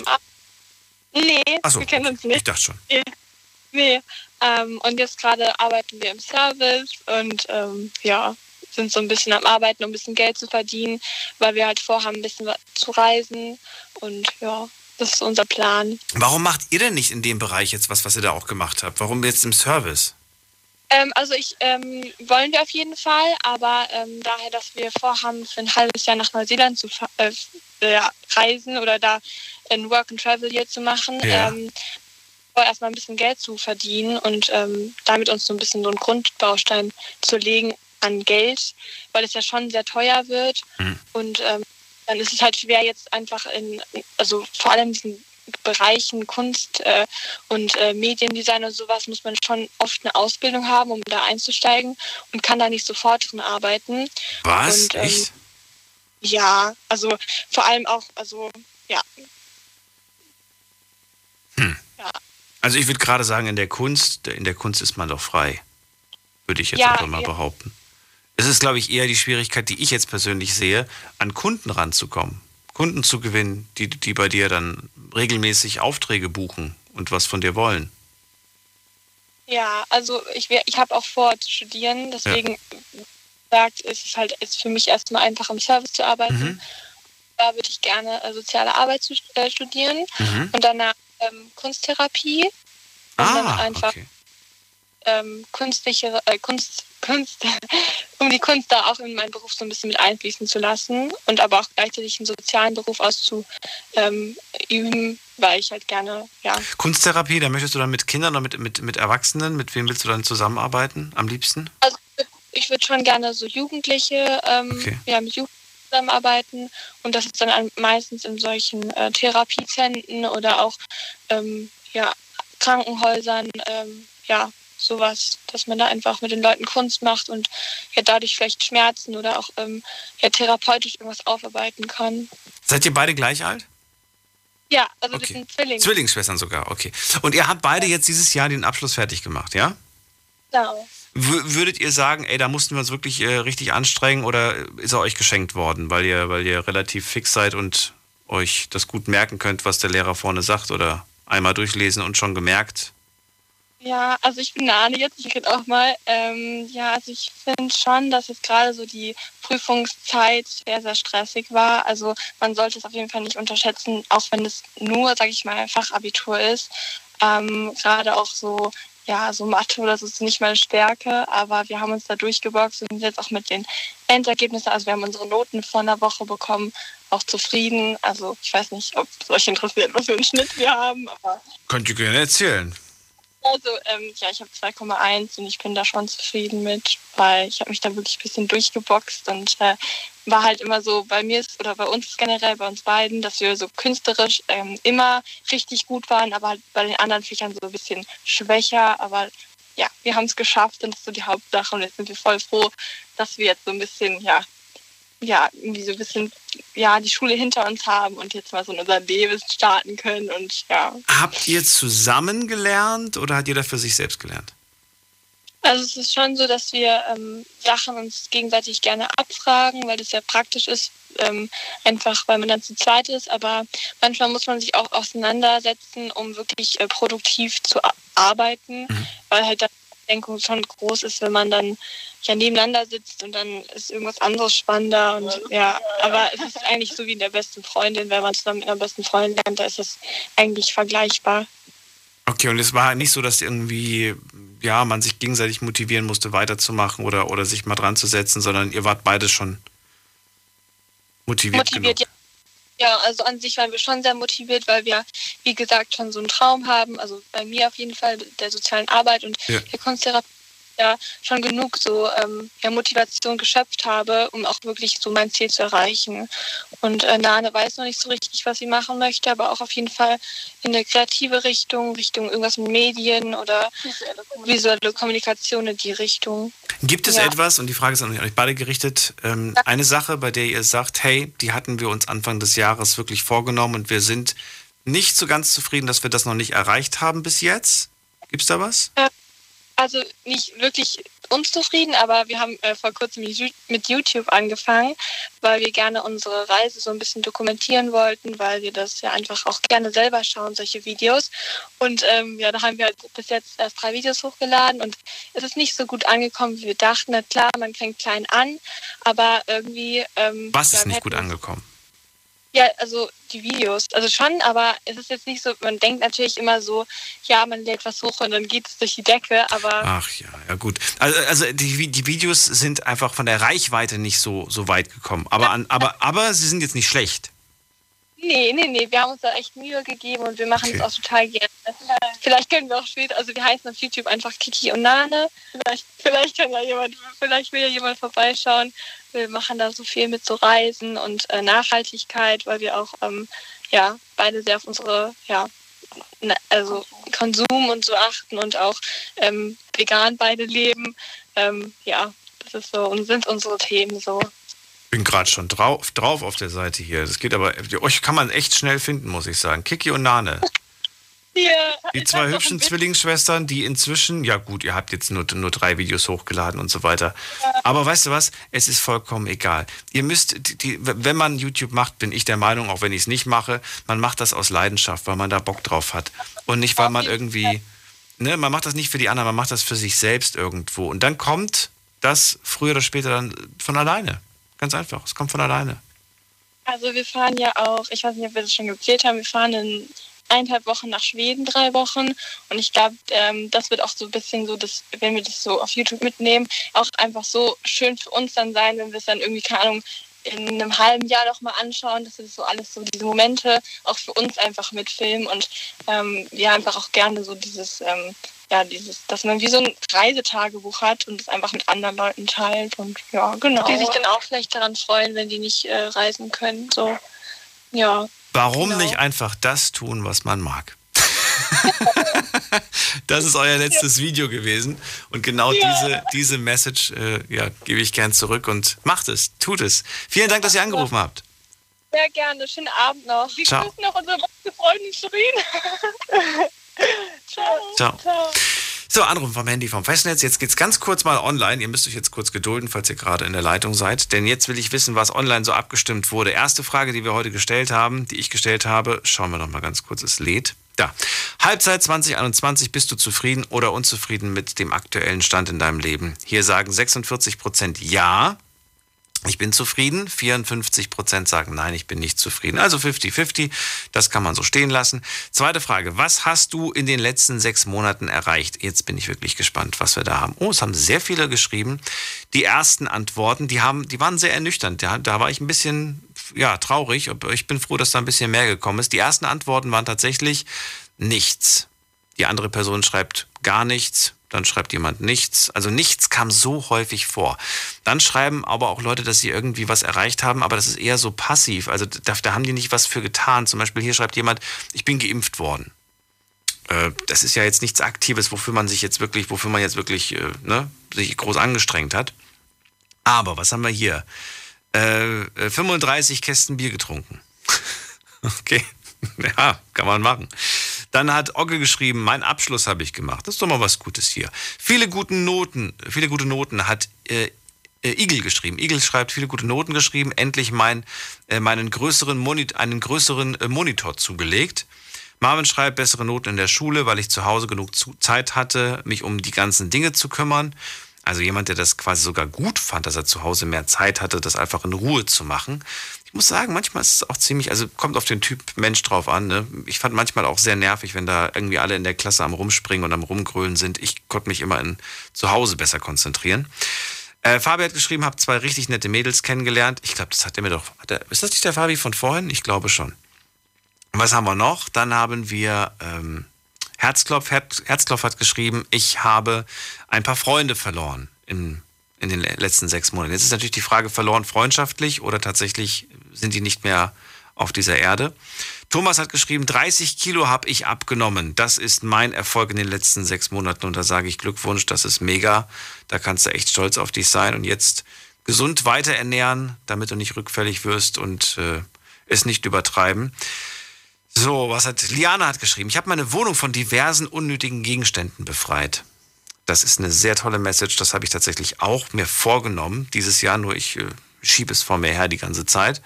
Nee, so, wir kennen uns nicht. Ich dachte schon. Nee. nee. Ähm, und jetzt gerade arbeiten wir im Service und ähm, ja, sind so ein bisschen am Arbeiten, um ein bisschen Geld zu verdienen, weil wir halt vorhaben, ein bisschen zu reisen. Und ja, das ist unser Plan. Warum macht ihr denn nicht in dem Bereich jetzt was, was ihr da auch gemacht habt? Warum jetzt im Service? Ähm, also ich ähm, wollen wir auf jeden Fall, aber ähm, daher, dass wir vorhaben, für ein halbes Jahr nach Neuseeland zu äh, ja, reisen oder da ein Work and Travel hier zu machen, Ja. ähm, erstmal ein bisschen Geld zu verdienen und ähm, damit uns so ein bisschen so einen Grundbaustein zu legen an Geld, weil es ja schon sehr teuer wird und ähm, dann ist es halt schwer jetzt einfach in, also vor allem in diesen Bereichen Kunst äh, und äh, Mediendesign und sowas muss man schon oft eine Ausbildung haben, um da einzusteigen und kann da nicht sofort drin arbeiten. Was? Und, ähm, Echt? Ja, also vor allem auch, also ja, Also ich würde gerade sagen, in der Kunst, in der Kunst ist man doch frei. Würde ich jetzt Ja, einfach mal ja. behaupten. Es ist, glaube ich, eher die Schwierigkeit, die ich jetzt persönlich sehe, an Kunden ranzukommen. Kunden zu gewinnen, die, die bei dir dann regelmäßig Aufträge buchen und was von dir wollen. ja, also ich, ich habe auch vor zu studieren, deswegen sagt, ist es halt ist für mich erstmal einfach im Service zu arbeiten. Mhm. Da würde ich gerne äh, soziale Arbeit zu, äh, studieren Mhm. und danach ähm, Kunsttherapie. Und dann Ah, einfach okay. ähm, künstliche äh, Kunst, Kunst, um die Kunst da auch in meinen Beruf so ein bisschen mit einfließen zu lassen und aber auch gleichzeitig einen sozialen Beruf auszuüben, ähm, weil ich halt gerne, ja, Kunsttherapie, da möchtest du dann mit Kindern oder mit, mit, mit Erwachsenen, mit wem willst du dann zusammenarbeiten am liebsten? also ich würde schon gerne so Jugendliche, ähm, Okay. ja, mit Jugendlichen zusammenarbeiten und das ist dann an- meistens in solchen äh, Therapiezentren oder auch ähm, ja, Krankenhäusern, ähm, ja, sowas, dass man da einfach mit den Leuten Kunst macht und ja dadurch vielleicht Schmerzen oder auch ähm, ja, therapeutisch irgendwas aufarbeiten kann. Seid ihr beide gleich alt? Ja, also Okay. das sind Zwillinge. Zwillingsschwestern sogar, okay. Und ihr habt beide jetzt dieses Jahr den Abschluss fertig gemacht, ja? Genau. Würdet ihr sagen, ey, da mussten wir uns wirklich äh, richtig anstrengen oder ist er euch geschenkt worden, weil ihr, weil ihr relativ fix seid und euch das gut merken könnt, was der Lehrer vorne sagt oder einmal durchlesen und schon gemerkt? Ja, also ich bin Nane jetzt, ich rede auch mal. Ähm, ja, also ich finde schon, dass jetzt gerade so die Prüfungszeit sehr, sehr stressig war. Also man sollte es auf jeden Fall nicht unterschätzen, auch wenn es nur, sage ich mal, Fachabitur ist. Ähm, gerade auch so, ja, so Mathe oder so ist nicht meine Stärke, aber wir haben uns da durchgeboxt und sind jetzt auch mit den Endergebnissen, also wir haben unsere Noten vor einer Woche bekommen, auch zufrieden. Also ich weiß nicht, ob es euch interessiert, was für einen Schnitt wir haben, aber Könnt ihr gerne erzählen. Also, ähm, ja, ich habe 2,1 und ich bin da schon zufrieden mit, weil ich habe mich da wirklich ein bisschen durchgeboxt und äh, war halt immer so, bei mir ist, oder bei uns generell, bei uns beiden, dass wir so künstlerisch ähm, immer richtig gut waren, aber halt bei den anderen Fächern so ein bisschen schwächer. Aber ja, wir haben es geschafft und das ist so die Hauptsache und jetzt sind wir voll froh, dass wir jetzt so ein bisschen, ja, ja, irgendwie so ein bisschen, ja, die Schule hinter uns haben und jetzt mal so in unser Leben starten können und ja, Habt ihr zusammen gelernt oder hat jeder für sich selbst gelernt? Also es ist schon so, dass wir ähm, Sachen uns gegenseitig gerne abfragen, weil das sehr praktisch ist, ähm, einfach weil man dann zu zweit ist. Aber manchmal muss man sich auch auseinandersetzen, um wirklich äh, produktiv zu arbeiten, weil halt dann Ablenkung schon groß ist, wenn man dann ja nebeneinander sitzt und dann ist irgendwas anderes spannender und ja, aber es ist eigentlich so wie in der besten Freundin, wenn man zusammen mit einer besten Freundin lernt, da ist es eigentlich vergleichbar. Okay, und es war nicht so, dass irgendwie, ja, man sich gegenseitig motivieren musste, weiterzumachen oder, oder sich mal dran zu setzen, sondern ihr wart beide schon motiviert, motiviert, ja. Ja, also an sich waren wir schon sehr motiviert, weil wir, wie gesagt, schon so einen Traum haben. Also bei mir auf jeden Fall der sozialen Arbeit und Ja. der Kunsttherapie ja schon genug so ähm, ja, Motivation geschöpft habe, um auch wirklich so mein Ziel zu erreichen. Und äh, Nane weiß noch nicht so richtig, was sie machen möchte, aber auch auf jeden Fall in eine kreative Richtung, Richtung irgendwas mit Medien oder visuelle Kommunikation in die Richtung. Gibt es Ja. etwas, und die Frage ist an euch beide gerichtet, ähm, eine Sache, bei der ihr sagt, hey, die hatten wir uns Anfang des Jahres wirklich vorgenommen und wir sind nicht so ganz zufrieden, dass wir das noch nicht erreicht haben bis jetzt? Gibt es da was? Also nicht wirklich unzufrieden, aber wir haben äh, vor kurzem mit YouTube angefangen, weil wir gerne unsere Reise so ein bisschen dokumentieren wollten, weil wir das ja einfach auch gerne selber schauen, solche Videos. Und ähm, ja, da haben wir halt bis jetzt erst drei Videos hochgeladen und es ist nicht so gut angekommen, wie wir dachten. Na klar, man fängt klein an, aber irgendwie... Ähm, Was ist nicht gut angekommen? Ja, also die Videos, also schon, aber es ist jetzt nicht so, man denkt natürlich immer so, ja, man lädt was hoch und dann geht es durch die Decke, aber Ach ja, ja gut. Also, also die, die Videos sind einfach von der Reichweite nicht so, so weit gekommen. Aber, an, aber, aber sie sind jetzt nicht schlecht. Nee, nee, nee, wir haben uns da echt Mühe gegeben und wir machen es auch total gerne. Vielleicht können wir auch später, also wir heißen auf YouTube einfach Kiki und Nane. Vielleicht, vielleicht kann ja jemand, vielleicht will ja jemand vorbeischauen. Wir machen da so viel mit so Reisen und äh, Nachhaltigkeit, weil wir auch ähm, ja beide sehr auf unsere ja na- also Konsum und so achten und auch ähm, vegan beide leben. Ähm, ja, das ist so und sind unsere Themen so. Bin gerade schon drauf, drauf auf der Seite hier. Das geht aber, euch kann man echt schnell finden, muss ich sagen. Kiki und Nane. Ja, Die zwei hübschen Zwillingsschwestern, die inzwischen, ja gut, ihr habt jetzt nur, nur drei Videos hochgeladen und so weiter. Aber weißt du was? Es ist vollkommen egal. Ihr müsst, die, die, wenn man YouTube macht, bin ich der Meinung, auch wenn ich es nicht mache, man macht das aus Leidenschaft, weil man da Bock drauf hat. Und nicht, weil man irgendwie, ne, man macht das nicht für die anderen, man macht das für sich selbst irgendwo. Und dann kommt das früher oder später dann von alleine. Ganz einfach. Es kommt von alleine. Also wir fahren ja auch, ich weiß nicht, ob wir das schon geplant haben, wir fahren in eineinhalb Wochen nach Schweden, drei Wochen. Und ich glaube, ähm, das wird auch so ein bisschen so, dass, wenn wir das so auf YouTube mitnehmen, auch einfach so schön für uns dann sein, wenn wir es dann irgendwie, keine Ahnung, in einem halben Jahr noch mal anschauen, dass wir das so alles so diese Momente auch für uns einfach mitfilmen und ähm, wir einfach auch gerne so dieses, ähm, ja, dieses, dass man wie so ein Reisetagebuch hat und es einfach mit anderen Leuten teilt und ja, genau. Die sich dann auch vielleicht daran freuen, wenn die nicht äh, reisen können, so, ja. Warum Genau. nicht einfach das tun, was man mag? das ist euer letztes Video gewesen. Und genau ja. diese, diese Message äh, ja, gebe ich gern zurück und macht es, tut es. Vielen Dank, dass ihr angerufen habt. Sehr gerne. Schönen Abend noch. Wir Ciao. grüßen noch unsere beste Freundin Shirin. Ciao. Ciao. Ciao. So, Anruf vom Handy vom Festnetz. Jetzt geht's ganz kurz mal online. Ihr müsst euch jetzt kurz gedulden, falls ihr gerade in der Leitung seid. Denn jetzt will ich wissen, was online so abgestimmt wurde. Erste Frage, die wir heute gestellt haben, die ich gestellt habe. Schauen wir noch mal ganz kurz, es lädt. Da. Halbzeit 2021, bist du zufrieden oder unzufrieden mit dem aktuellen Stand in deinem Leben? Hier sagen 46 Prozent ja. Ich bin zufrieden. 54 Prozent sagen nein, ich bin nicht zufrieden. Also 50-50. Das kann man so stehen lassen. Zweite Frage. Was hast du in den letzten sechs Monaten erreicht? Jetzt bin ich wirklich gespannt, was wir da haben. Oh, es haben sehr viele geschrieben. Die ersten Antworten, die haben, die waren sehr ernüchternd. Ja, da war ich ein bisschen, ja, traurig. Ich bin froh, dass da ein bisschen mehr gekommen ist. Die ersten Antworten waren tatsächlich nichts. Die andere Person schreibt gar nichts dann schreibt jemand nichts. Also nichts kam so häufig vor. Dann schreiben aber auch Leute, dass sie irgendwie was erreicht haben, aber das ist eher so passiv. Also da, da haben die nicht was für getan. Zum Beispiel hier schreibt jemand, ich bin geimpft worden. Äh, das ist ja jetzt nichts Aktives, wofür man sich jetzt wirklich, wofür man jetzt wirklich äh, ne, sich groß angestrengt hat. Aber was haben wir hier? Äh, 35 äh, Kästen Bier getrunken. okay. Ja, kann man machen. Dann hat Ogge geschrieben, mein Abschluss habe ich gemacht. Das ist doch mal was Gutes hier. Viele gute Noten, viele gute Noten hat äh, äh, Igel geschrieben. Igel schreibt viele gute Noten geschrieben, endlich mein, äh, meinen größeren Monit einen größeren äh, Monitor zugelegt. Marvin schreibt bessere Noten in der Schule, weil ich zu Hause genug Zeit hatte, mich um die ganzen Dinge zu kümmern. Also jemand, der das quasi sogar gut fand, dass er zu Hause mehr Zeit hatte, das einfach in Ruhe zu machen. Ich muss sagen, manchmal ist es auch ziemlich, also kommt auf den Typ Mensch drauf an. Ne? Ich fand manchmal auch sehr nervig, wenn da irgendwie alle in der Klasse am Rumspringen und am Rumgrölen sind. Ich konnte mich immer in, zu Hause besser konzentrieren. Äh, Fabi hat geschrieben, habe zwei richtig nette Mädels kennengelernt. Ich glaube, das hat er mir doch. Er, ist das nicht der Fabi von vorhin? Ich glaube schon. Was haben wir noch? Dann haben wir ähm, Herzklopf. Herzklopf hat geschrieben, ich habe ein paar Freunde verloren in, in den letzten sechs Monaten. Jetzt ist natürlich die Frage, verloren freundschaftlich oder tatsächlich sind die nicht mehr auf dieser Erde. Thomas hat geschrieben, 30 Kilo habe ich abgenommen. Das ist mein Erfolg in den letzten sechs Monaten. Und da sage ich Glückwunsch, das ist mega. Da kannst du echt stolz auf dich sein und jetzt gesund weiter ernähren, damit du nicht rückfällig wirst und äh, es nicht übertreiben. So, was hat Liana hat geschrieben? Ich habe meine Wohnung von diversen unnötigen Gegenständen befreit. Das ist eine sehr tolle Message. Das habe ich tatsächlich auch mir vorgenommen dieses Jahr, nur ich äh, schiebe es vor mir her die ganze Zeit.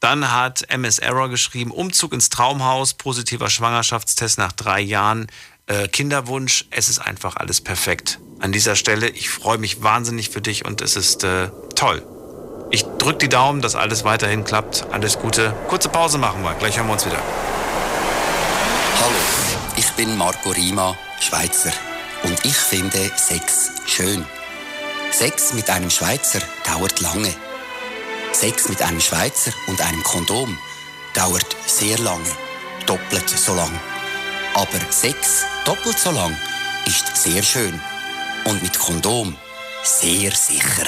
Dann hat MS Error geschrieben, Umzug ins Traumhaus, positiver Schwangerschaftstest nach drei Jahren, äh, Kinderwunsch, es ist einfach alles perfekt. An dieser Stelle, ich freue mich wahnsinnig für dich und es ist äh, toll. Ich drücke die Daumen, dass alles weiterhin klappt. Alles Gute. Kurze Pause machen wir. Gleich hören wir uns wieder. Hallo, ich bin Marco Rima, Schweizer. Und ich finde Sex schön. Sex mit einem Schweizer dauert lange. Sex mit einem Schweizer und einem Kondom dauert sehr lange. Doppelt so lang. Aber Sex doppelt so lang ist sehr schön. Und mit Kondom sehr sicher.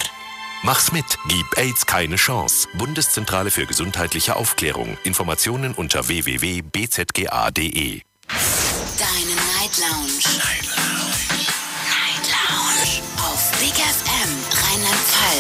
Mach's mit. Gib AIDS keine Chance. Bundeszentrale für gesundheitliche Aufklärung. Informationen unter www.bzga.de. Deine Night Lounge. Night Lounge. Night Lounge. Auf Big FM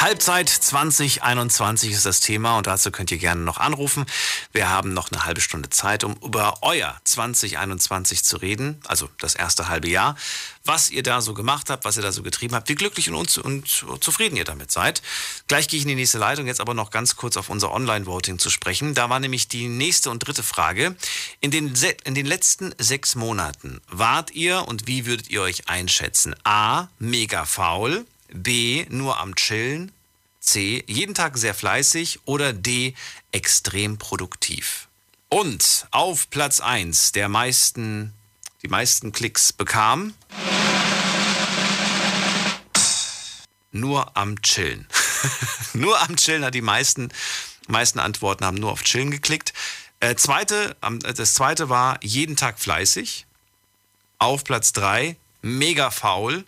Halbzeit 2021 ist das Thema und dazu könnt ihr gerne noch anrufen. Wir haben noch eine halbe Stunde Zeit, um über euer 2021 zu reden, also das erste halbe Jahr, was ihr da so gemacht habt, was ihr da so getrieben habt, wie glücklich und, und zufrieden ihr damit seid. Gleich gehe ich in die nächste Leitung, jetzt aber noch ganz kurz auf unser Online-Voting zu sprechen. Da war nämlich die nächste und dritte Frage. In den, in den letzten sechs Monaten wart ihr und wie würdet ihr euch einschätzen? A, mega faul. B, nur am Chillen, C, jeden Tag sehr fleißig oder D, extrem produktiv. Und auf Platz 1 der meisten, die meisten Klicks bekam nur am Chillen. nur am Chillen hat die meisten, meisten Antworten haben nur auf Chillen geklickt. Äh, zweite, das zweite war jeden Tag fleißig. Auf Platz 3 mega faul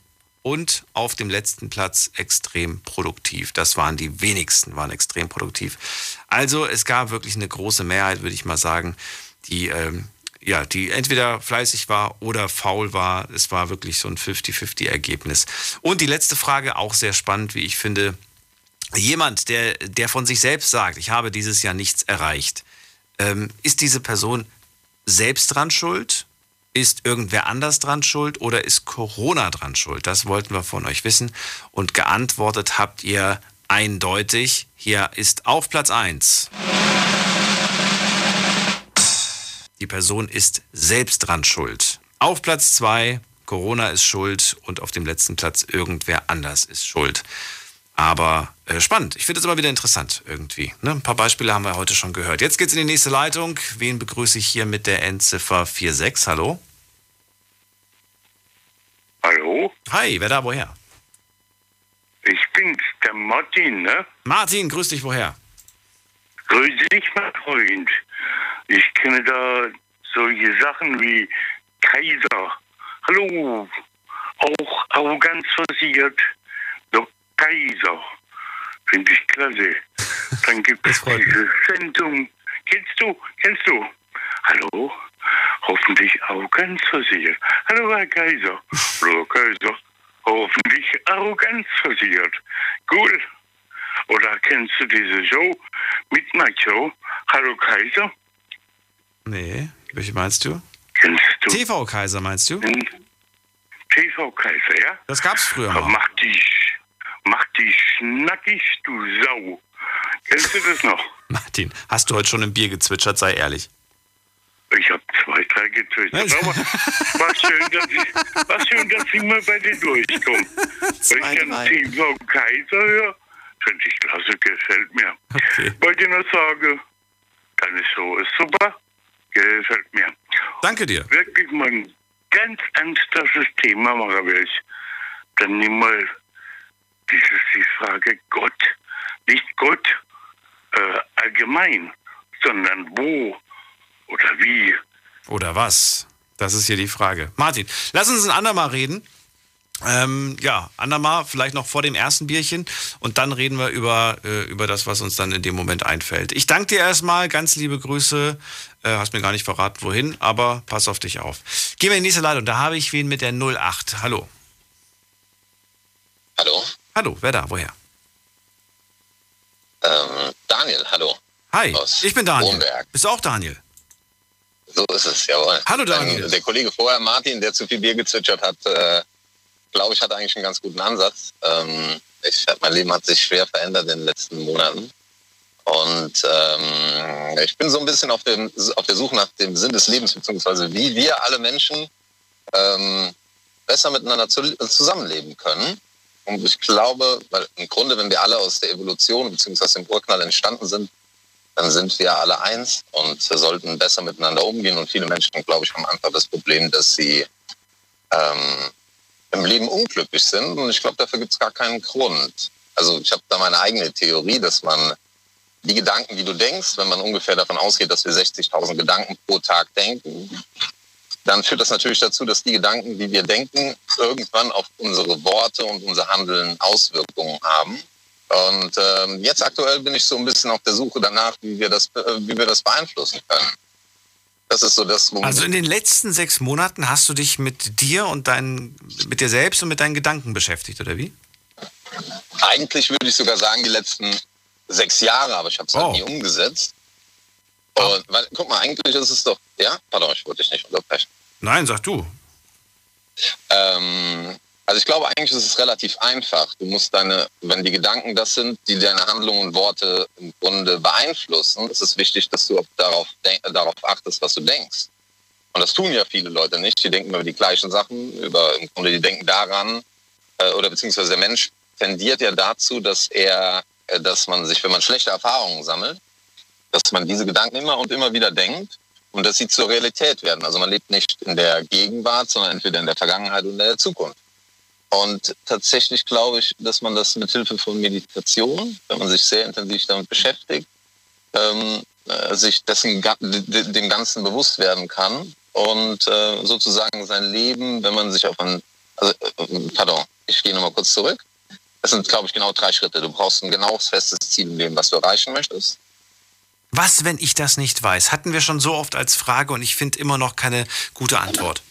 und auf dem letzten Platz extrem produktiv. Das waren die wenigsten, waren extrem produktiv. Also es gab wirklich eine große Mehrheit, würde ich mal sagen, die, ähm, ja, die entweder fleißig war oder faul war. Es war wirklich so ein 50-50-Ergebnis. Und die letzte Frage, auch sehr spannend, wie ich finde. Jemand, der, der von sich selbst sagt, ich habe dieses Jahr nichts erreicht, ähm, ist diese Person selbst dran schuld? Ist irgendwer anders dran schuld oder ist Corona dran schuld? Das wollten wir von euch wissen. Und geantwortet habt ihr eindeutig. Hier ist auf Platz 1. Die Person ist selbst dran schuld. Auf Platz 2, Corona ist schuld und auf dem letzten Platz irgendwer anders ist schuld. Aber äh, spannend. Ich finde es immer wieder interessant irgendwie. Ne? Ein paar Beispiele haben wir heute schon gehört. Jetzt geht's in die nächste Leitung. Wen begrüße ich hier mit der Endziffer 46? Hallo? Hallo? Hi, wer da woher? Ich bin's, der Martin, ne? Martin, grüß dich woher? Grüß dich, mein Freund. Ich kenne da solche Sachen wie Kaiser. Hallo. Auch arrogant versiert. Kaiser. Finde ich klasse. Dann gibt es diese Sendung. Kennst du? Kennst du? Hallo? Hoffentlich arrogant versichert. Hallo, Herr Kaiser. Hallo, Kaiser. Hoffentlich arrogant versichert. Cool. Oder kennst du diese Show? Midnight Show? Hallo, Kaiser? Nee, welche meinst du? Kennst du? TV Kaiser meinst du? TV Kaiser, ja? Das gab's früher mal. Mach dich, mach dich schnackig, du Sau. Kennst du das noch? Martin, hast du heute schon im Bier gezwitschert, sei ehrlich. Ich habe zwei, drei gezwitschert. Aber war schön, dass ich, war schön, dass ich mal bei dir durchkomme. Wenn ich an TV Kaiser höre, finde ich klasse, gefällt mir. Okay. Wollte ich nur sagen, deine Show ist super, gefällt mir. Danke dir. Wirklich mal ein ganz ernstes Thema machen will ich. Dann nimm mal dieses, die Frage Gott. Nicht Gott äh, allgemein, sondern wo oder wie. Oder was? Das ist hier die Frage. Martin, lass uns ein andermal reden. Ähm, ja, andermal, vielleicht noch vor dem ersten Bierchen und dann reden wir über, äh, über das, was uns dann in dem Moment einfällt. Ich danke dir erstmal, ganz liebe Grüße. Äh, hast mir gar nicht verraten, wohin, aber pass auf dich auf. Gehen wir in die nächste Leitung, da habe ich wen mit der 08. Hallo. Hallo. Hallo, wer da? Woher? Ähm, Daniel, hallo. Hi, Aus ich bin Daniel. Kronberg. Bist du auch Daniel? So ist es, jawohl. Hallo, Daniel. Ähm, der Kollege vorher, Martin, der zu viel Bier gezwitschert hat, äh, glaube ich, hat eigentlich einen ganz guten Ansatz. Ähm, ich, mein Leben hat sich schwer verändert in den letzten Monaten. Und ähm, ich bin so ein bisschen auf, dem, auf der Suche nach dem Sinn des Lebens, beziehungsweise wie wir alle Menschen ähm, besser miteinander zu, zusammenleben können. Und ich glaube, weil im Grunde, wenn wir alle aus der Evolution beziehungsweise dem Urknall entstanden sind, dann sind wir alle eins und sollten besser miteinander umgehen. Und viele Menschen, glaube ich, haben einfach das Problem, dass sie ähm, im Leben unglücklich sind. Und ich glaube, dafür gibt es gar keinen Grund. Also ich habe da meine eigene Theorie, dass man die Gedanken, die du denkst, wenn man ungefähr davon ausgeht, dass wir 60.000 Gedanken pro Tag denken, dann führt das natürlich dazu, dass die Gedanken, die wir denken, irgendwann auf unsere Worte und unser Handeln Auswirkungen haben. Und ähm, jetzt aktuell bin ich so ein bisschen auf der Suche danach, wie wir das, äh, wie wir das beeinflussen können. Das ist so das. wo- Also in den letzten sechs Monaten hast du dich mit dir und deinen, mit dir selbst und mit deinen Gedanken beschäftigt, oder wie? Eigentlich würde ich sogar sagen, die letzten sechs Jahre, aber ich habe es halt Oh. nie umgesetzt. Und weil, guck mal, eigentlich ist es doch, ja, pardon, ich wollte dich nicht unterbrechen. Nein, sag du. Ähm, also ich glaube, eigentlich ist es relativ einfach. Du musst deine, wenn die Gedanken das sind, die deine Handlungen und Worte im Grunde beeinflussen, ist es wichtig, dass du darauf, äh, darauf achtest, was du denkst. Und das tun ja viele Leute nicht. Die denken über die gleichen Sachen, über im Grunde, die denken daran, äh, oder beziehungsweise der Mensch tendiert ja dazu, dass er, äh, dass man sich, wenn man schlechte Erfahrungen sammelt, dass man diese Gedanken immer und immer wieder denkt und dass sie zur Realität werden. Also man lebt nicht in der Gegenwart, sondern entweder in der Vergangenheit oder in der Zukunft. Und tatsächlich glaube ich, dass man das mit Hilfe von Meditation, wenn man sich sehr intensiv damit beschäftigt, ähm, äh, sich dessen, dem Ganzen bewusst werden kann und äh, sozusagen sein Leben, wenn man sich auf ein, also, äh, pardon, ich gehe nochmal kurz zurück. Das sind, glaube ich, genau drei Schritte. Du brauchst ein genaues, festes Ziel im Leben, was du erreichen möchtest. Was, wenn ich das nicht weiß? Hatten wir schon so oft als Frage und ich finde immer noch keine gute Antwort.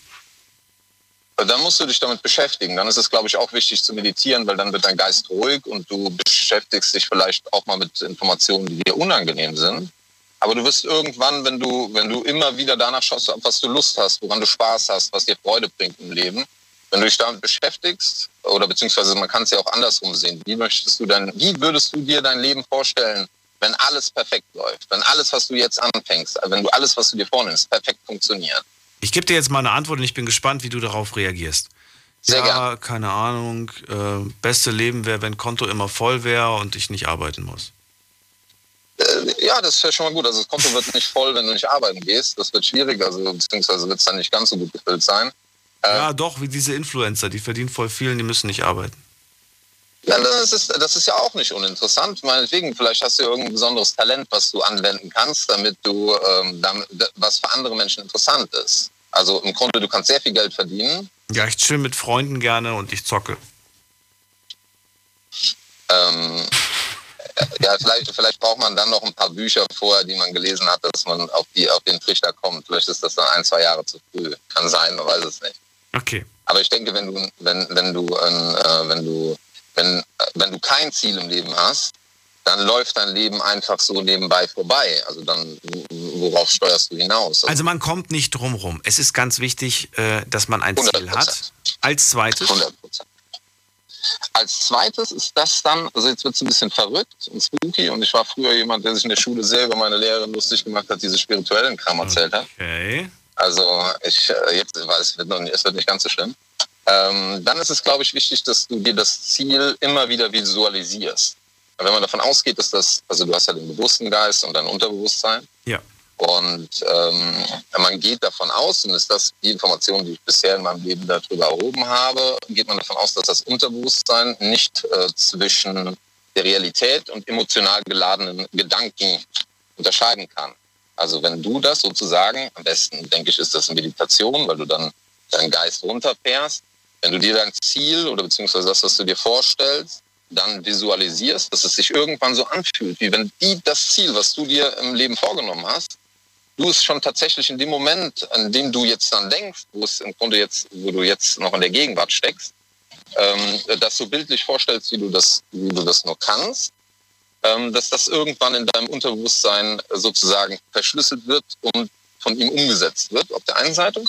Dann musst du dich damit beschäftigen. Dann ist es, glaube ich, auch wichtig zu meditieren, weil dann wird dein Geist ruhig und du beschäftigst dich vielleicht auch mal mit Informationen, die dir unangenehm sind. Aber du wirst irgendwann, wenn du, wenn du immer wieder danach schaust, auf was du Lust hast, woran du Spaß hast, was dir Freude bringt im Leben, wenn du dich damit beschäftigst, oder beziehungsweise man kann es ja auch andersrum sehen, wie möchtest du denn, wie würdest du dir dein Leben vorstellen, wenn alles perfekt läuft, wenn alles, was du jetzt anfängst, wenn du alles, was du dir vornimmst, perfekt funktioniert? Ich gebe dir jetzt mal eine Antwort und ich bin gespannt, wie du darauf reagierst. Sehr ja, gern. keine Ahnung. Äh, beste Leben wäre, wenn Konto immer voll wäre und ich nicht arbeiten muss. Äh, ja, das wäre schon mal gut. Also das Konto wird nicht voll, wenn du nicht arbeiten gehst. Das wird schwierig, also beziehungsweise wird es dann nicht ganz so gut gefüllt sein. Äh, ja, doch, wie diese Influencer, die verdienen voll viel und die müssen nicht arbeiten. Ja, das ist, das ist ja auch nicht uninteressant. Meinetwegen, vielleicht hast du irgendein besonderes Talent, was du anwenden kannst, damit du, ähm, damit, was für andere Menschen interessant ist. Also im Grunde, du kannst sehr viel Geld verdienen. Ja, ich chill mit Freunden gerne und ich zocke. Ähm, ja, vielleicht, vielleicht braucht man dann noch ein paar Bücher vorher, die man gelesen hat, dass man auf, die, auf den Trichter kommt. Vielleicht ist das dann ein, zwei Jahre zu früh. Kann sein, man weiß es nicht. Okay. Aber ich denke, wenn du, wenn, wenn du, äh, wenn du, wenn, wenn du kein Ziel im Leben hast, dann läuft dein Leben einfach so nebenbei vorbei. Also dann, worauf steuerst du hinaus? Also man kommt nicht drum rum. Es ist ganz wichtig, äh, dass man ein 100%. Ziel hat. Als zweites? 100 Als zweites ist das dann, also jetzt wird es ein bisschen verrückt und spooky und ich war früher jemand, der sich in der Schule selber meine Lehrerin lustig gemacht hat, diese spirituellen Kram erzählt hat. Okay. Also ich, äh, jetzt, weil es wird, noch nicht, es wird nicht ganz so schlimm. Ähm, dann ist es, glaube ich, wichtig, dass du dir das Ziel immer wieder visualisierst. Wenn man davon ausgeht, dass das, also du hast ja den bewussten Geist und dein Unterbewusstsein. Ja. Und ähm, man geht davon aus, und ist das die Information, die ich bisher in meinem Leben darüber erhoben habe, geht man davon aus, dass das Unterbewusstsein nicht äh, zwischen der Realität und emotional geladenen Gedanken unterscheiden kann. Also wenn du das sozusagen, am besten denke ich, ist das Meditation, weil du dann deinen Geist runterfährst. Wenn du dir dein Ziel oder beziehungsweise das, was du dir vorstellst, dann visualisierst, dass es sich irgendwann so anfühlt, wie wenn die das Ziel, was du dir im Leben vorgenommen hast, du es schon tatsächlich in dem Moment, an dem du jetzt dann denkst, wo es im Grunde jetzt, wo du jetzt noch in der Gegenwart steckst, ähm, das so bildlich vorstellst, wie du das, wie du das nur kannst, ähm, dass das irgendwann in deinem Unterbewusstsein sozusagen verschlüsselt wird und von ihm umgesetzt wird, auf der einen Seite.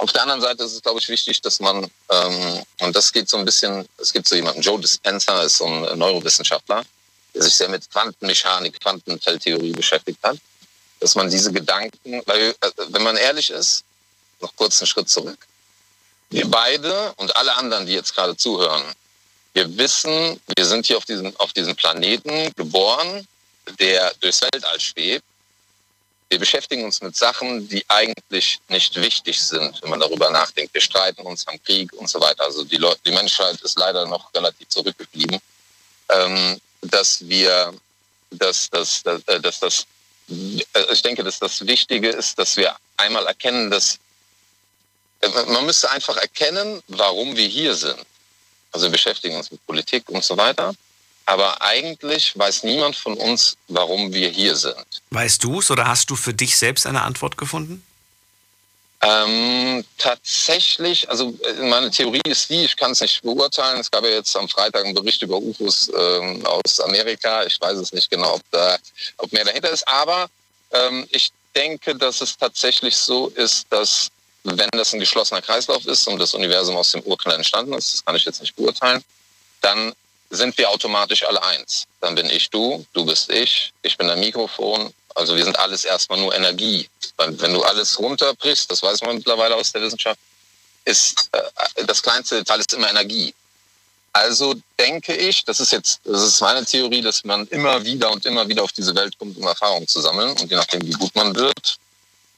Auf der anderen Seite ist es, glaube ich, wichtig, dass man, ähm, und das geht so ein bisschen, es gibt so jemanden, Joe Dispenza ist so ein Neurowissenschaftler, der sich sehr mit Quantenmechanik, Quantenfeldtheorie beschäftigt hat, dass man diese Gedanken, weil, äh, wenn man ehrlich ist, noch kurz einen Schritt zurück. Wir beide und alle anderen, die jetzt gerade zuhören, wir wissen, wir sind hier auf diesem, auf diesem Planeten geboren, der durchs Weltall schwebt wir beschäftigen uns mit Sachen, die eigentlich nicht wichtig sind, wenn man darüber nachdenkt. Wir streiten uns, am Krieg und so weiter. Also die, Leute, die Menschheit ist leider noch relativ zurückgeblieben. Ähm, dass wir, dass, dass, dass, äh, dass das, äh, ich denke, dass das Wichtige ist, dass wir einmal erkennen, dass äh, man müsste einfach erkennen, warum wir hier sind. Also wir beschäftigen uns mit Politik und so weiter. Aber eigentlich weiß niemand von uns, warum wir hier sind. Weißt du es oder hast du für dich selbst eine Antwort gefunden? Ähm, tatsächlich, also äh, meine Theorie ist die, ich kann es nicht beurteilen. Es gab ja jetzt am Freitag einen Bericht über UFOs ähm, aus Amerika. Ich weiß es nicht genau, ob, da, ob mehr dahinter ist. Aber ähm, ich denke, dass es tatsächlich so ist, dass wenn das ein geschlossener Kreislauf ist und das Universum aus dem Urknall entstanden ist, das kann ich jetzt nicht beurteilen, dann sind wir automatisch alle eins. Dann bin ich du, du bist ich, ich bin ein Mikrofon. Also wir sind alles erstmal nur Energie. Wenn du alles runterbrichst, das weiß man mittlerweile aus der Wissenschaft, ist äh, das kleinste Detail ist immer Energie. Also denke ich, das ist jetzt, das ist meine Theorie, dass man immer wieder und immer wieder auf diese Welt kommt, um Erfahrungen zu sammeln. Und je nachdem, wie gut man wird,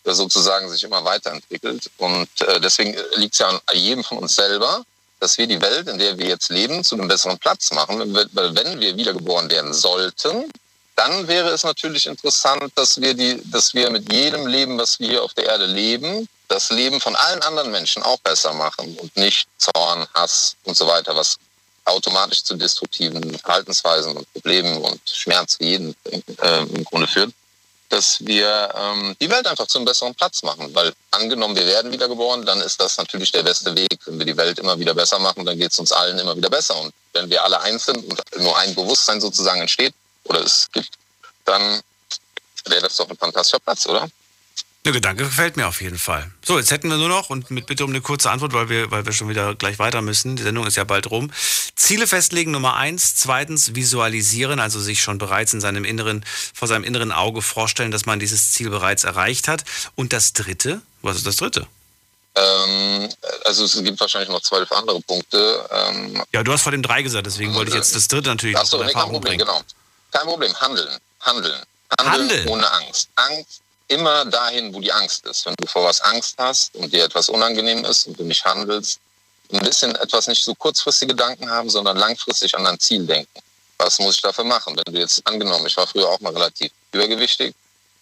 sozusagen sich immer weiterentwickelt. Und äh, deswegen liegt es ja an jedem von uns selber, dass wir die Welt, in der wir jetzt leben, zu einem besseren Platz machen. Weil wenn wir wiedergeboren werden sollten, dann wäre es natürlich interessant, dass wir, die, dass wir mit jedem Leben, was wir hier auf der Erde leben, das Leben von allen anderen Menschen auch besser machen und nicht Zorn, Hass und so weiter, was automatisch zu destruktiven Verhaltensweisen und Problemen und Schmerz für jeden äh, im Grunde führt, dass wir ähm, die Welt einfach zu einem besseren Platz machen. Weil angenommen, wir werden wiedergeboren, dann ist das natürlich der beste Weg. Wenn wir die Welt immer wieder besser machen, dann geht es uns allen immer wieder besser. Und wenn wir alle eins sind und nur ein Bewusstsein sozusagen entsteht oder es gibt, dann wäre das doch ein fantastischer Platz, oder? Der Gedanke gefällt mir auf jeden Fall. So, jetzt hätten wir nur noch, und mit bitte um eine kurze Antwort, weil wir, weil wir schon wieder gleich weiter müssen. Die Sendung ist ja bald rum. Ziele festlegen, Nummer eins. Zweitens, visualisieren, also sich schon bereits in seinem inneren, vor seinem inneren Auge vorstellen, dass man dieses Ziel bereits erreicht hat. Und das dritte, was ist das dritte? Ähm, also es gibt wahrscheinlich noch zwölf andere Punkte. Ähm, ja, du hast vor dem drei gesagt, deswegen wollte ich jetzt das dritte natürlich Achso, noch in nee, kein Problem, bringen. genau. Kein Problem, handeln, handeln. Handeln, Handeln? ohne Angst. Angst immer dahin, wo die Angst ist. Wenn du vor was Angst hast und dir etwas unangenehm ist und du nicht handelst, ein bisschen etwas nicht so kurzfristige Gedanken haben, sondern langfristig an ein Ziel denken. Was muss ich dafür machen? Wenn du jetzt angenommen, ich war früher auch mal relativ übergewichtig,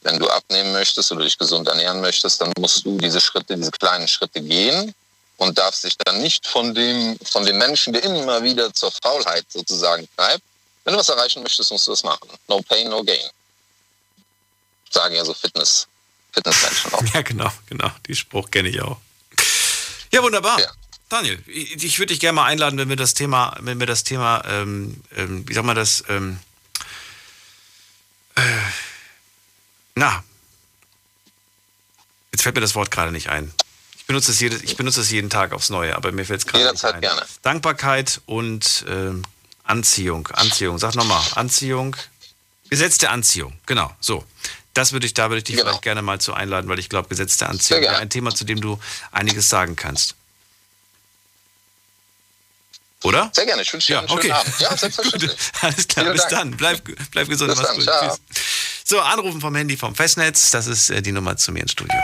wenn du abnehmen möchtest oder dich gesund ernähren möchtest, dann musst du diese Schritte, diese kleinen Schritte gehen und darfst dich dann nicht von dem, von dem Menschen, der immer wieder zur Faulheit sozusagen treibt. Wenn du was erreichen möchtest, musst du das machen. No pain, no gain. Sagen ja so Fitness, Fitnessmenschen auch. Ja, genau, genau. Die Spruch kenne ich auch. Ja, wunderbar. Daniel, ich, ich würde dich gerne mal einladen, wenn wir das Thema, wenn wir das Thema, ähm, ähm, wie sag mal das, ähm, äh, na, jetzt fällt mir das Wort gerade nicht ein. Ich benutze es, jedes, ich benutze es jeden Tag aufs Neue, aber mir fällt es gerade nicht ein. gerne. Dankbarkeit und ähm, Anziehung. Anziehung, sag nochmal. Anziehung. Gesetz der Anziehung, genau, so. Das würde ich, da würde ich dich vielleicht gerne mal zu einladen, weil ich glaube, Gesetz der Anziehung wäre ein Thema, zu dem du einiges sagen kannst. Oder? Sehr gerne, ich wünsche dir Ja, einen schönen okay. Abend. Ja, selbstverständlich. Alles klar, Vielen bis Dank. dann. Bleib, bleib gesund, Bis mach's dann, gut. Tschüss. So, anrufen vom Handy vom Festnetz, das ist äh, die Nummer zu mir ins Studio.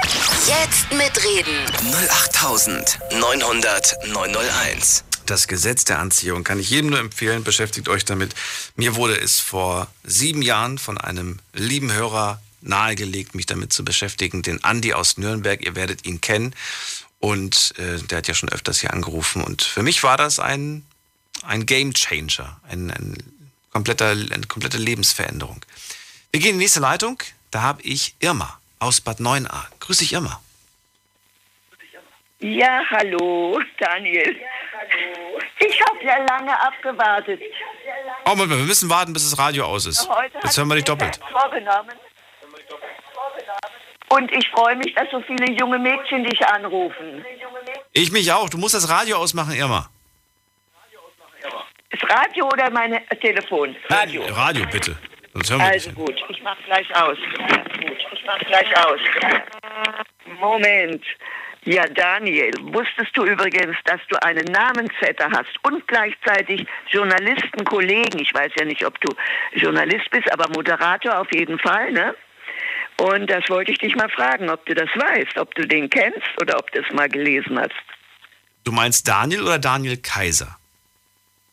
Jetzt mitreden. 08900 901. Das Gesetz der Anziehung kann ich jedem nur empfehlen, beschäftigt euch damit. Mir wurde es vor sieben Jahren von einem lieben Hörer nahegelegt, mich damit zu beschäftigen, den Andi aus Nürnberg, ihr werdet ihn kennen. Und äh, der hat ja schon öfters hier angerufen. Und für mich war das ein, ein Game Changer, ein, ein kompletter, eine komplette Lebensveränderung. Wir gehen in die nächste Leitung. Da habe ich Irma aus Bad 9a. Grüß dich, Irma. Ja, hallo, Daniel. Ich habe ja lange abgewartet. Oh, Moment, wir müssen warten, bis das Radio aus ist. Heute Jetzt hören wir dich doppelt. Vorgenommen. Und ich freue mich, dass so viele junge Mädchen dich anrufen. Ich mich auch. Du musst das Radio ausmachen, Irma. Das Radio oder mein Telefon? Radio. Radio, bitte. Sonst hören wir Also gut, ich mach gleich aus. Gut, ich mach gleich aus. Moment. Ja, Daniel, wusstest du übrigens, dass du einen Namensvetter hast und gleichzeitig Journalistenkollegen? Ich weiß ja nicht, ob du Journalist bist, aber Moderator auf jeden Fall, ne? Und das wollte ich dich mal fragen, ob du das weißt, ob du den kennst oder ob du es mal gelesen hast. Du meinst Daniel oder Daniel Kaiser?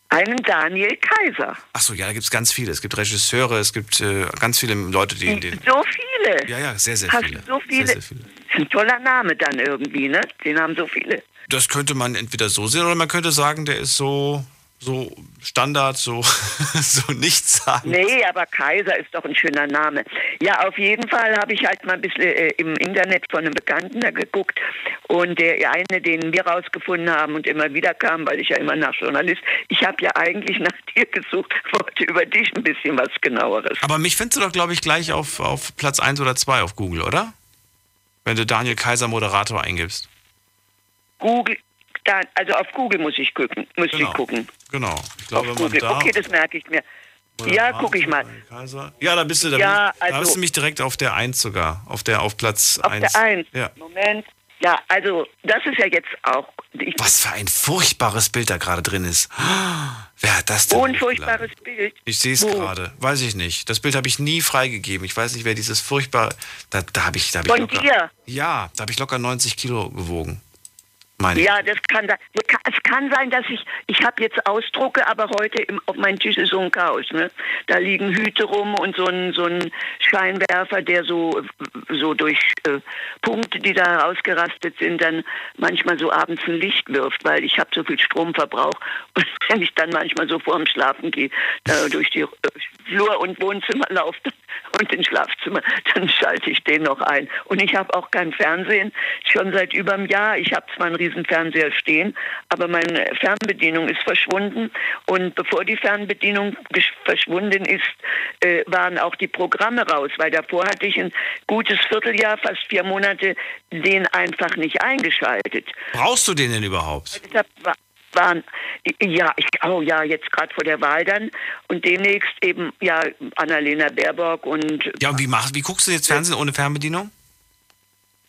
Einen Daniel Kaiser. Achso, ja, da gibt es ganz viele. Es gibt Regisseure, es gibt äh, ganz viele Leute, die den. So viele. Ja, ja, sehr, sehr Hast viele. so viele? Sehr, sehr viele. Das ist ein toller Name dann irgendwie, ne? Den haben so viele. Das könnte man entweder so sehen oder man könnte sagen, der ist so, so Standard, so, so nichts sagen. Nee, aber Kaiser ist doch ein schöner Name. Ja, auf jeden Fall habe ich halt mal ein bisschen äh, im Internet von einem Bekannten da geguckt und der eine, den wir rausgefunden haben und immer wieder kam, weil ich ja immer nach Journalist, ich habe ja eigentlich nach dir gesucht, wollte über dich ein bisschen was genaueres. Aber mich findest du doch, glaube ich, gleich auf, auf Platz 1 oder 2 auf Google, oder? Wenn du Daniel Kaiser Moderator eingibst. Google, da, also auf Google muss ich gucken, muss Genau. ich gucken. Genau. Ich glaube, auf Google. da. Okay, das merke ich mir. Ja, gucke ich mal. Kaiser. Ja, da bist du, da, Ja, bist, da also- bist du mich direkt auf der 1 sogar. Auf der auf Platz Auf 1. der Eins. Ja. Moment. Ja, also das ist ja jetzt auch. Was für ein furchtbares Bild da gerade drin ist. Wer hat das denn? ein hochgeladen? furchtbares Bild. Ich sehe es gerade. Weiß ich nicht. Das Bild habe ich nie freigegeben. Ich weiß nicht, wer dieses furchtbare. Da, da habe ich, da hab ich Von locker. dir? Ja, da habe ich locker 90 Kilo gewogen. Meine. Ja, das kann da. Es kann sein, dass ich, ich habe jetzt Ausdrucke, aber heute im, auf meinem Tisch ist so ein Chaos. Ne? Da liegen Hüte rum und so ein, so ein Scheinwerfer, der so, so durch äh, Punkte, die da ausgerastet sind, dann manchmal so abends ein Licht wirft, weil ich habe so viel Stromverbrauch. Und wenn ich dann manchmal so vorm Schlafen gehe, da durch die äh, Flur und Wohnzimmer laufe und ins Schlafzimmer, dann schalte ich den noch ein. Und ich habe auch kein Fernsehen, schon seit über einem Jahr. Ich habe zwar einen riesen Fernseher stehen, aber meine Fernbedienung ist verschwunden. Und bevor die Fernbedienung verschwunden ist, äh, waren auch die Programme raus, weil davor hatte ich ein gutes Vierteljahr, fast vier Monate, den einfach nicht eingeschaltet. Brauchst du den denn überhaupt? Waren, ja, ich, oh ja, jetzt gerade vor der Wahl dann und demnächst eben, ja, Annalena Baerbock und. Ja, und wie machst, wie guckst du jetzt Fernsehen ohne Fernbedienung?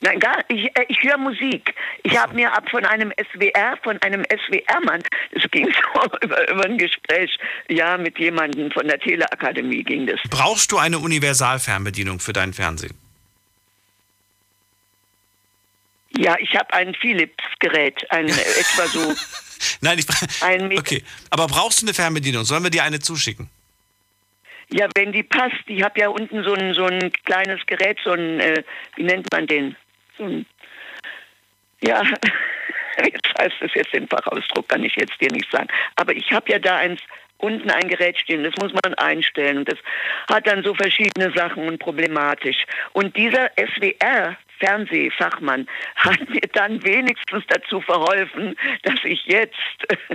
Nein, gar ich, äh, ich höre Musik. Ich habe mir ab von einem SWR, von einem SWR-Mann, es ging so über, über ein Gespräch, ja, mit jemandem von der Teleakademie ging das. Brauchst du eine Universalfernbedienung für dein Fernsehen? Ja, ich habe ein Philips-Gerät, ein etwa so. Nein, ich ein Okay, aber brauchst du eine Fernbedienung? Sollen wir dir eine zuschicken? Ja, wenn die passt. Ich habe ja unten so ein, so ein kleines Gerät, so ein, äh, wie nennt man den? So ein, ja, jetzt heißt es jetzt den Fachausdruck, kann ich jetzt dir nicht sagen. Aber ich habe ja da eins unten ein Gerät stehen, das muss man einstellen. Und das hat dann so verschiedene Sachen und problematisch. Und dieser SWR Fernsehfachmann hat mir dann wenigstens dazu verholfen, dass ich jetzt,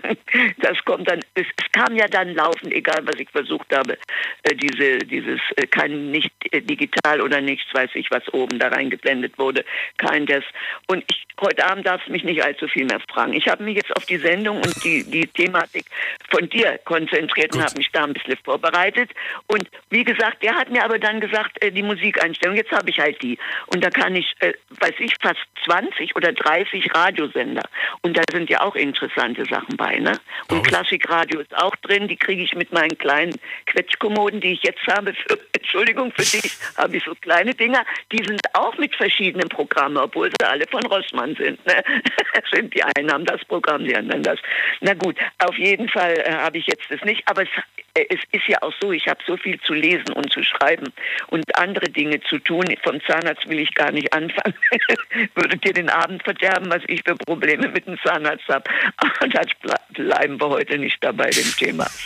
das kommt dann, es, es kam ja dann laufend, egal was ich versucht habe, äh, diese, dieses, äh, kein nicht äh, digital oder nichts, weiß ich, was oben da reingeblendet wurde, kein das. Und ich, heute Abend darfst du mich nicht allzu viel mehr fragen. Ich habe mich jetzt auf die Sendung und die, die Thematik von dir konzentriert Gut. und habe mich da ein bisschen vorbereitet. Und wie gesagt, der hat mir aber dann gesagt, die Musikeinstellung, jetzt habe ich halt die. Und da kann ich äh, weiß ich, fast 20 oder 30 Radiosender. Und da sind ja auch interessante Sachen bei, ne? Und Klassikradio ist auch drin, die kriege ich mit meinen kleinen Quetschkommoden, die ich jetzt habe. Für, Entschuldigung, für dich habe ich so kleine Dinger. Die sind auch mit verschiedenen Programmen, obwohl sie alle von Rossmann sind. Ne? sind die einen haben das Programm, die anderen das. Na gut, auf jeden Fall äh, habe ich jetzt das nicht. Aber es, äh, es ist ja auch so, ich habe so viel zu lesen und zu schreiben und andere Dinge zu tun. Vom Zahnarzt will ich gar nicht anfangen. Würde dir den Abend verderben, was ich für Probleme mit dem Zahnarzt habe. Aber das bleiben wir heute nicht dabei, dem Thema.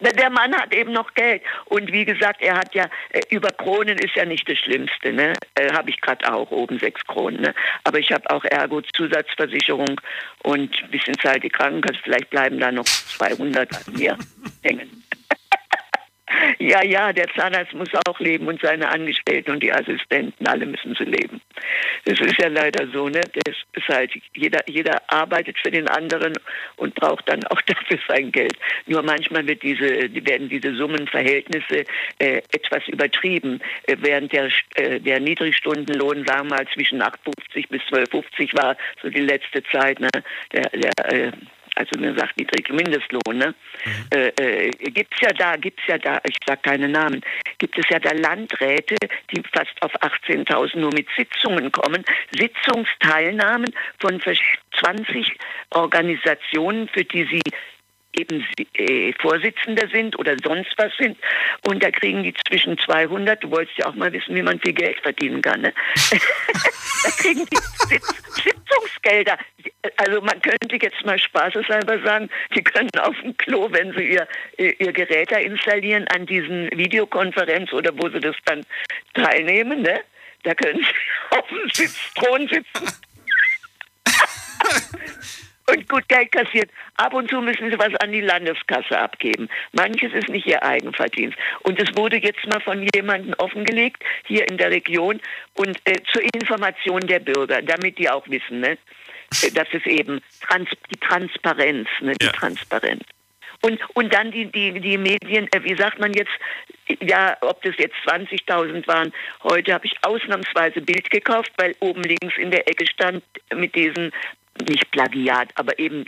Der Mann hat eben noch Geld. Und wie gesagt, er hat ja, äh, über Kronen ist ja nicht das Schlimmste. Ne? Äh, habe ich gerade auch oben sechs Kronen. Ne? Aber ich habe auch Ergo-Zusatzversicherung und ein bisschen Zeit die Krankenkasse. Vielleicht bleiben da noch 200 an mir hängen. Ja, ja, der Zahnarzt muss auch leben und seine Angestellten und die Assistenten, alle müssen sie leben. Das ist ja leider so, ne? Das ist halt, jeder, jeder arbeitet für den anderen und braucht dann auch dafür sein Geld. Nur manchmal wird diese, werden diese Summenverhältnisse äh, etwas übertrieben. Äh, während der, äh, der Niedrigstundenlohn, sagen wir mal, zwischen 8,50 bis 12,50 war, so die letzte Zeit, ne? Der, der äh, also mir sagt niedrige Mindestlohn, ne? Mhm. Äh, äh, gibt's ja da, gibt's ja da, ich sage keine Namen, gibt es ja da Landräte, die fast auf 18.000 nur mit Sitzungen kommen, Sitzungsteilnahmen von 20 Organisationen, für die sie eben äh, Vorsitzender sind oder sonst was sind. Und da kriegen die zwischen 200, du wolltest ja auch mal wissen, wie man viel Geld verdienen kann, ne? da kriegen die Sitz, Sitzungsgelder. Also man könnte jetzt mal spaßeshalber sagen, die können auf dem Klo, wenn sie ihr, ihr Gerät da installieren, an diesen Videokonferenz oder wo sie das dann teilnehmen, ne? Da können sie auf dem Sitzthron sitzen. und gut Geld kassiert. Ab und zu müssen sie was an die Landeskasse abgeben. Manches ist nicht ihr Eigenverdienst. Und es wurde jetzt mal von jemandem offengelegt, hier in der Region, und äh, zur Information der Bürger, damit die auch wissen, ne? Äh, das ist eben Trans die Transparenz, ne? die ja. Transparenz. Und, und dann die, die, die Medien, äh, wie sagt man jetzt, ja, ob das jetzt 20.000 waren. Heute habe ich ausnahmsweise Bild gekauft, weil oben links in der Ecke stand mit diesen nicht Plagiat, aber eben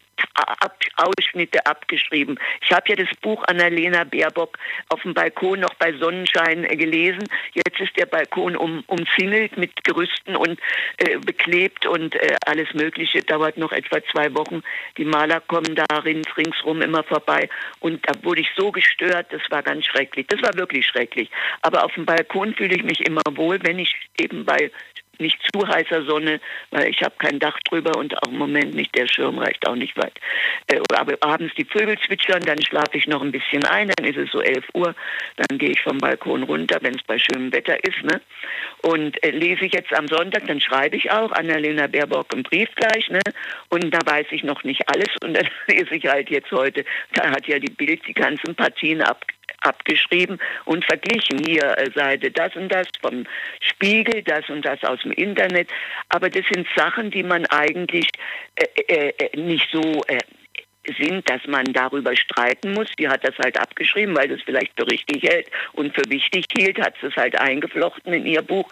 Ausschnitte abgeschrieben. Ich habe ja das Buch Annalena Baerbock auf dem Balkon noch bei Sonnenschein äh, gelesen. Jetzt ist der Balkon um, umzingelt mit Gerüsten und äh, beklebt und äh, alles Mögliche. Dauert noch etwa zwei Wochen. Die Maler kommen da rings, ringsrum immer vorbei. Und da wurde ich so gestört, das war ganz schrecklich. Das war wirklich schrecklich. Aber auf dem Balkon fühle ich mich immer wohl, wenn ich eben bei nicht zu heißer Sonne, weil ich habe kein Dach drüber und auch im Moment nicht, der Schirm reicht auch nicht weit. Äh, aber abends die Vögel zwitschern, dann schlafe ich noch ein bisschen ein, dann ist es so 11 Uhr, dann gehe ich vom Balkon runter, wenn es bei schönem Wetter ist. Ne? Und äh, lese ich jetzt am Sonntag, dann schreibe ich auch Annalena Baerbock einen Brief gleich. Ne? Und da weiß ich noch nicht alles und dann lese ich halt jetzt heute, da hat ja die Bild die ganzen Partien ab, abgeschrieben und verglichen. Hier äh, Seite das und das vom Spiegel, das und das aus dem Internet. Aber das sind Sachen, die man eigentlich äh, äh, äh nicht so äh, sind, dass man darüber streiten muss. Die hat das halt abgeschrieben, weil das vielleicht für richtig hält und für wichtig hielt, hat es halt eingeflochten in ihr Buch.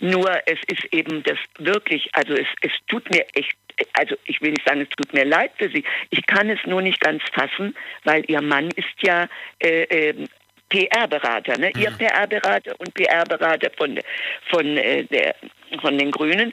Nur es ist eben das wirklich, also es, es tut mir echt also ich will nicht sagen, es tut mir leid für sie. Ich kann es nur nicht ganz fassen, weil ihr Mann ist ja äh, äh, PR-Berater, ne? Mhm. Ihr PR-Berater und PR-Berater von, von, äh, der, von den Grünen.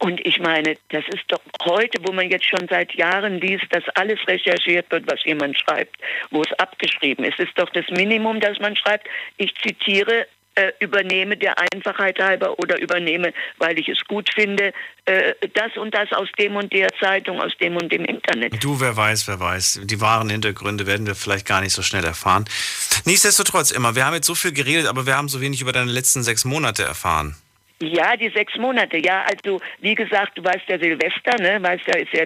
Und ich meine, das ist doch heute, wo man jetzt schon seit Jahren liest, dass alles recherchiert wird, was jemand schreibt, wo es abgeschrieben ist. Ist doch das Minimum, dass man schreibt, ich zitiere äh, übernehme der Einfachheit halber oder übernehme, weil ich es gut finde, äh, das und das aus dem und der Zeitung, aus dem und dem Internet. Du, wer weiß, wer weiß. Die wahren Hintergründe werden wir vielleicht gar nicht so schnell erfahren. Nichtsdestotrotz immer, wir haben jetzt so viel geredet, aber wir haben so wenig über deine letzten sechs Monate erfahren. Ja, die sechs Monate, ja. Also, wie gesagt, du weißt ja Silvester, ne? Weißt ja, ist ja,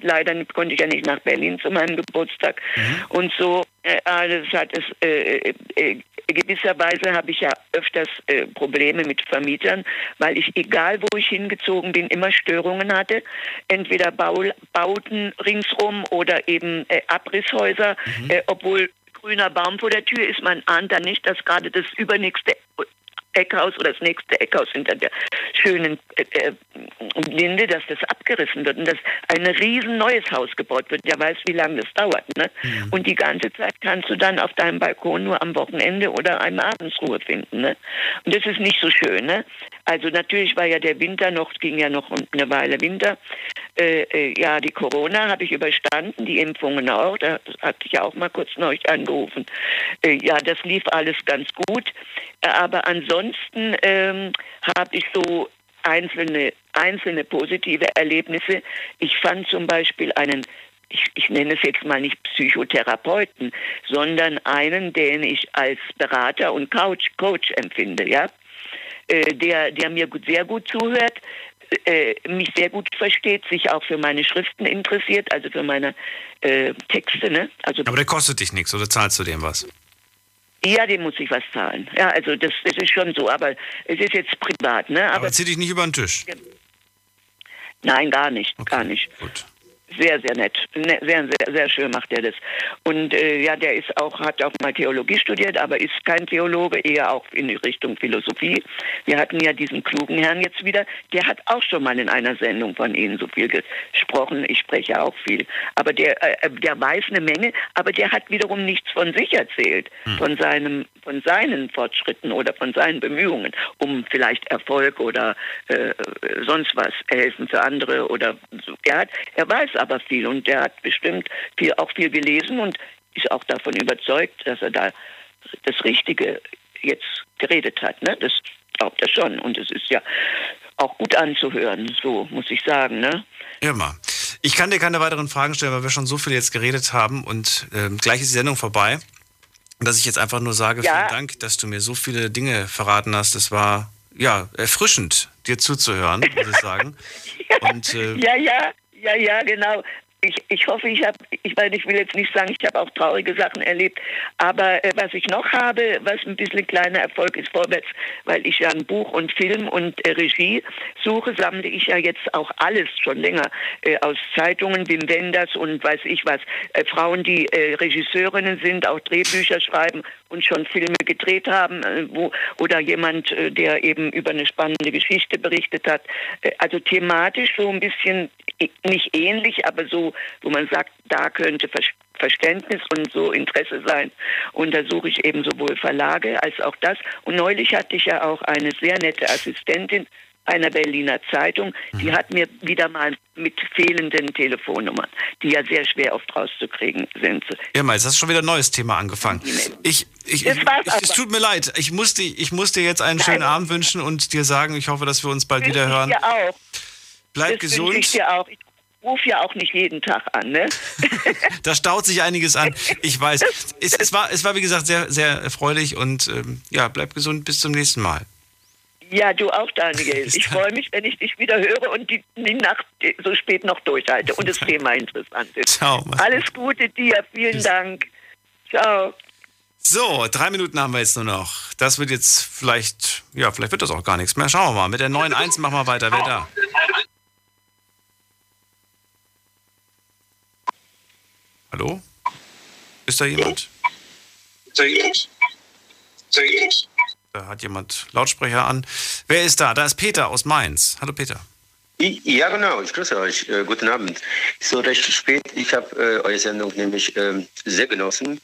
leider konnte ich ja nicht nach Berlin zu meinem Geburtstag. Mhm. Und so, äh, das hat es, äh, äh, gewisserweise habe ich ja öfters äh, Probleme mit Vermietern, weil ich, egal wo ich hingezogen bin, immer Störungen hatte. Entweder Bau, Bauten ringsrum oder eben äh, Abrisshäuser, mhm. äh, obwohl grüner Baum vor der Tür ist, man ahnt da nicht, dass gerade das übernächste Eckhaus oder das nächste Eckhaus hinter der schönen äh, äh, Linde, dass das abgerissen wird und dass ein riesen neues Haus gebaut wird. Der weiß, wie lange das dauert. Ne? Mhm. Und die ganze Zeit kannst du dann auf deinem Balkon nur am Wochenende oder einmal abends Ruhe finden. Ne? Und das ist nicht so schön. Ne? Also natürlich war ja der Winter noch, ging ja noch eine Weile Winter. Äh, äh, ja, die Corona habe ich überstanden, die Impfungen auch. Da hatte ich ja auch mal kurz neulich angerufen. Äh, ja, das lief alles ganz gut. Aber ansonsten ähm, habe ich so einzelne, einzelne positive Erlebnisse. Ich fand zum Beispiel einen ich, ich, nenne es jetzt mal nicht Psychotherapeuten, sondern einen, den ich als Berater und Coach, Coach empfinde, ja, äh, der, der mir gut, sehr gut zuhört, äh, mich sehr gut versteht, sich auch für meine Schriften interessiert, also für meine äh, Texte. Ne? Also, Aber der kostet dich nichts oder zahlst du dem was? Ja, dem muss ich was zahlen. Ja, also das, das ist schon so, aber es ist jetzt privat. Ne? Aber, aber zieh dich nicht über den Tisch. Nein, gar nicht, okay, gar nicht. Gut sehr, sehr nett. Ne, sehr, sehr, sehr schön macht er das. Und äh, ja, der ist auch, hat auch mal Theologie studiert, aber ist kein Theologe, eher auch in Richtung Philosophie. Wir hatten ja diesen klugen Herrn jetzt wieder, der hat auch schon mal in einer Sendung von Ihnen so viel gesprochen. Ich spreche auch viel. Aber der, äh, der weiß eine Menge, aber der hat wiederum nichts von sich erzählt, hm. von seinem, von seinen Fortschritten oder von seinen Bemühungen, um vielleicht Erfolg oder äh, sonst was helfen für andere oder so. Er hat, er weiß aber viel und der hat bestimmt viel, auch viel gelesen und ist auch davon überzeugt, dass er da das Richtige jetzt geredet hat. Ne? Das glaubt er schon und es ist ja auch gut anzuhören, so muss ich sagen. Ne? Immer. Ich kann dir keine weiteren Fragen stellen, weil wir schon so viel jetzt geredet haben und äh, gleich ist die Sendung vorbei. Dass ich jetzt einfach nur sage, ja. vielen Dank, dass du mir so viele Dinge verraten hast. Das war ja erfrischend, dir zuzuhören, muss ich sagen. ja, und, äh, ja, ja. Ja, ja, genau. Ich, ich hoffe, ich habe, ich meine, ich will jetzt nicht sagen, ich habe auch traurige Sachen erlebt, aber äh, was ich noch habe, was ein bisschen kleiner Erfolg ist vorwärts, weil ich ja ein Buch und Film und äh, Regie suche, sammle ich ja jetzt auch alles schon länger äh, aus Zeitungen, Wim Wenders und weiß ich was, äh, Frauen, die äh, Regisseurinnen sind, auch Drehbücher schreiben und schon Filme gedreht haben, äh, wo, oder jemand, äh, der eben über eine spannende Geschichte berichtet hat. Äh, also thematisch so ein bisschen nicht ähnlich, aber so, wo man sagt, da könnte Ver Verständnis und so Interesse sein. Und da suche ich eben sowohl Verlage als auch das. Und neulich hatte ich ja auch eine sehr nette Assistentin, einer Berliner Zeitung, die Mhm. hat mir wieder mal mit fehlenden Telefonnummern, die ja sehr schwer oft rauszukriegen sind. Irma, jetzt hast du schon wieder ein neues Thema angefangen. Ich, ich, ich, es tut mir leid. Ich muss, dir, ich muss dir jetzt einen schönen Abend wünschen und dir sagen, ich hoffe, dass wir uns bald wieder hören. Ich auch. Bleib das wünsche Ich gesund. dir auch. Ich rufe ja auch nicht jeden Tag an, ne? Da staut sich einiges an. Ich weiß. Es, es, war, es war, wie gesagt, sehr, sehr erfreulich und ähm, ja, bleib gesund. Bis zum nächsten Mal. Ja, du auch, Daniel. Ich freue mich, wenn ich dich wieder höre und die, die Nacht so spät noch durchhalte und das Thema interessant ist. Ciao. Alles Gute dir. Vielen Dank. Ciao. So, drei Minuten haben wir jetzt nur noch. Das wird jetzt vielleicht, ja, vielleicht wird das auch gar nichts mehr. Schauen wir mal. Mit der 9.1 machen wir weiter. Wer da? Hallo? Ist da jemand? Da hat jemand Lautsprecher an. Wer ist da? Da ist Peter aus Mainz. Hallo Peter. Ja, genau. Ich grüße euch. Äh, guten Abend. So recht spät. Ich habe äh, eure Sendung nämlich ähm, sehr genossen.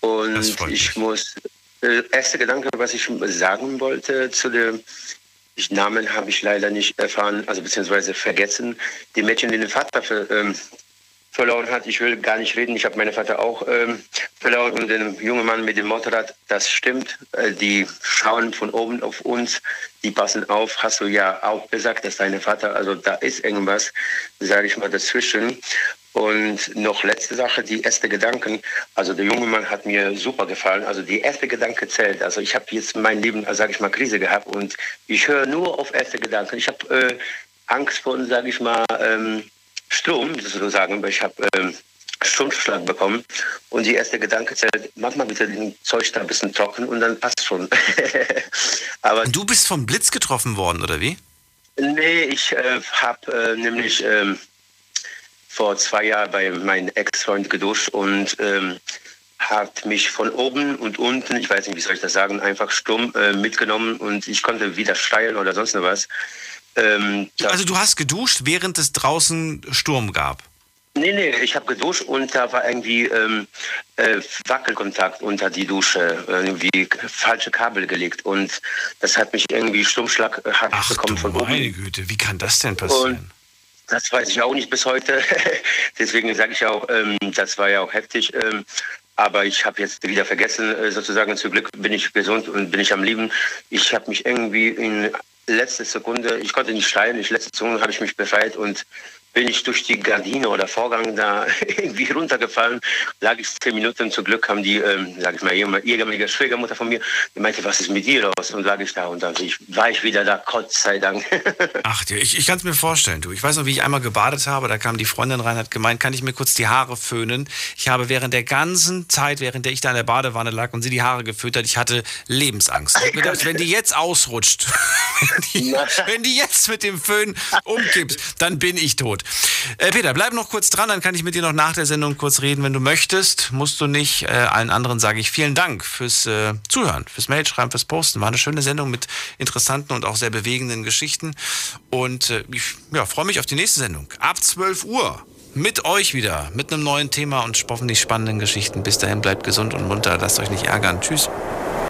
Und ich muss. Äh, erster Gedanke, was ich sagen wollte zu dem ich, Namen habe ich leider nicht erfahren, also beziehungsweise vergessen. Die Mädchen, die den Vater ver, ähm, verloren hat, ich will gar nicht reden. Ich habe meinen Vater auch ähm, verloren und den jungen Mann mit dem Motorrad, das stimmt. Äh, die schauen von oben auf uns, die passen auf. Hast du ja auch gesagt, dass dein Vater, also da ist irgendwas, sage ich mal, dazwischen. Und noch letzte Sache, die erste Gedanken. Also der junge Mann hat mir super gefallen. Also die erste Gedanke zählt. Also ich habe jetzt mein Leben, sage ich mal, Krise gehabt und ich höre nur auf erste Gedanken. Ich habe äh, Angst vor, sage ich mal, ähm, Strom sozusagen, ich habe ähm, Stromschlag bekommen und die erste Gedanke zählt, mach mal bitte den Zeug da ein bisschen trocken und dann passt schon. Aber Und du bist vom Blitz getroffen worden, oder wie? Nee, ich äh, habe äh, nämlich ähm, vor zwei Jahren bei meinem Ex-Freund geduscht und ähm, hat mich von oben und unten, ich weiß nicht, wie soll ich das sagen, einfach stumm äh, mitgenommen und ich konnte wieder steilen oder sonst noch was. Ähm, Also du hast geduscht, während es draußen Sturm gab. Nee, nee, ich habe geduscht und da war irgendwie ähm, äh, Wackelkontakt unter die Dusche, irgendwie falsche Kabel gelegt und das hat mich irgendwie Stummschlag äh, hab ich bekommen von oben. Meine Güte, wie kann das denn passieren? Und das weiß ich auch nicht bis heute. Deswegen sage ich auch, ähm, das war ja auch heftig. Ähm, aber ich habe jetzt wieder vergessen, äh, sozusagen. Zum Glück bin ich gesund und bin ich am Leben. Ich habe mich irgendwie in letzter Sekunde, ich konnte nicht schreien, in letzter Sekunde habe ich mich befreit und bin ich durch die Gardine oder Vorgang da irgendwie runtergefallen. Lag ich zehn Minuten. Zum Glück haben die, ähm, sag ich mal, ehemalige Schwiegermutter von mir, die meinte, was ist mit dir los? Und lag ich da und dann war ich wieder da, Gott sei Dank. Ach, ich, ich kann es mir vorstellen, du. Ich weiß noch, wie ich einmal gebadet habe. Da kam die Freundin rein, hat gemeint, kann ich mir kurz die Haare föhnen? Ich habe während der ganzen Zeit, während der ich da in der Badewanne lag und sie die Haare geföhnt hat, ich hatte Lebensangst. Ich gedacht, wenn die jetzt ausrutscht, wenn die, wenn die jetzt mit dem Föhn umkippt, dann bin ich tot. Äh, Peter, bleib noch kurz dran, dann kann ich mit dir noch nach der Sendung kurz reden, wenn du möchtest. Musst du nicht. Äh, allen anderen sage ich vielen Dank fürs äh, Zuhören, fürs Mailschreiben, fürs Posten. War eine schöne Sendung mit interessanten und auch sehr bewegenden Geschichten. Und äh, ich ja, freue mich auf die nächste Sendung. Ab 12 Uhr. Mit euch wieder, mit einem neuen Thema und hoffentlich spannenden Geschichten. Bis dahin bleibt gesund und munter, lasst euch nicht ärgern. Tschüss.